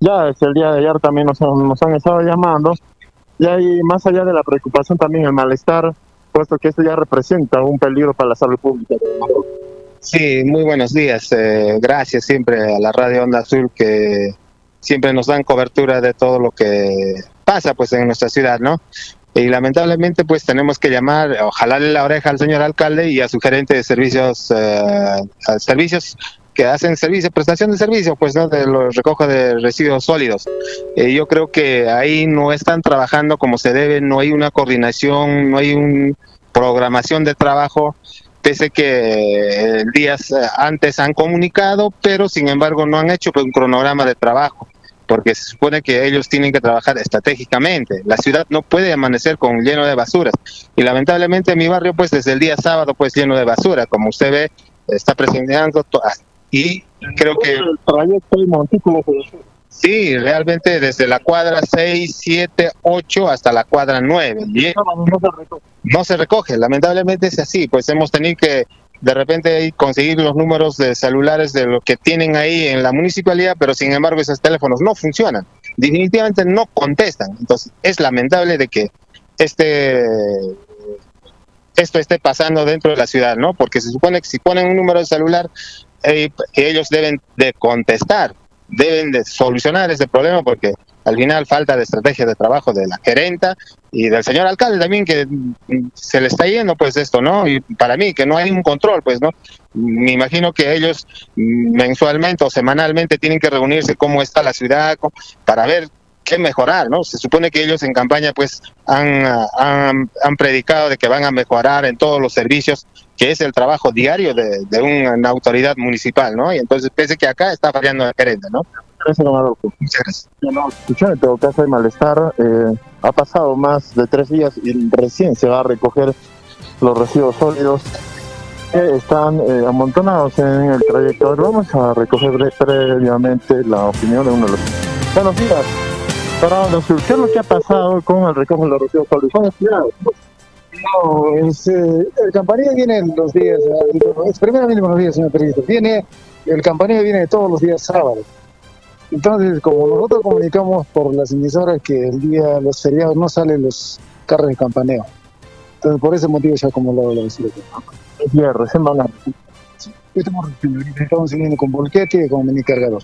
ya desde el día de ayer también nos, han estado llamando. Y hay más allá de la preocupación también el malestar, puesto que esto ya representa un peligro para la salud pública. Sí, muy buenos días. Eh, gracias siempre a la Radio Onda Azul que siempre nos dan cobertura de todo lo que pasa pues en nuestra ciudad, ¿no? Y lamentablemente pues tenemos que llamar, ojalá la oreja al señor alcalde y a su gerente de servicios, eh, servicios que hacen servicio, prestación de servicio, pues, ¿no? De los recojo de residuos sólidos. Eh, yo creo que ahí no están trabajando como se debe, no hay una coordinación, no hay una programación de trabajo, pese que días antes han comunicado, pero sin embargo no han hecho un cronograma de trabajo porque se supone que ellos tienen que trabajar estratégicamente. La ciudad no puede amanecer con lleno de basuras y lamentablemente mi barrio pues desde el día sábado pues lleno de basura, como usted ve, está presenciando y creo que montículos Sí, realmente desde la cuadra 6, 7, 8 hasta la cuadra 9. no se recoge, lamentablemente es así, pues hemos tenido que de repente conseguir los números de celulares de lo que tienen ahí en la municipalidad, pero sin embargo esos teléfonos no funcionan, definitivamente no contestan. Entonces es lamentable de que este esto esté pasando dentro de la ciudad, ¿no? Porque se supone que si ponen un número de celular, eh, ellos deben de contestar, deben de solucionar ese problema porque al final falta de estrategia de trabajo de la gerenta y del señor alcalde también que se le está yendo pues esto, ¿no? Y para mí que no hay un control, pues, ¿no? Me imagino que ellos mensualmente o semanalmente tienen que reunirse cómo está la ciudad para ver qué mejorar, ¿no? Se supone que ellos en campaña pues han, han, han predicado de que van a mejorar en todos los servicios que es el trabajo diario de, una autoridad municipal, ¿no? Y entonces pese que acá está fallando la gerente, ¿no? Gracias, don Adolfo. Muchas gracias. No, escuchar, en todo caso hay malestar. Eh, ha pasado más de tres días y recién se va a recoger los residuos sólidos que están eh, amontonados en el trayecto. Vamos a recoger previamente la opinión de uno de los... Buenos días. Para ¿qué es lo que ha pasado con el recojo de los residuos sólidos? No, es, eh, el campanillo viene los días, es primero viene los días, señor periodista. Viene, el campanillo viene todos los días sábados. Entonces, como nosotros comunicamos por las emisoras que el día, los feriados no salen los carros de campaneo. Entonces, por ese motivo ya como lo, lo decía. Es viernes, semana. Sí, estamos, estamos siguiendo con Volquete y con mini cargador.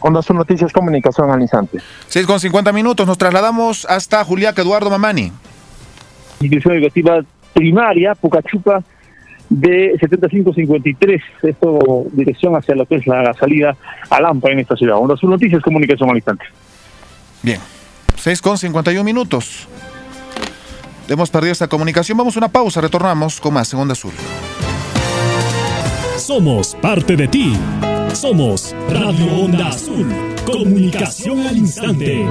Onda sus noticias, comunicación al instante. 6 con 50 minutos, nos trasladamos hasta Juliaca Eduardo Mamani institución educativa primaria, Pucachupa, de 7553, esto dirección hacia lo que es la salida a Lampa en esta ciudad. Ahora sus noticias, comunicación al instante. Bien, 6 con 51 minutos. Hemos perdido esta comunicación, vamos a una pausa, retornamos con más Segunda Azul. Somos parte de ti. Somos Radio Onda Azul. Comunicación al instante.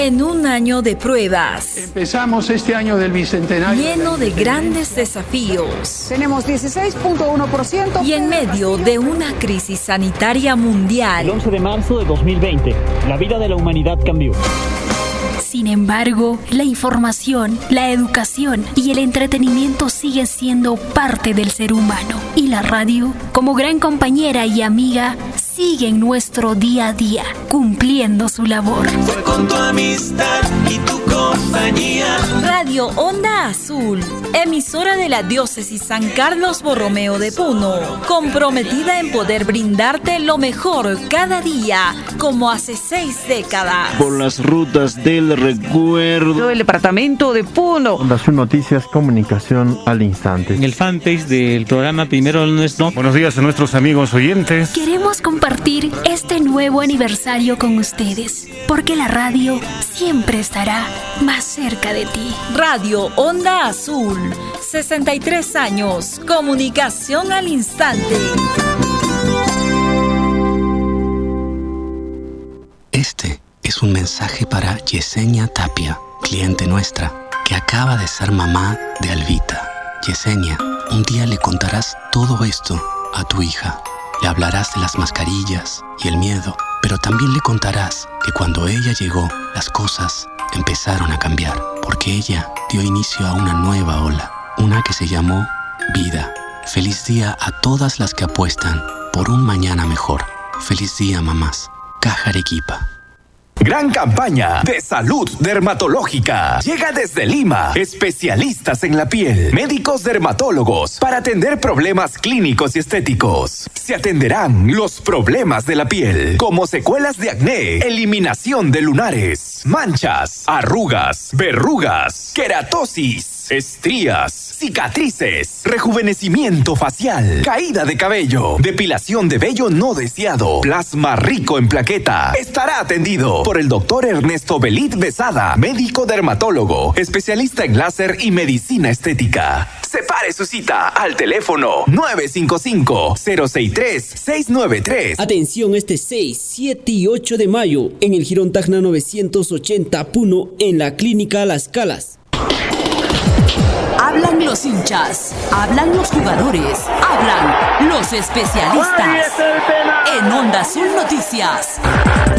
En un año de pruebas. Empezamos este año del bicentenario. Lleno de grandes desafíos. Tenemos 16.1%. Y en medio de una crisis sanitaria mundial. El 11 de marzo de 2020, la vida de la humanidad cambió. Sin embargo, la información, la educación y el entretenimiento siguen siendo parte del ser humano. Y la radio, como gran compañera y amiga, sigue en nuestro día a día, cumpliendo su labor. Fue con tu amistad y tu compañía. Radio Onda Azul, emisora de la diócesis San Carlos Borromeo de Puno, comprometida en poder brindarte lo mejor cada día, como hace seis décadas. Por las rutas del recuerdo. El departamento de Puno. Onda Azul Noticias, comunicación al instante. En el fanpage del programa Primero no es no. Buenos días a nuestros amigos oyentes. Queremos compartir compartir este nuevo aniversario con ustedes, porque la radio siempre estará más cerca de ti. Radio Onda Azul, 63 años, comunicación al instante. Este es un mensaje para Yesenia Tapia, cliente nuestra, que acaba de ser mamá de Alvita. Yesenia, un día le contarás todo esto a tu hija. Le hablarás de las mascarillas y el miedo, pero también le contarás que cuando ella llegó, las cosas empezaron a cambiar, porque ella dio inicio a una nueva ola, una que se llamó vida. Feliz día a todas las que apuestan por un mañana mejor. Feliz día, mamás. Caja Arequipa. Gran campaña de salud dermatológica. Llega desde Lima. Especialistas en la piel. Médicos dermatólogos para atender problemas clínicos y estéticos. Se atenderán los problemas de la piel, como secuelas de acné, eliminación de lunares, manchas, arrugas, verrugas, queratosis estrías, cicatrices, rejuvenecimiento facial, caída de cabello, depilación de vello no deseado, plasma rico en plaqueta. Estará atendido por el doctor Ernesto Belit Besada, médico dermatólogo, especialista en láser y medicina estética. Separe su cita al teléfono 955-063-693. Atención este 6, 7 y 8 de mayo en el Girón Tacna 980 Puno en la Clínica Las Calas. Hablan los hinchas, hablan los jugadores, hablan los especialistas. En Onda Azul Noticias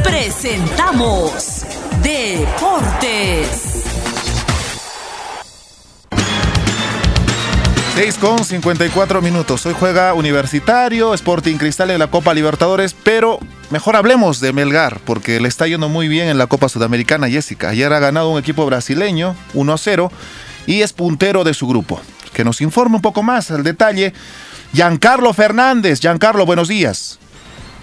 presentamos Deportes. 6 con 54 minutos. Hoy juega Universitario, Sporting Cristal en la Copa Libertadores, pero mejor hablemos de Melgar, porque le está yendo muy bien en la Copa Sudamericana, Jessica. Ayer ha ganado un equipo brasileño, 1 a 0, y es puntero de su grupo. Que nos informe un poco más al detalle. Giancarlo Fernández. Giancarlo, buenos días.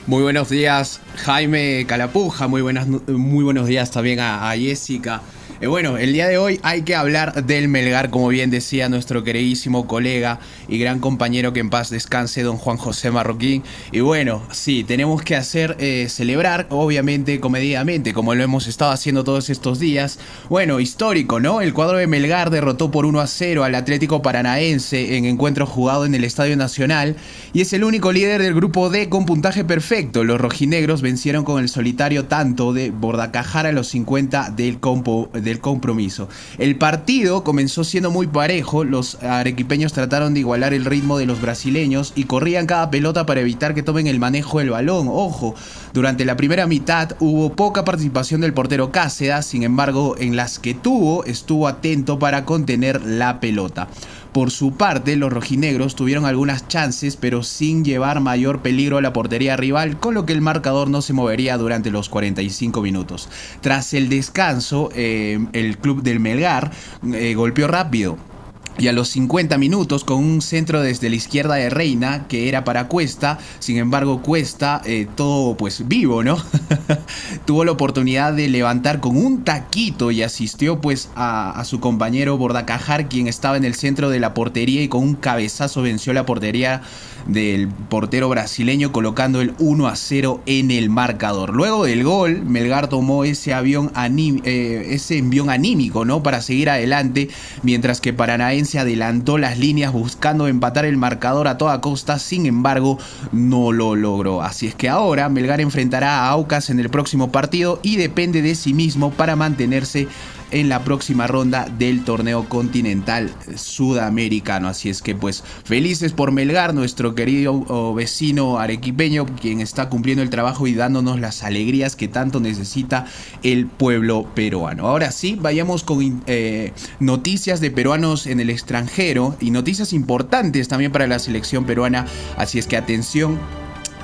Muy buenos días, Jaime Calapuja. Muy, buenas, muy buenos días también a, a Jessica. Eh, bueno, el día de hoy hay que hablar del Melgar, como bien decía nuestro queridísimo colega y gran compañero que en paz descanse, don Juan José Marroquín. Y bueno, sí, tenemos que hacer eh, celebrar, obviamente, comedidamente, como lo hemos estado haciendo todos estos días. Bueno, histórico, ¿no? El cuadro de Melgar derrotó por 1 a 0 al Atlético Paranaense en encuentro jugado en el Estadio Nacional y es el único líder del grupo D con puntaje perfecto. Los rojinegros vencieron con el solitario tanto de Bordacajara a los 50 del compo del compromiso. El partido comenzó siendo muy parejo, los arequipeños trataron de igualar el ritmo de los brasileños y corrían cada pelota para evitar que tomen el manejo del balón. Ojo, durante la primera mitad hubo poca participación del portero Cáceres, sin embargo en las que tuvo estuvo atento para contener la pelota. Por su parte, los rojinegros tuvieron algunas chances, pero sin llevar mayor peligro a la portería rival, con lo que el marcador no se movería durante los 45 minutos. Tras el descanso, eh, el club del Melgar eh, golpeó rápido y a los 50 minutos, con un centro desde la izquierda de Reina, que era para Cuesta, sin embargo Cuesta, eh, todo pues vivo, ¿no? Tuvo la oportunidad de levantar con un taquito y asistió pues a, su compañero Bordacajar, quien estaba en el centro de la portería y con un cabezazo venció la portería del portero brasileño colocando el 1 a 0 en el marcador. Luego del gol, Melgar tomó ese avión eh, ese envión anímico, ¿no? Para seguir adelante, mientras que Paranaense adelantó las líneas buscando empatar el marcador a toda costa, sin embargo, no lo logró. Así es que ahora Melgar enfrentará a Aucas en el próximo partido y depende de sí mismo para mantenerse en la próxima ronda del torneo continental sudamericano. Así es que pues felices por Melgar, nuestro querido vecino arequipeño, quien está cumpliendo el trabajo y dándonos las alegrías que tanto necesita el pueblo peruano. Ahora sí, vayamos con eh, noticias de peruanos en el extranjero y noticias importantes también para la selección peruana. Así es que atención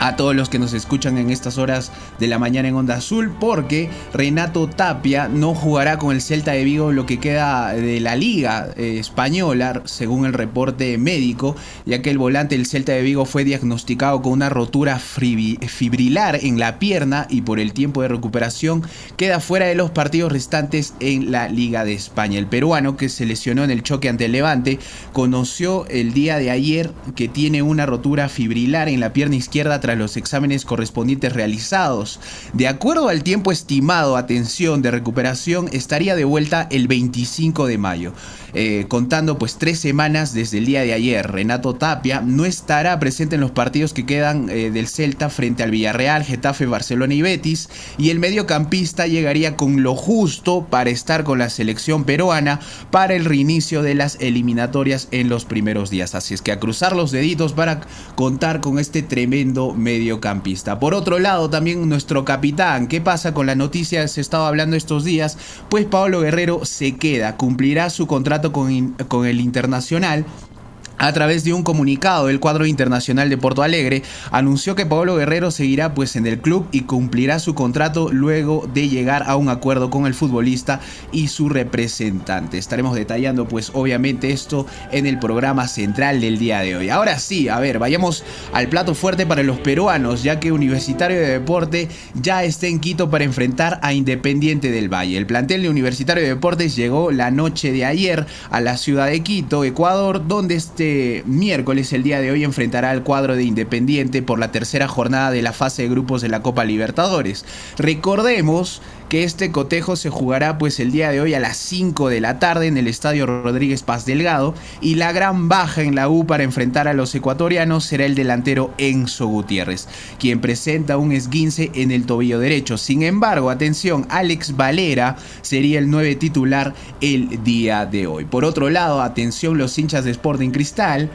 a todos los que nos escuchan en estas horas de la mañana en Onda Azul, porque Renato Tapia no jugará con el Celta de Vigo lo que queda de la Liga eh, Española, según el reporte médico, ya que el volante del Celta de Vigo fue diagnosticado con una rotura fibrilar en la pierna y por el tiempo de recuperación queda fuera de los partidos restantes en la Liga de España. El peruano que se lesionó en el choque ante el Levante conoció el día de ayer que tiene una rotura fibrilar en la pierna izquierda los exámenes correspondientes realizados. De acuerdo al tiempo estimado, atención, de recuperación, estaría de vuelta el 25 de mayo. Eh, contando pues tres semanas desde el día de ayer. Renato Tapia no estará presente en los partidos que quedan eh, del Celta frente al Villarreal, Getafe, Barcelona y Betis. Y el mediocampista llegaría con lo justo para estar con la selección peruana para el reinicio de las eliminatorias en los primeros días. Así es que a cruzar los deditos para contar con este tremendo mediocampista. Por otro lado, también nuestro capitán. ¿Qué pasa con la noticia? Se estaba hablando estos días. Pues Pablo Guerrero se queda, cumplirá su contrato con, con el Internacional a través de un comunicado, el cuadro internacional de Porto Alegre anunció que Pablo Guerrero seguirá pues en el club y cumplirá su contrato luego de llegar a un acuerdo con el futbolista y su representante. Estaremos detallando pues obviamente esto en el programa central del día de hoy. Ahora sí, a ver, vayamos al plato fuerte para los peruanos, ya que Universitario de Deporte ya está en Quito para enfrentar a Independiente del Valle. El plantel de Universitario de Deportes llegó la noche de ayer a la ciudad de Quito, Ecuador, donde este miércoles, el día de hoy, enfrentará al cuadro de Independiente por la tercera jornada de la fase de grupos de la Copa Libertadores. Recordemos que este cotejo se jugará pues el día de hoy a las 5 de la tarde en el Estadio Rodríguez Paz Delgado y la gran baja en la U para enfrentar a los ecuatorianos será el delantero Enzo Gutiérrez, quien presenta un esguince en el tobillo derecho. Sin embargo, atención, Alex Valera sería el 9 titular el día de hoy. Por otro lado, atención los hinchas de Sporting Cristal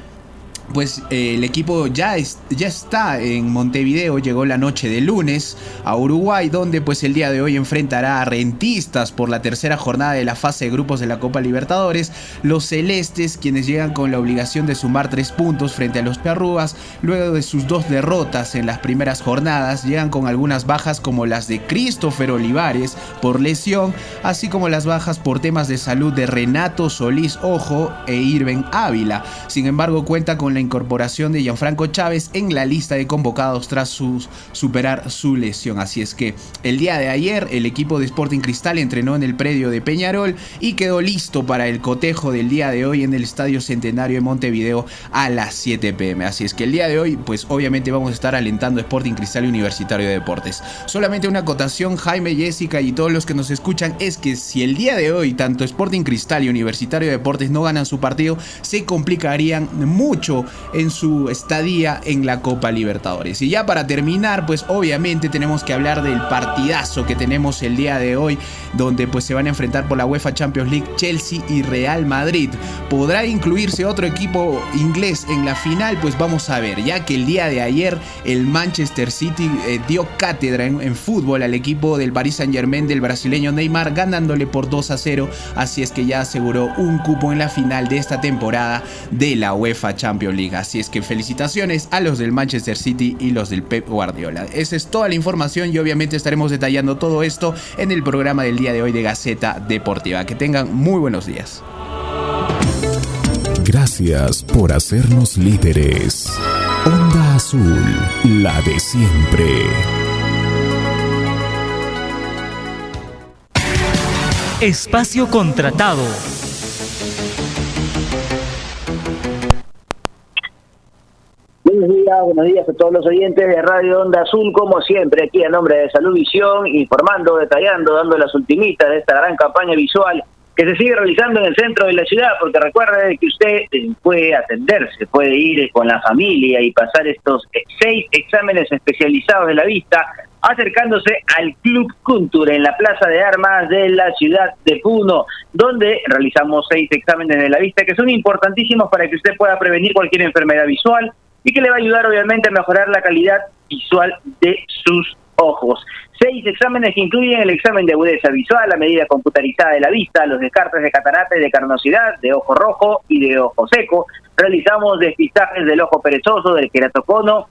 pues eh, el equipo ya, ya está en Montevideo, llegó la noche de lunes a Uruguay, donde pues el día de hoy enfrentará a Rentistas por la tercera jornada de la fase de grupos de la Copa Libertadores. Los celestes, quienes llegan con la obligación de sumar tres puntos frente a los Perrúas, luego de sus dos derrotas en las primeras jornadas, llegan con algunas bajas como las de Christopher Olivares por lesión, así como las bajas por temas de salud de Renato Solís Ojo e Irven Ávila. Sin embargo, cuenta con la incorporación de Gianfranco Chávez en la lista de convocados tras superar su lesión. Así es que el día de ayer el equipo de Sporting Cristal entrenó en el predio de Peñarol y quedó listo para el cotejo del día de hoy en el Estadio Centenario de Montevideo a las 7 pm. Así es que el día de hoy, pues obviamente vamos a estar alentando Sporting Cristal Universitario de Deportes. Solamente una acotación, Jaime, Jessica y todos los que nos escuchan, es que si el día de hoy tanto Sporting Cristal y Universitario de Deportes no ganan su partido, se complicarían mucho en su estadía en la Copa Libertadores. Y ya para terminar, pues obviamente tenemos que hablar del partidazo que tenemos el día de hoy, donde pues se van a enfrentar por la UEFA Champions League Chelsea y Real Madrid. ¿Podrá incluirse otro equipo inglés en la final? Pues vamos a ver, ya que el día de ayer el Manchester City eh, dio cátedra en, en fútbol al equipo del Paris Saint Germain del brasileño Neymar, ganándole por 2 a 0, así es que ya aseguró un cupo en la final de esta temporada de la UEFA Champions League. Así es que felicitaciones a los del Manchester City y los del Pep Guardiola. Esa es toda la información y obviamente estaremos detallando todo esto en el programa del día de hoy de Gaceta Deportiva. Que tengan muy buenos días. Gracias por hacernos líderes. Onda Azul, la de siempre. Espacio contratado días, buenos días a todos los oyentes de Radio Onda Azul, como siempre, aquí a nombre de Salud Visión, informando, detallando, dando las ultimitas de esta gran campaña visual que se sigue realizando en el centro de la ciudad, porque recuerde que usted eh, puede atenderse, puede ir con la familia y pasar estos seis exámenes especializados de la vista, acercándose al Club Cultura en la Plaza de Armas de la ciudad de Puno, donde realizamos seis exámenes de la vista que son importantísimos para que usted pueda prevenir cualquier enfermedad visual, y que le va a ayudar obviamente a mejorar la calidad visual de sus ojos. Seis exámenes que incluyen el examen de agudeza visual, la medida computarizada de la vista, los descartes de catarata y de carnosidad, de ojo rojo y de ojo seco. Realizamos despistajes del ojo perezoso, del queratocono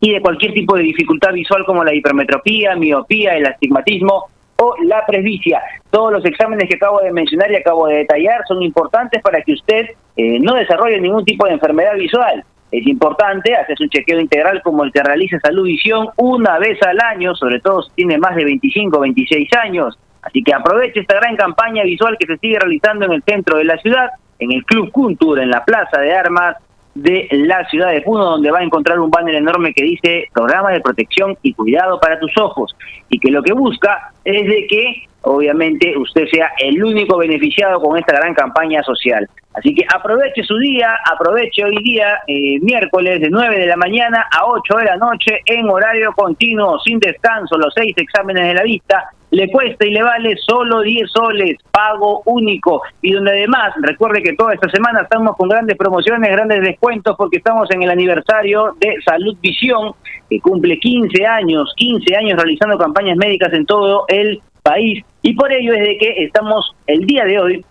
y de cualquier tipo de dificultad visual como la hipermetropía, miopía, el astigmatismo o la presbicia. Todos los exámenes que acabo de mencionar y acabo de detallar son importantes para que usted eh, no desarrolle ningún tipo de enfermedad visual. Es importante, hacer un chequeo integral como el que realiza Salud Visión una vez al año, sobre todo si tiene más de 25 o 26 años. Así que aproveche esta gran campaña visual que se sigue realizando en el centro de la ciudad, en el Club Cultura, en la Plaza de Armas de la ciudad de Puno, donde va a encontrar un banner enorme que dice Programa de Protección y Cuidado para tus Ojos, y que lo que busca es de que obviamente usted sea el único beneficiado con esta gran campaña social. Así que aproveche su día, aproveche hoy día, eh, miércoles de 9 de la mañana a 8 de la noche en horario continuo, sin descanso, los seis exámenes de la vista. Le cuesta y le vale solo 10 soles, pago único. Y donde además, recuerde que toda esta semana estamos con grandes promociones, grandes descuentos, porque estamos en el aniversario de Salud Visión, que cumple 15 años, 15 años realizando campañas médicas en todo el país. Y por ello es de que estamos el día de hoy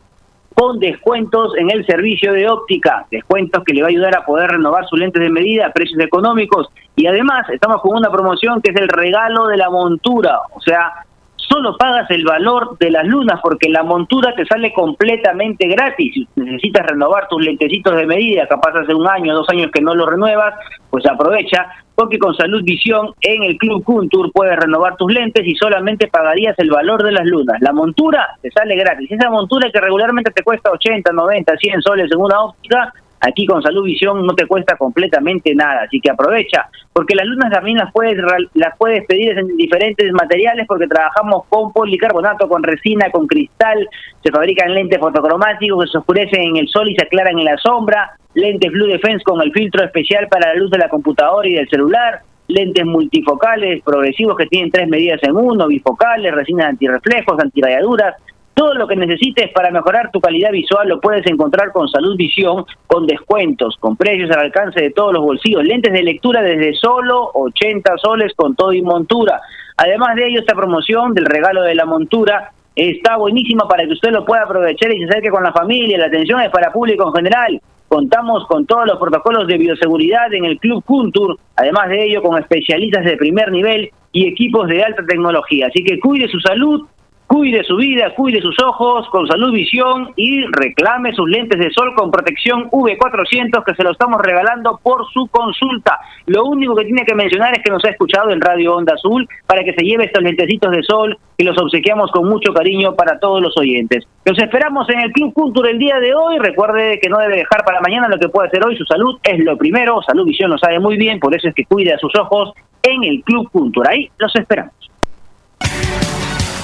con descuentos en el servicio de óptica, descuentos que le va a ayudar a poder renovar sus lentes de medida a precios económicos y además estamos con una promoción que es el regalo de la montura, o sea, solo pagas el valor de las lunas porque la montura te sale completamente gratis. Si necesitas renovar tus lentecitos de medida, capaz hace un año, dos años que no lo renuevas, pues aprovecha porque con Salud Visión en el Club Kuntur puedes renovar tus lentes y solamente pagarías el valor de las lunas. La montura te sale gratis. Esa montura que regularmente te cuesta 80, 90, 100 soles en una óptica, Aquí con Salud Visión no te cuesta completamente nada, así que aprovecha, porque las lunas también las puedes, las puedes pedir en diferentes materiales porque trabajamos con policarbonato, con resina, con cristal, se fabrican lentes fotocromáticos que se oscurecen en el sol y se aclaran en la sombra, lentes Blue Defense con el filtro especial para la luz de la computadora y del celular, lentes multifocales progresivos que tienen tres medidas en uno, bifocales, resinas antirreflejos, antirayaduras, todo lo que necesites para mejorar tu calidad visual lo puedes encontrar con Salud Visión, con descuentos, con precios al alcance de todos los bolsillos, lentes de lectura desde solo 80 soles con todo y montura. Además de ello, esta promoción del regalo de la montura está buenísima para que usted lo pueda aprovechar y se acerque con la familia. La atención es para público en general. Contamos con todos los protocolos de bioseguridad en el Club Kuntur, además de ello con especialistas de primer nivel y equipos de alta tecnología. Así que cuide su salud Cuide su vida, cuide sus ojos con salud visión y reclame sus lentes de sol con protección V400 que se lo estamos regalando por su consulta. Lo único que tiene que mencionar es que nos ha escuchado en Radio Onda Azul para que se lleve estos lentecitos de sol y los obsequiamos con mucho cariño para todos los oyentes. Los esperamos en el Club Cultura el día de hoy. Recuerde que no debe dejar para mañana lo que puede hacer hoy. Su salud es lo primero. Salud Visión lo sabe muy bien, por eso es que cuide a sus ojos en el Club Cultura. Ahí los esperamos.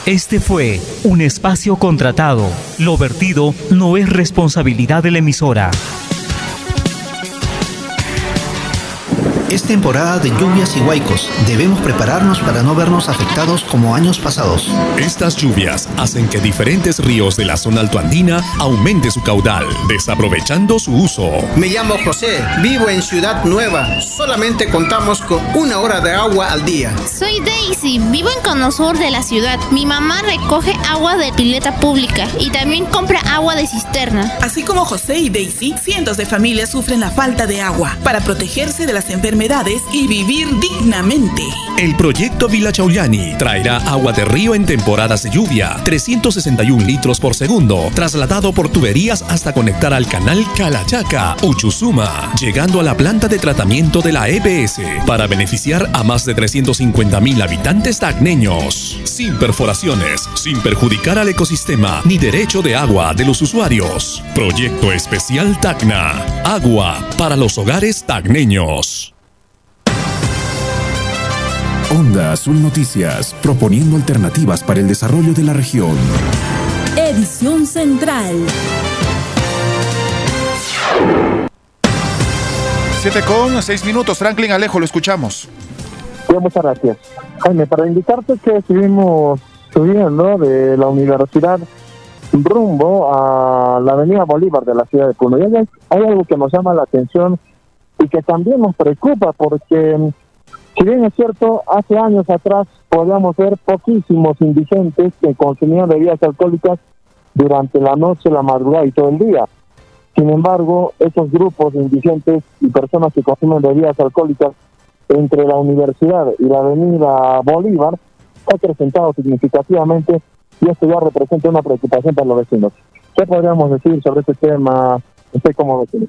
Este fue un espacio contratado. Lo vertido no es responsabilidad de la emisora. Es temporada de lluvias y huaicos. Debemos prepararnos para no vernos afectados como años pasados. Estas lluvias hacen que diferentes ríos de la zona altoandina aumente su caudal, desaprovechando su uso. Me llamo José, vivo en Ciudad Nueva. Solamente contamos con una hora de agua al día. Soy Daisy, vivo en Conosur de la ciudad. Mi mamá recoge agua de pileta pública y también compra agua de cisterna. Así como José y Daisy, cientos de familias sufren la falta de agua. Para protegerse de las enfermedades y vivir dignamente. El proyecto Villa Chauliani traerá agua de río en temporadas de lluvia, 361 litros por segundo, trasladado por tuberías hasta conectar al canal Calachaca, Uchusuma, llegando a la planta de tratamiento de la EPS para beneficiar a más de 350 mil habitantes tacneños, sin perforaciones, sin perjudicar al ecosistema ni derecho de agua de los usuarios. Proyecto especial Tacna, agua para los hogares tacneños. Onda Azul Noticias, proponiendo alternativas para el desarrollo de la región. Edición Central. Siete con seis minutos. Franklin Alejo, lo escuchamos. muchas gracias. Jaime, para indicarte que estuvimos subiendo de la universidad rumbo a la avenida Bolívar de la ciudad de Puno. Y hay, hay algo que nos llama la atención y que también nos preocupa porque si bien es cierto, hace años atrás podíamos ver poquísimos indigentes que consumían bebidas alcohólicas durante la noche, la madrugada y todo el día. Sin embargo, esos grupos de indigentes y personas que consumen bebidas alcohólicas entre la universidad y la avenida Bolívar ha acrecentado significativamente y esto ya representa una preocupación para los vecinos. ¿Qué podríamos decir sobre este tema usted como vecino?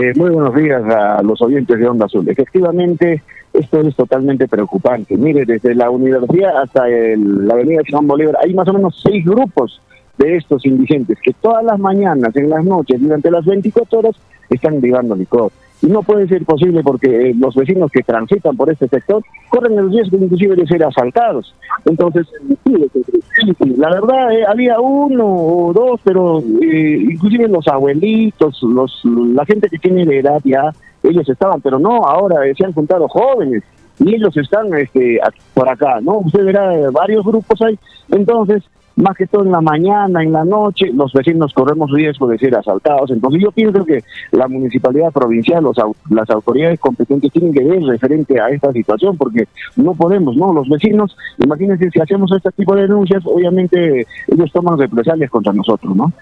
Eh, muy buenos días a los oyentes de Onda Azul. Efectivamente, esto es totalmente preocupante. Mire, desde la universidad hasta la avenida Simón Bolívar hay más o menos seis grupos de estos indigentes que todas las mañanas, en las noches, durante las 24 horas, están vivando licor. Y no puede ser posible porque eh, los vecinos que transitan por este sector corren el riesgo inclusive de ser asaltados. Entonces, la verdad, eh, había uno o dos, pero eh, inclusive los abuelitos, los la gente que tiene de edad ya, ellos estaban, pero no, ahora se han juntado jóvenes y ellos están este, por acá, ¿no? Usted verá varios grupos ahí. Entonces, más que todo en la mañana, en la noche, los vecinos corremos riesgo de ser asaltados. Entonces yo pienso que la municipalidad provincial, los, las autoridades competentes tienen que ver referente a esta situación, porque no podemos, ¿no? Los vecinos, imagínense, si hacemos este tipo de denuncias, obviamente ellos toman represalias contra nosotros, ¿no?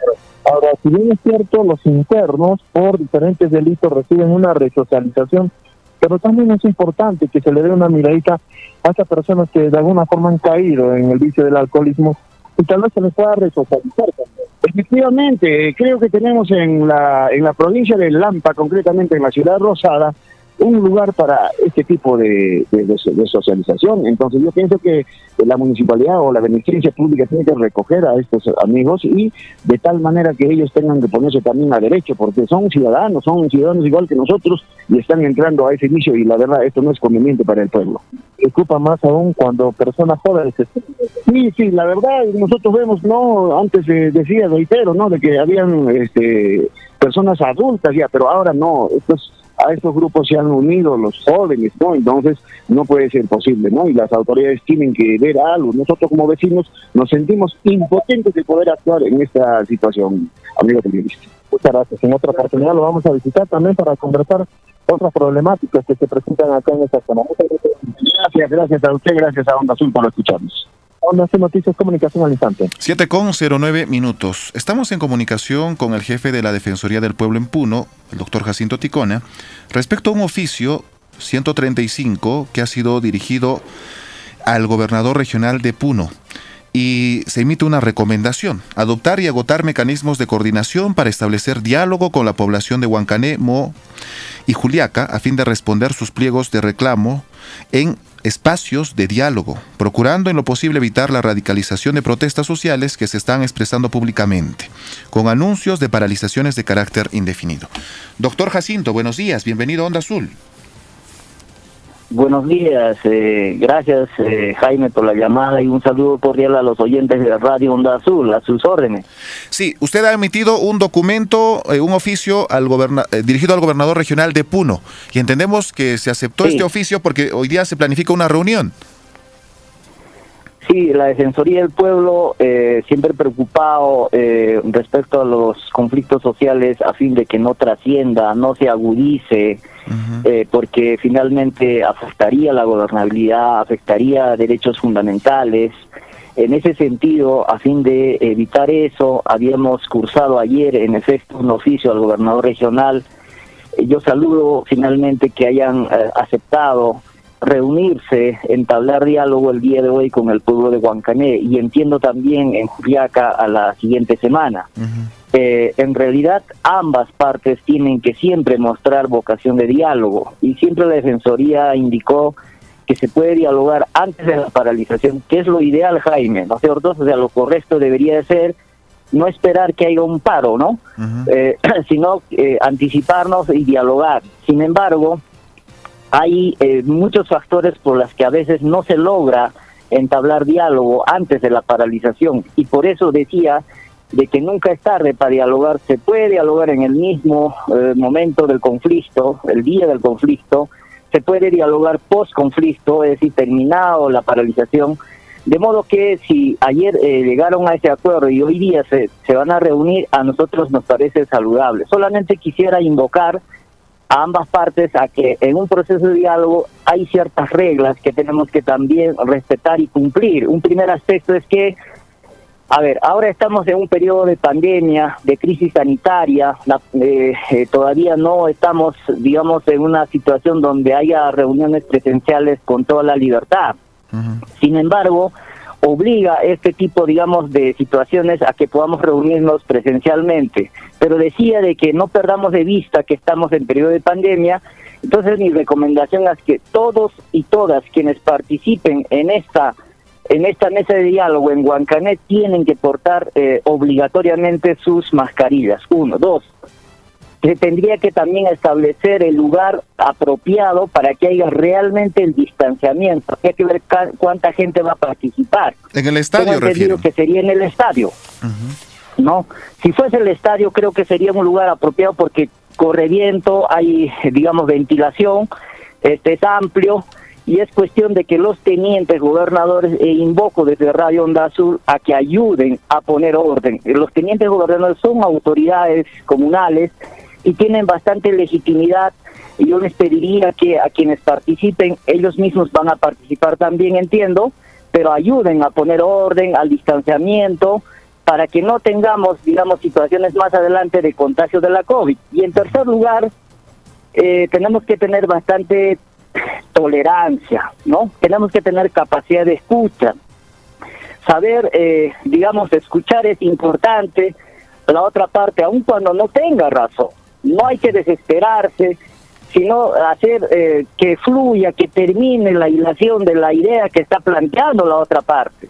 Ahora, si bien es cierto, los internos por diferentes delitos reciben una resocialización, pero también es importante que se le dé una miradita a esas personas que de alguna forma han caído en el vicio del alcoholismo y tal vez se les pueda resocializar Efectivamente, creo que tenemos en la, en la provincia de Lampa, concretamente en la ciudad Rosada, un lugar para este tipo de, de, socialización. Entonces yo pienso que la municipalidad o la beneficencia pública tiene que recoger a estos amigos y de tal manera que ellos tengan que ponerse también a derecho, porque son ciudadanos, son ciudadanos igual que nosotros y están entrando a ese inicio y la verdad esto no es conveniente para el pueblo. Preocupa más aún cuando personas jóvenes... Sí, sí, la verdad nosotros vemos, no, antes decía, reitero, ¿no? De que habían este, personas adultas ya, pero ahora no, estos a estos grupos se han unido los jóvenes, ¿no? Entonces no puede ser posible, ¿no? Y las autoridades tienen que ver algo. Nosotros como vecinos nos sentimos impotentes de poder actuar en esta situación, amigo periodista. Muchas gracias. En otra oportunidad lo vamos a visitar también para conversar otras problemáticas que se presentan acá en esta zona. Gracias, gracias a usted, gracias a Onda Azul por escucharnos. Onda Noticias Comunicación al instante. 7 con 09 minutos. Estamos en comunicación con el jefe de la Defensoría del Pueblo en Puno, el doctor Jacinto Ticona, respecto a un oficio 135 que ha sido dirigido al gobernador regional de Puno y se emite una recomendación, adoptar y agotar mecanismos de coordinación para establecer diálogo con la población de Huancané, Mo y Juliaca a fin de responder sus pliegos de reclamo en espacios de diálogo, procurando en lo posible evitar la radicalización de protestas sociales que se están expresando públicamente, con anuncios de paralizaciones de carácter indefinido. Doctor Jacinto, buenos días, bienvenido a Onda Azul. Buenos días, eh, gracias eh, Jaime por la llamada y un saludo cordial a los oyentes de Radio Onda Azul, a sus órdenes. Sí, usted ha emitido un documento, eh, un oficio al dirigido al gobernador regional de Puno y entendemos que se aceptó este oficio porque hoy día se planifica una reunión. Sí, la Defensoría del Pueblo siempre preocupado respecto a los conflictos sociales a fin de que no trascienda, no se agudice eh, porque finalmente afectaría la gobernabilidad, afectaría derechos fundamentales. En ese sentido, a fin de evitar eso, habíamos cursado ayer, en efecto, un oficio al gobernador regional. Eh, yo saludo finalmente que hayan eh, aceptado reunirse, entablar diálogo el día de hoy con el pueblo de Huancané y entiendo también en Juliaca a la siguiente semana. Eh, en realidad ambas partes tienen que siempre mostrar vocación de diálogo y siempre la Defensoría indicó que se puede dialogar antes de la paralización, que es lo ideal, Jaime, ¿no es cierto? O sea, lo correcto debería de ser no esperar que haya un paro, ¿no? Eh, sino eh, anticiparnos y dialogar. Sin embargo, hay muchos factores por los que a veces no se logra entablar diálogo antes de la paralización. Y por eso decía de que nunca es tarde para dialogar, se puede dialogar en el mismo eh, momento del conflicto, el día del conflicto, se puede dialogar post conflicto, es decir, terminado la paralización, de modo que si ayer eh, llegaron a ese acuerdo y hoy día se, se van a reunir, a nosotros nos parece saludable. Solamente quisiera invocar a ambas partes a que en un proceso de diálogo hay ciertas reglas que tenemos que también respetar y cumplir. Un primer aspecto es que a ver, ahora estamos en un periodo de pandemia, de crisis sanitaria, eh, eh, todavía no estamos, digamos, en una situación donde haya reuniones presenciales con toda la libertad. Sin embargo, obliga este tipo, digamos, de situaciones a que podamos reunirnos presencialmente. Pero decía de que no perdamos de vista que estamos en periodo de pandemia, entonces mi recomendación es que todos y todas quienes participen en esta en esta mesa de diálogo en Huancanet tienen que portar eh, obligatoriamente sus mascarillas. Uno, dos. Se tendría que también establecer el lugar apropiado para que haya realmente el distanciamiento. Hay que ver cuánta gente va a participar. En el estadio, refiero. que sería en el estadio. ¿No? Si fuese el estadio, creo que sería un lugar apropiado porque corre viento, hay, digamos, ventilación, este es amplio y es cuestión de que los tenientes gobernadores, e invoco desde Radio Onda Azul a que ayuden a poner orden. Los tenientes gobernadores son autoridades comunales y tienen bastante legitimidad y yo les pediría que a quienes participen, ellos mismos van a participar también, entiendo, pero ayuden a poner orden al distanciamiento para que no tengamos, digamos, situaciones más adelante de contagio de la COVID. Y en tercer lugar, eh, tenemos que tener bastante tolerancia, ¿no? Tenemos que tener capacidad de escucha. Saber, eh, digamos, escuchar es importante. La otra parte, aun cuando no tenga razón, no hay que desesperarse. sino hacer eh, que fluya, que termine la hilación de la idea que está planteando la otra parte.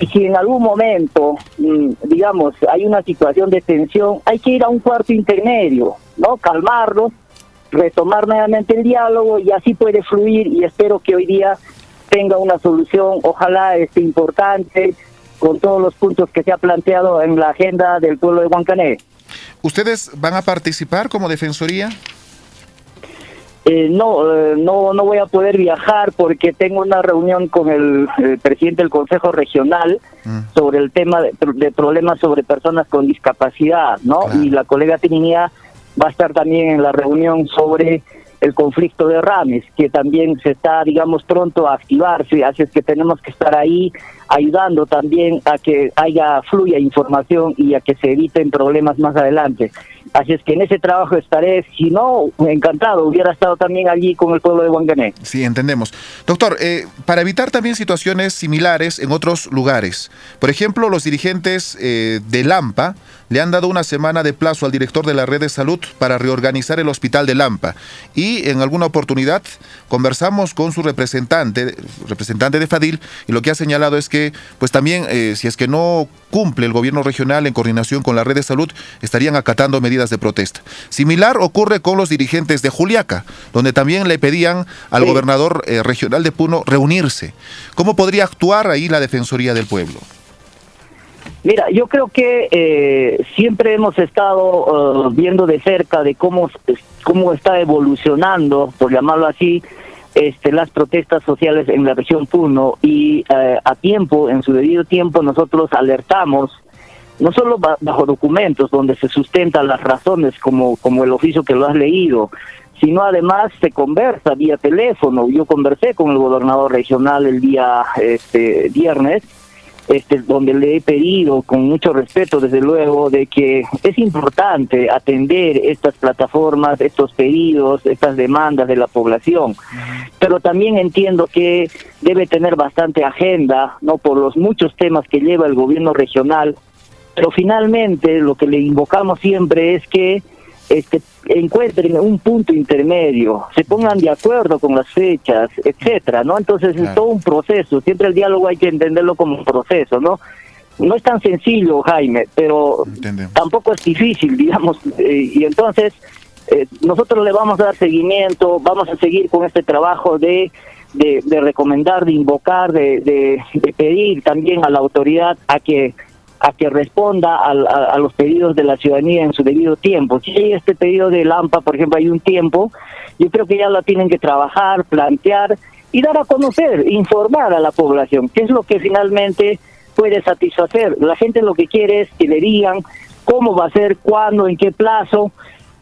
Y si en algún momento, mm, digamos, hay una situación de tensión, hay que ir a un cuarto intermedio, ¿no? Calmarlo, retomar nuevamente el diálogo y así puede fluir y espero que hoy día tenga una solución, ojalá este importante, con todos los puntos que se ha planteado en la agenda del pueblo de Huancané. ¿Ustedes van a participar como defensoría? Eh, no, eh, no, no voy a poder viajar porque tengo una reunión con el, presidente del Consejo Regional mm. sobre el tema de, problemas sobre personas con discapacidad, ¿no? Y la colega Trinidad va a estar también en la reunión sobre el conflicto de Rames, que también se está, digamos, pronto a activarse, así es que tenemos que estar ahí ayudando también a que haya fluya información y a que se eviten problemas más adelante. Así es que en ese trabajo estaré, si no, encantado, hubiera estado también allí con el pueblo de Wangané. Sí, entendemos. Doctor, eh, para evitar también situaciones similares en otros lugares, por ejemplo, los dirigentes eh, de Lampa le han dado una semana de plazo al director de la red de salud para reorganizar el hospital de Lampa y en alguna oportunidad conversamos con su representante, representante de Fadil, y lo que ha señalado es que pues también eh, si es que no cumple el gobierno regional en coordinación con la red de salud, estarían acatando medidas de protesta. Similar ocurre con los dirigentes de Juliaca, donde también le pedían al gobernador eh, regional de Puno reunirse. ¿Cómo podría actuar ahí la Defensoría del Pueblo? Mira, yo creo que eh, siempre hemos estado uh, viendo de cerca de cómo, cómo está evolucionando, por llamarlo así, este, las protestas sociales en la región Puno y uh, a tiempo, en su debido tiempo, nosotros alertamos no solo bajo documentos donde se sustentan las razones como, como el oficio que lo has leído, sino además se conversa vía teléfono. Yo conversé con el gobernador regional el día este viernes, este, donde le he pedido con mucho respeto, desde luego, de que es importante atender estas plataformas, estos pedidos, estas demandas de la población. Pero también entiendo que debe tener bastante agenda, no por los muchos temas que lleva el gobierno regional pero finalmente lo que le invocamos siempre es que este, encuentren un punto intermedio, se pongan de acuerdo con las fechas, etcétera, ¿no? Entonces es todo un proceso, siempre el diálogo hay que entenderlo como un proceso, ¿no? No es tan sencillo, Jaime, pero tampoco es difícil, digamos, eh, y entonces eh, nosotros le vamos a dar seguimiento, vamos a seguir con este trabajo de, de, recomendar, de invocar, de, de pedir también a la autoridad a que a que responda a, los pedidos de la ciudadanía en su debido tiempo. Si hay este pedido de Lampa, por ejemplo, hay un tiempo, yo creo que ya lo tienen que trabajar, plantear y dar a conocer, informar a la población, qué es lo que finalmente puede satisfacer. La gente lo que quiere es que le digan cómo va a ser, cuándo, en qué plazo,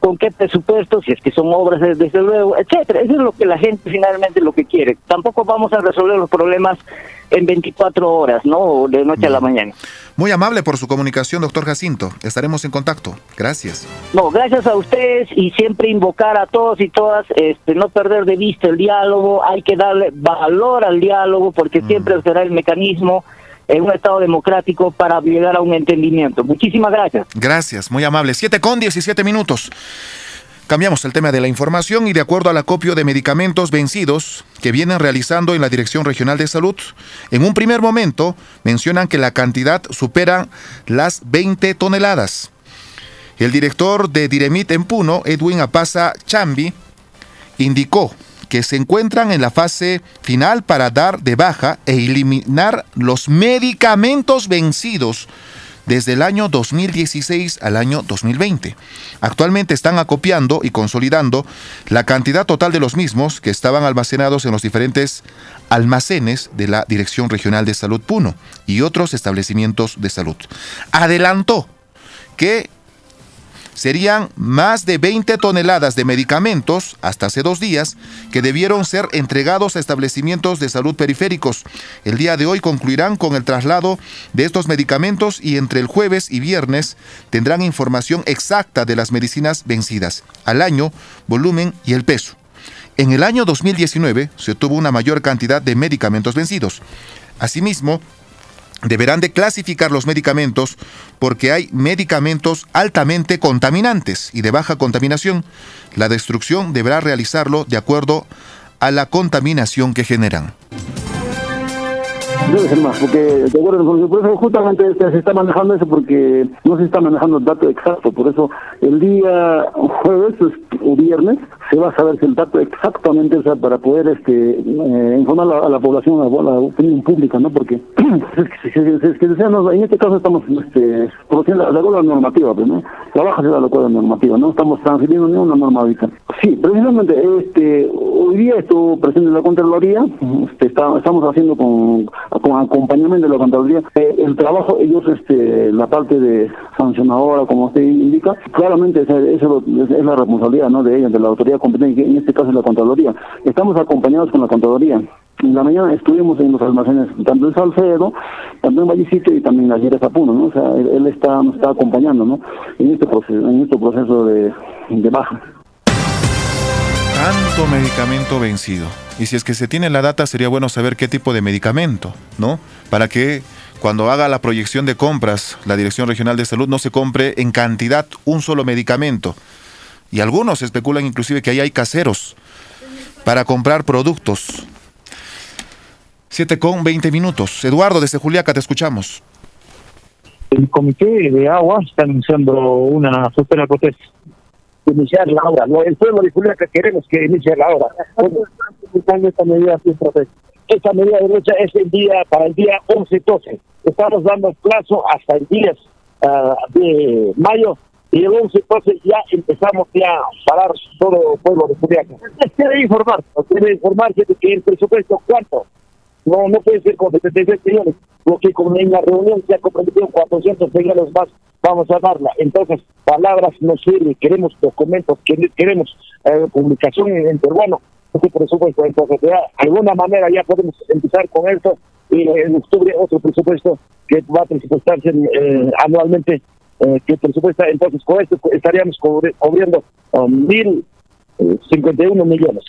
con qué presupuesto, si es que son obras desde luego, etcétera. Eso es lo que la gente finalmente lo que quiere. Tampoco vamos a resolver los problemas en 24 horas, ¿no? De noche a la mañana. Muy amable por su comunicación, doctor Jacinto. Estaremos en contacto. Gracias. No, gracias a ustedes y siempre invocar a todos y todas, este, no perder de vista el diálogo, hay que darle valor al diálogo porque mm. siempre será el mecanismo en un Estado democrático para llegar a un entendimiento. Muchísimas gracias. Gracias, muy amable. Siete con 17 minutos. Cambiamos el tema de la información y de acuerdo al acopio de medicamentos vencidos que vienen realizando en la Dirección Regional de Salud, en un primer momento mencionan que la cantidad supera las 20 toneladas. El director de Diremit en Puno, Edwin Apaza Chambi, indicó que se encuentran en la fase final para dar de baja e eliminar los medicamentos vencidos desde el año 2016 al año 2020. Actualmente están acopiando y consolidando la cantidad total de los mismos que estaban almacenados en los diferentes almacenes de la Dirección Regional de Salud Puno y otros establecimientos de salud. Adelantó que serían más de 20 toneladas de medicamentos, hasta hace dos días, que debieron ser entregados a establecimientos de salud periféricos. El día de hoy concluirán con el traslado de estos medicamentos y entre el jueves y viernes tendrán información exacta de las medicinas vencidas, al año, volumen y el peso. En el año 2019 se obtuvo una mayor cantidad de medicamentos vencidos. Asimismo, deberán de clasificar los medicamentos porque hay medicamentos altamente contaminantes y de baja contaminación. La destrucción deberá realizarlo de acuerdo a la contaminación que generan. Debe ser más, porque de acuerdo por eso justamente se está manejando eso porque no se está manejando el dato exacto, por eso el día jueves o viernes se va a saber si exactamente, o sea, para poder este eh, informar a la, población, a la, opinión pública, ¿no? Porque es que, en este caso estamos este, produciendo la, la normativa, pues, ¿no? Trabaja la acuerdo normativa, no estamos transfiriendo ninguna norma ahorita. Sí, precisamente este hoy día estuvo presente la Contraloría, este, estamos haciendo con, con acompañamiento de la Contraloría eh, el trabajo, ellos, este la parte de sancionadora, como usted indica, claramente esa, es la responsabilidad ¿no? de ella, de la autoridad competente, en este caso la Contraloría. Estamos acompañados con la Contraloría. En la mañana estuvimos en los almacenes, tanto en Salcedo, tanto en Vallecito y también en la Zapuno, ¿no? O sea, él, está, nos está acompañando, ¿no? En este proceso, en este proceso de, de baja. Tanto medicamento vencido. Y si es que se tiene la data, sería bueno saber qué tipo de medicamento, ¿no? Para que cuando haga la proyección de compras, la Dirección Regional de Salud no se compre en cantidad un solo medicamento. Y algunos especulan inclusive que ahí hay caseros para comprar productos. 7 con 20 minutos. Eduardo, desde Juliaca, te escuchamos. El Comité de Agua está anunciando una super protesta. Iniciar la obra. El pueblo de Juliaca queremos que inicie la obra. Esta medida, esta medida de lucha es el día para el día 11-12 estamos dando plazo hasta el 10 ah, de mayo y 11 entonces ya empezamos ya a parar todo el pueblo de Juliaca. Quiere informar, quiere informar que el presupuesto cuánto. No, no puede ser con 76 millones, porque con en la reunión se ha comprometido 400 millones más, vamos a darla. Entonces, palabras no sirven, queremos documentos, queremos eh, comunicación en peruano, este presupuesto. Entonces, de alguna manera ya podemos empezar con esto y en octubre otro presupuesto que va a presupuestarse eh, anualmente, eh, que presupuesta, entonces con esto estaríamos cubriendo um, mil cincuenta y uno millones.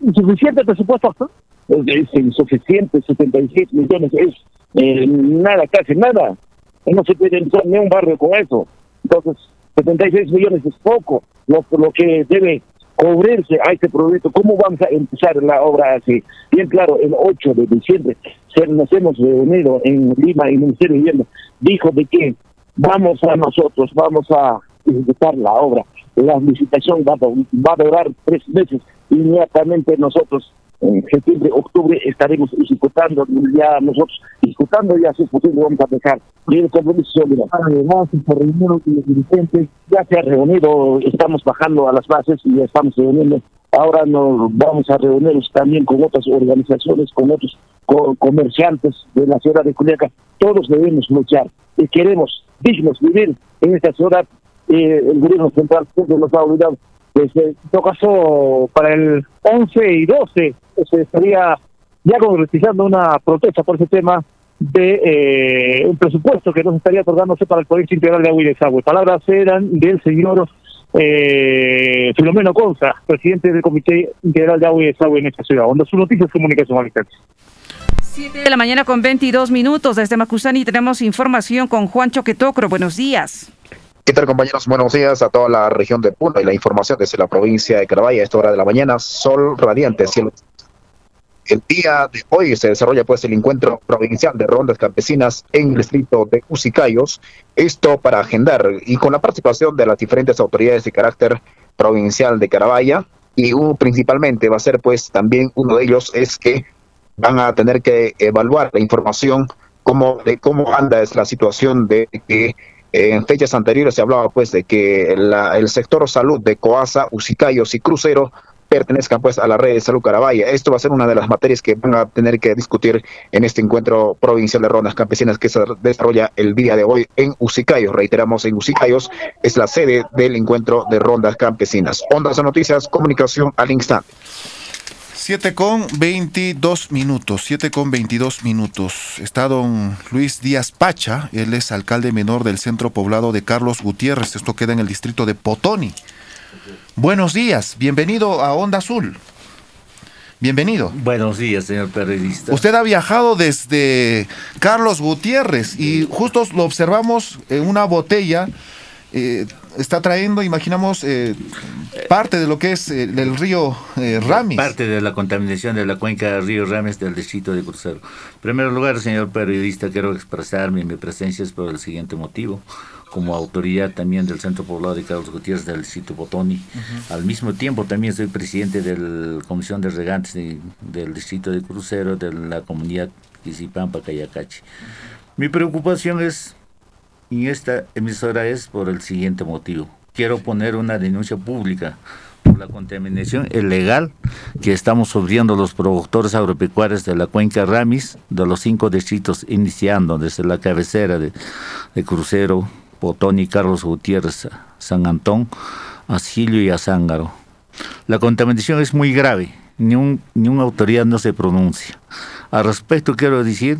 ¿Insuficiente presupuesto? Es insuficiente, 76 millones, es eh, nada, casi nada. No se puede entrar ni un barrio con eso. Entonces, 76 millones es poco, lo, lo que debe cubrirse a este proyecto. ¿Cómo vamos a empezar la obra así? Bien claro, el 8 de diciembre nos hemos reunido en Lima y el Ministerio de Vivienda dijo de que vamos a nosotros, vamos a ejecutar la obra. La licitación va, va a durar tres meses. Inmediatamente nosotros en septiembre, octubre estaremos ejecutando ya nosotros, ejecutando ya si es posible vamos a dejar y el compromiso además se reunieron con los dirigentes, ya se ha reunido, estamos bajando a las bases y ya estamos reuniendo, ahora nos vamos a reunir también con otras organizaciones, con otros comerciantes de la ciudad de Culiaca, todos debemos luchar y queremos dignos vivir en esta ciudad, eh, el gobierno central siempre nos ha olvidado en todo caso para el 11 y 12 se estaría ya concretizando una protesta por ese tema de eh, un presupuesto que nos estaría otorgándose para el Proyecto Integral de Agua y Desagüe. Palabras eran del señor eh, Filomeno Conza, presidente del Comité Integral de Agua y Desagüe en esta ciudad. Onda sus noticias comunicación al 7 de la mañana con 22 minutos desde Macusani tenemos información con Juan Choquetocro. Buenos días. ¿Qué tal compañeros? Buenos días a toda la región de Puno y la información desde la provincia de Carabaya a esta hora de la mañana. Sol radiante, cielo. El día de hoy se desarrolla pues el encuentro provincial de rondas campesinas en el distrito de Usicayos. Esto para agendar y con la participación de las diferentes autoridades de carácter provincial de Carabaya y principalmente va a ser pues también uno de ellos es que van a tener que evaluar la información como de cómo anda es la situación de que en fechas anteriores se hablaba pues de que el sector salud de Coasa, Usicayos y Crucero pertenezcan pues a la red de salud Carabaya. Esto va a ser una de las materias que van a tener que discutir en este encuentro provincial de rondas campesinas que se desarrolla el día de hoy en Usicayos. Reiteramos, en Usicayos es la sede del encuentro de rondas campesinas. Ondas de noticias, comunicación al instante. 7 con 22 minutos, 7 con 22 minutos. Está don Luis Díaz Pacha, él es alcalde menor del centro poblado de Carlos Gutiérrez, esto queda en el distrito de Potoni. Buenos días, bienvenido a Onda Azul. Bienvenido. Buenos días, señor periodista. Usted ha viajado desde Carlos Gutiérrez y justo lo observamos en una botella. eh, está trayendo, imaginamos, eh, parte de lo que es eh, el río eh, Ramis. Parte de la contaminación de la cuenca del río Rames del distrito de Crucero. En primer lugar, señor periodista, quiero expresarme mi presencia es por el siguiente motivo. Como autoridad también del Centro Poblado de Carlos Gutiérrez del distrito Botoni. Al mismo tiempo, también soy presidente de la Comisión de Regantes de- del distrito de Crucero de la comunidad Quisipampa, Cayacachi. Mi preocupación es en esta emisora es por el siguiente motivo. Quiero poner una denuncia pública por la contaminación ilegal que estamos sufriendo los productores agropecuarios de la cuenca Ramis, de los cinco distritos, iniciando desde la cabecera de, de Crucero, Potoni, Carlos Gutiérrez, San Antón, Asilio y Azángaro. La contaminación es muy grave, ni, un, ni una autoridad no se pronuncia. Al respecto quiero decir,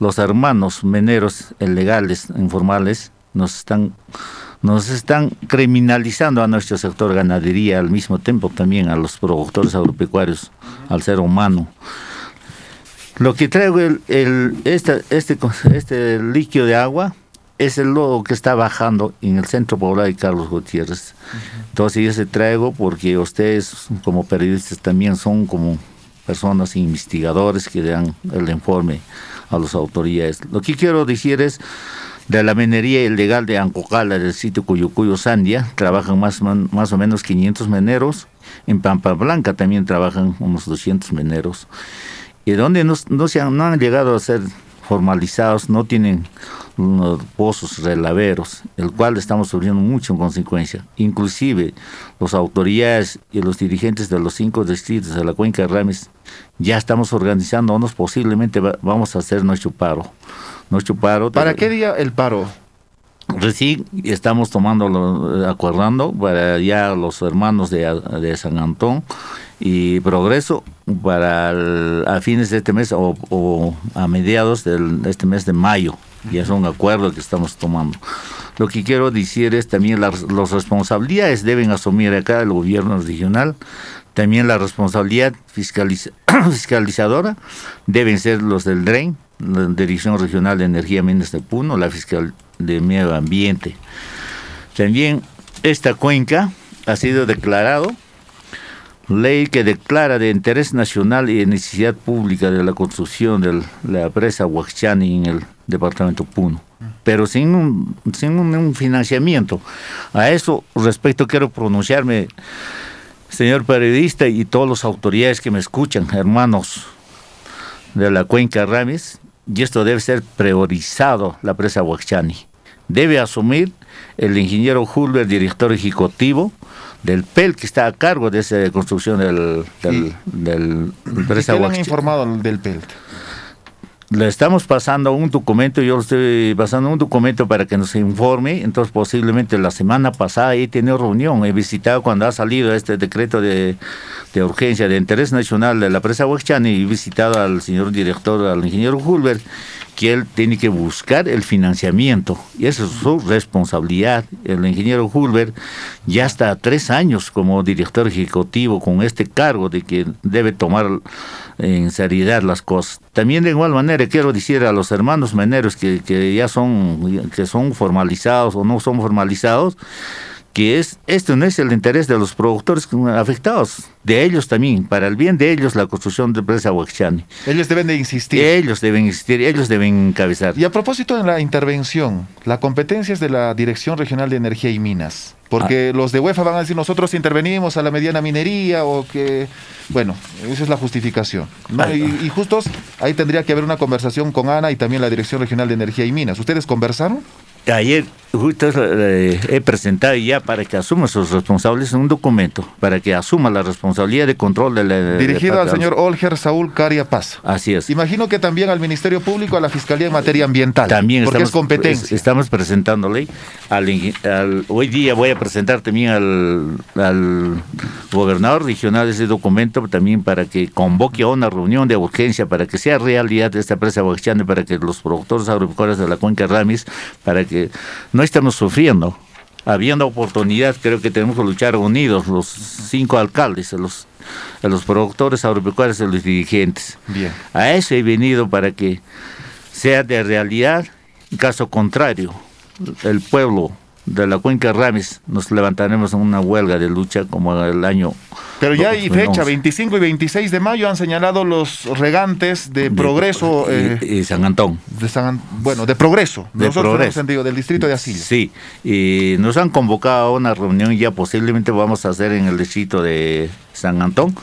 los hermanos meneros ilegales, informales, nos están, nos están criminalizando a nuestro sector ganadería, al mismo tiempo también a los productores agropecuarios, al ser humano. Lo que traigo el, este, co- este líquido de agua es el lodo que está bajando en el centro poblado de Carlos Gutiérrez. Entonces yo se traigo porque ustedes como periodistas también son como personas investigadores que dan el informe a las autoridades. Lo que quiero decir es de la minería ilegal de Ancocala del sitio Cuyucuyo Sandia, trabajan más, más o menos 500 mineros. En Pampa Blanca también trabajan unos 200 mineros. Y donde no, no, se han, no han llegado a ser formalizados, no tienen unos pozos relaveros, el cual estamos sufriendo mucho en consecuencia. Inclusive las autoridades y los dirigentes de los cinco distritos de la cuenca de Rames ya estamos organizándonos, posiblemente va- vamos a hacer nuestro paro. Nuestro paro ¿Para qué día el paro? Recién estamos tomando, acordando para ya los hermanos de, San Antón y Progreso para a fines de este mes o, a mediados de este mes de mayo. Ya es un acuerdo que estamos tomando. Lo que quiero decir es también las, responsabilidades deben asumir acá el gobierno regional. También la responsabilidad fiscaliza- fiscalizadora deben ser los del DREN, la Dirección Regional de Energía Minas de Puno, la Fiscal de Medio Ambiente. También esta cuenca ha sido declarado ley que declara de interés nacional y de necesidad pública de la construcción de la presa Huachchani en el departamento Puno, pero sin un, sin un, financiamiento. A eso respecto quiero pronunciarme, señor periodista y todas las autoridades que me escuchan, hermanos de la cuenca Rames, y esto debe ser priorizado, la presa Huachchani. Debe asumir el ingeniero Hulber, director ejecutivo del PEL, que está a cargo de esa construcción del, del, del presa ¿Qué han informado del PELT? Le estamos pasando un documento, yo estoy pasando un documento para que nos informe, entonces posiblemente la semana pasada he tenido reunión, he visitado cuando ha salido este decreto de, de urgencia de interés nacional de la presa Huachchani y he visitado al señor director, al ingeniero Hulber, que él tiene que buscar el financiamiento y esa es su responsabilidad. El ingeniero Hulber ya está tres años como director ejecutivo con este cargo de que debe tomar en seriedad las cosas. También de igual manera quiero decir a los hermanos mineros que, que ya son, que son formalizados o no son formalizados, que es esto no es el interés de los productores afectados, de ellos también, para el bien de ellos la construcción de presa Huachchani. Ellos deben de insistir. Ellos deben insistir, ellos deben encabezar. Y a propósito de la intervención, la competencia es de la Dirección Regional de Energía y Minas. Porque los de UEFA van a decir nosotros intervenimos a la mediana minería o que... Bueno, esa es la justificación. ¿no? Y, y justos, ahí tendría que haber una conversación con Ana y también la Dirección Regional de Energía y Minas. ¿Ustedes conversaron? Ayer justo eh, he presentado ya para que asuma sus responsables un documento, para que asuma la responsabilidad de control de la... Dirigido de- al señor Olger Saúl Caria Paz. Así es. Imagino que también al Ministerio Público, a la Fiscalía en materia ambiental. También porque estamos, es competencia. es- estamos presentándole. Al, hoy día voy a presentar también al, al gobernador regional ese documento también para que convoque a una reunión de urgencia para que sea realidad esta presa Huachchani, para que los productores agropecuarios de la cuenca Ramis, para que no estemos sufriendo. habiendo oportunidad, creo que tenemos que luchar unidos, los cinco alcaldes, los, los productores agropecuarios y los dirigentes. Bien. A eso he venido para que sea de realidad, en caso contrario, el pueblo de la cuenca Ramis nos levantaremos en una huelga de lucha como el año pero ya hay fecha, 25 y 26 de mayo han señalado los regantes de, Progreso. y, eh, San Antón. De San, bueno, de Progreso. De Progreso. Sentido, del distrito de Asilo. Sí, y nos han convocado a una reunión ya posiblemente vamos a hacer en el distrito de San Antón,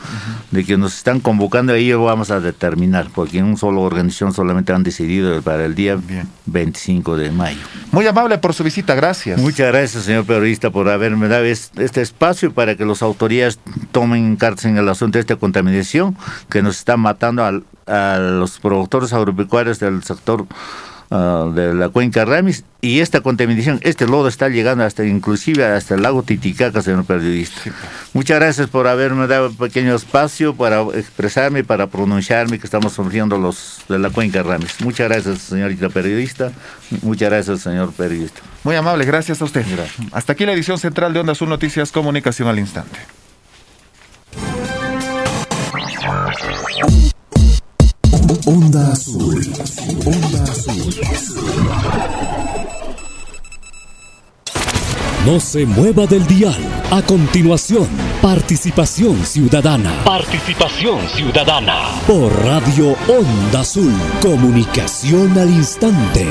de que nos están convocando ahí vamos a determinar, porque en un solo organización solamente han decidido para el día 25 de mayo. Muy amable por su visita, gracias. Muchas gracias, señor periodista, por haberme dado este espacio para que las autoridades tomen en el asunto de esta contaminación que nos está matando a los productores agropecuarios del sector Ah, de la cuenca Ramis y esta contaminación, este lodo está llegando hasta inclusive hasta el lago Titicaca, señor periodista. Pues. Muchas gracias por haberme dado un pequeño espacio para expresarme, para pronunciarme que estamos sufriendo los de la cuenca Ramis. Muchas gracias, señorita periodista. Muchas gracias, señor periodista. Muy amable, gracias a usted. Hasta aquí la edición central de Onda Azul Noticias Comunicación al Instante. Onda Azul. Onda Azul. No se mueva del dial. A continuación, participación ciudadana. Participación ciudadana. Por Radio Onda Azul. Comunicación al instante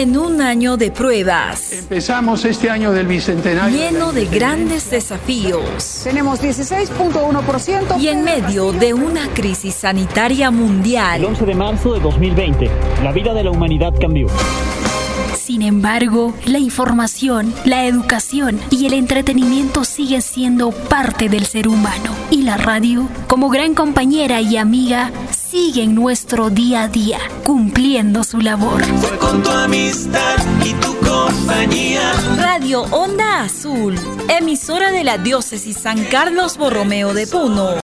en un año de pruebas. Empezamos este año del bicentenario. Lleno de grandes desafíos. Tenemos 16.1%. Y en medio de una crisis sanitaria mundial. El 11 de marzo de 2020, la vida de la humanidad cambió. Sin embargo, la información, la educación y el entretenimiento siguen siendo parte del ser humano. Y la radio, como gran compañera y amiga, sigue en nuestro día a día, cumpliendo su labor. Fue con tu amistad y tu compañía. Radio Onda Azul, emisora de la diócesis San Carlos Borromeo de Puno.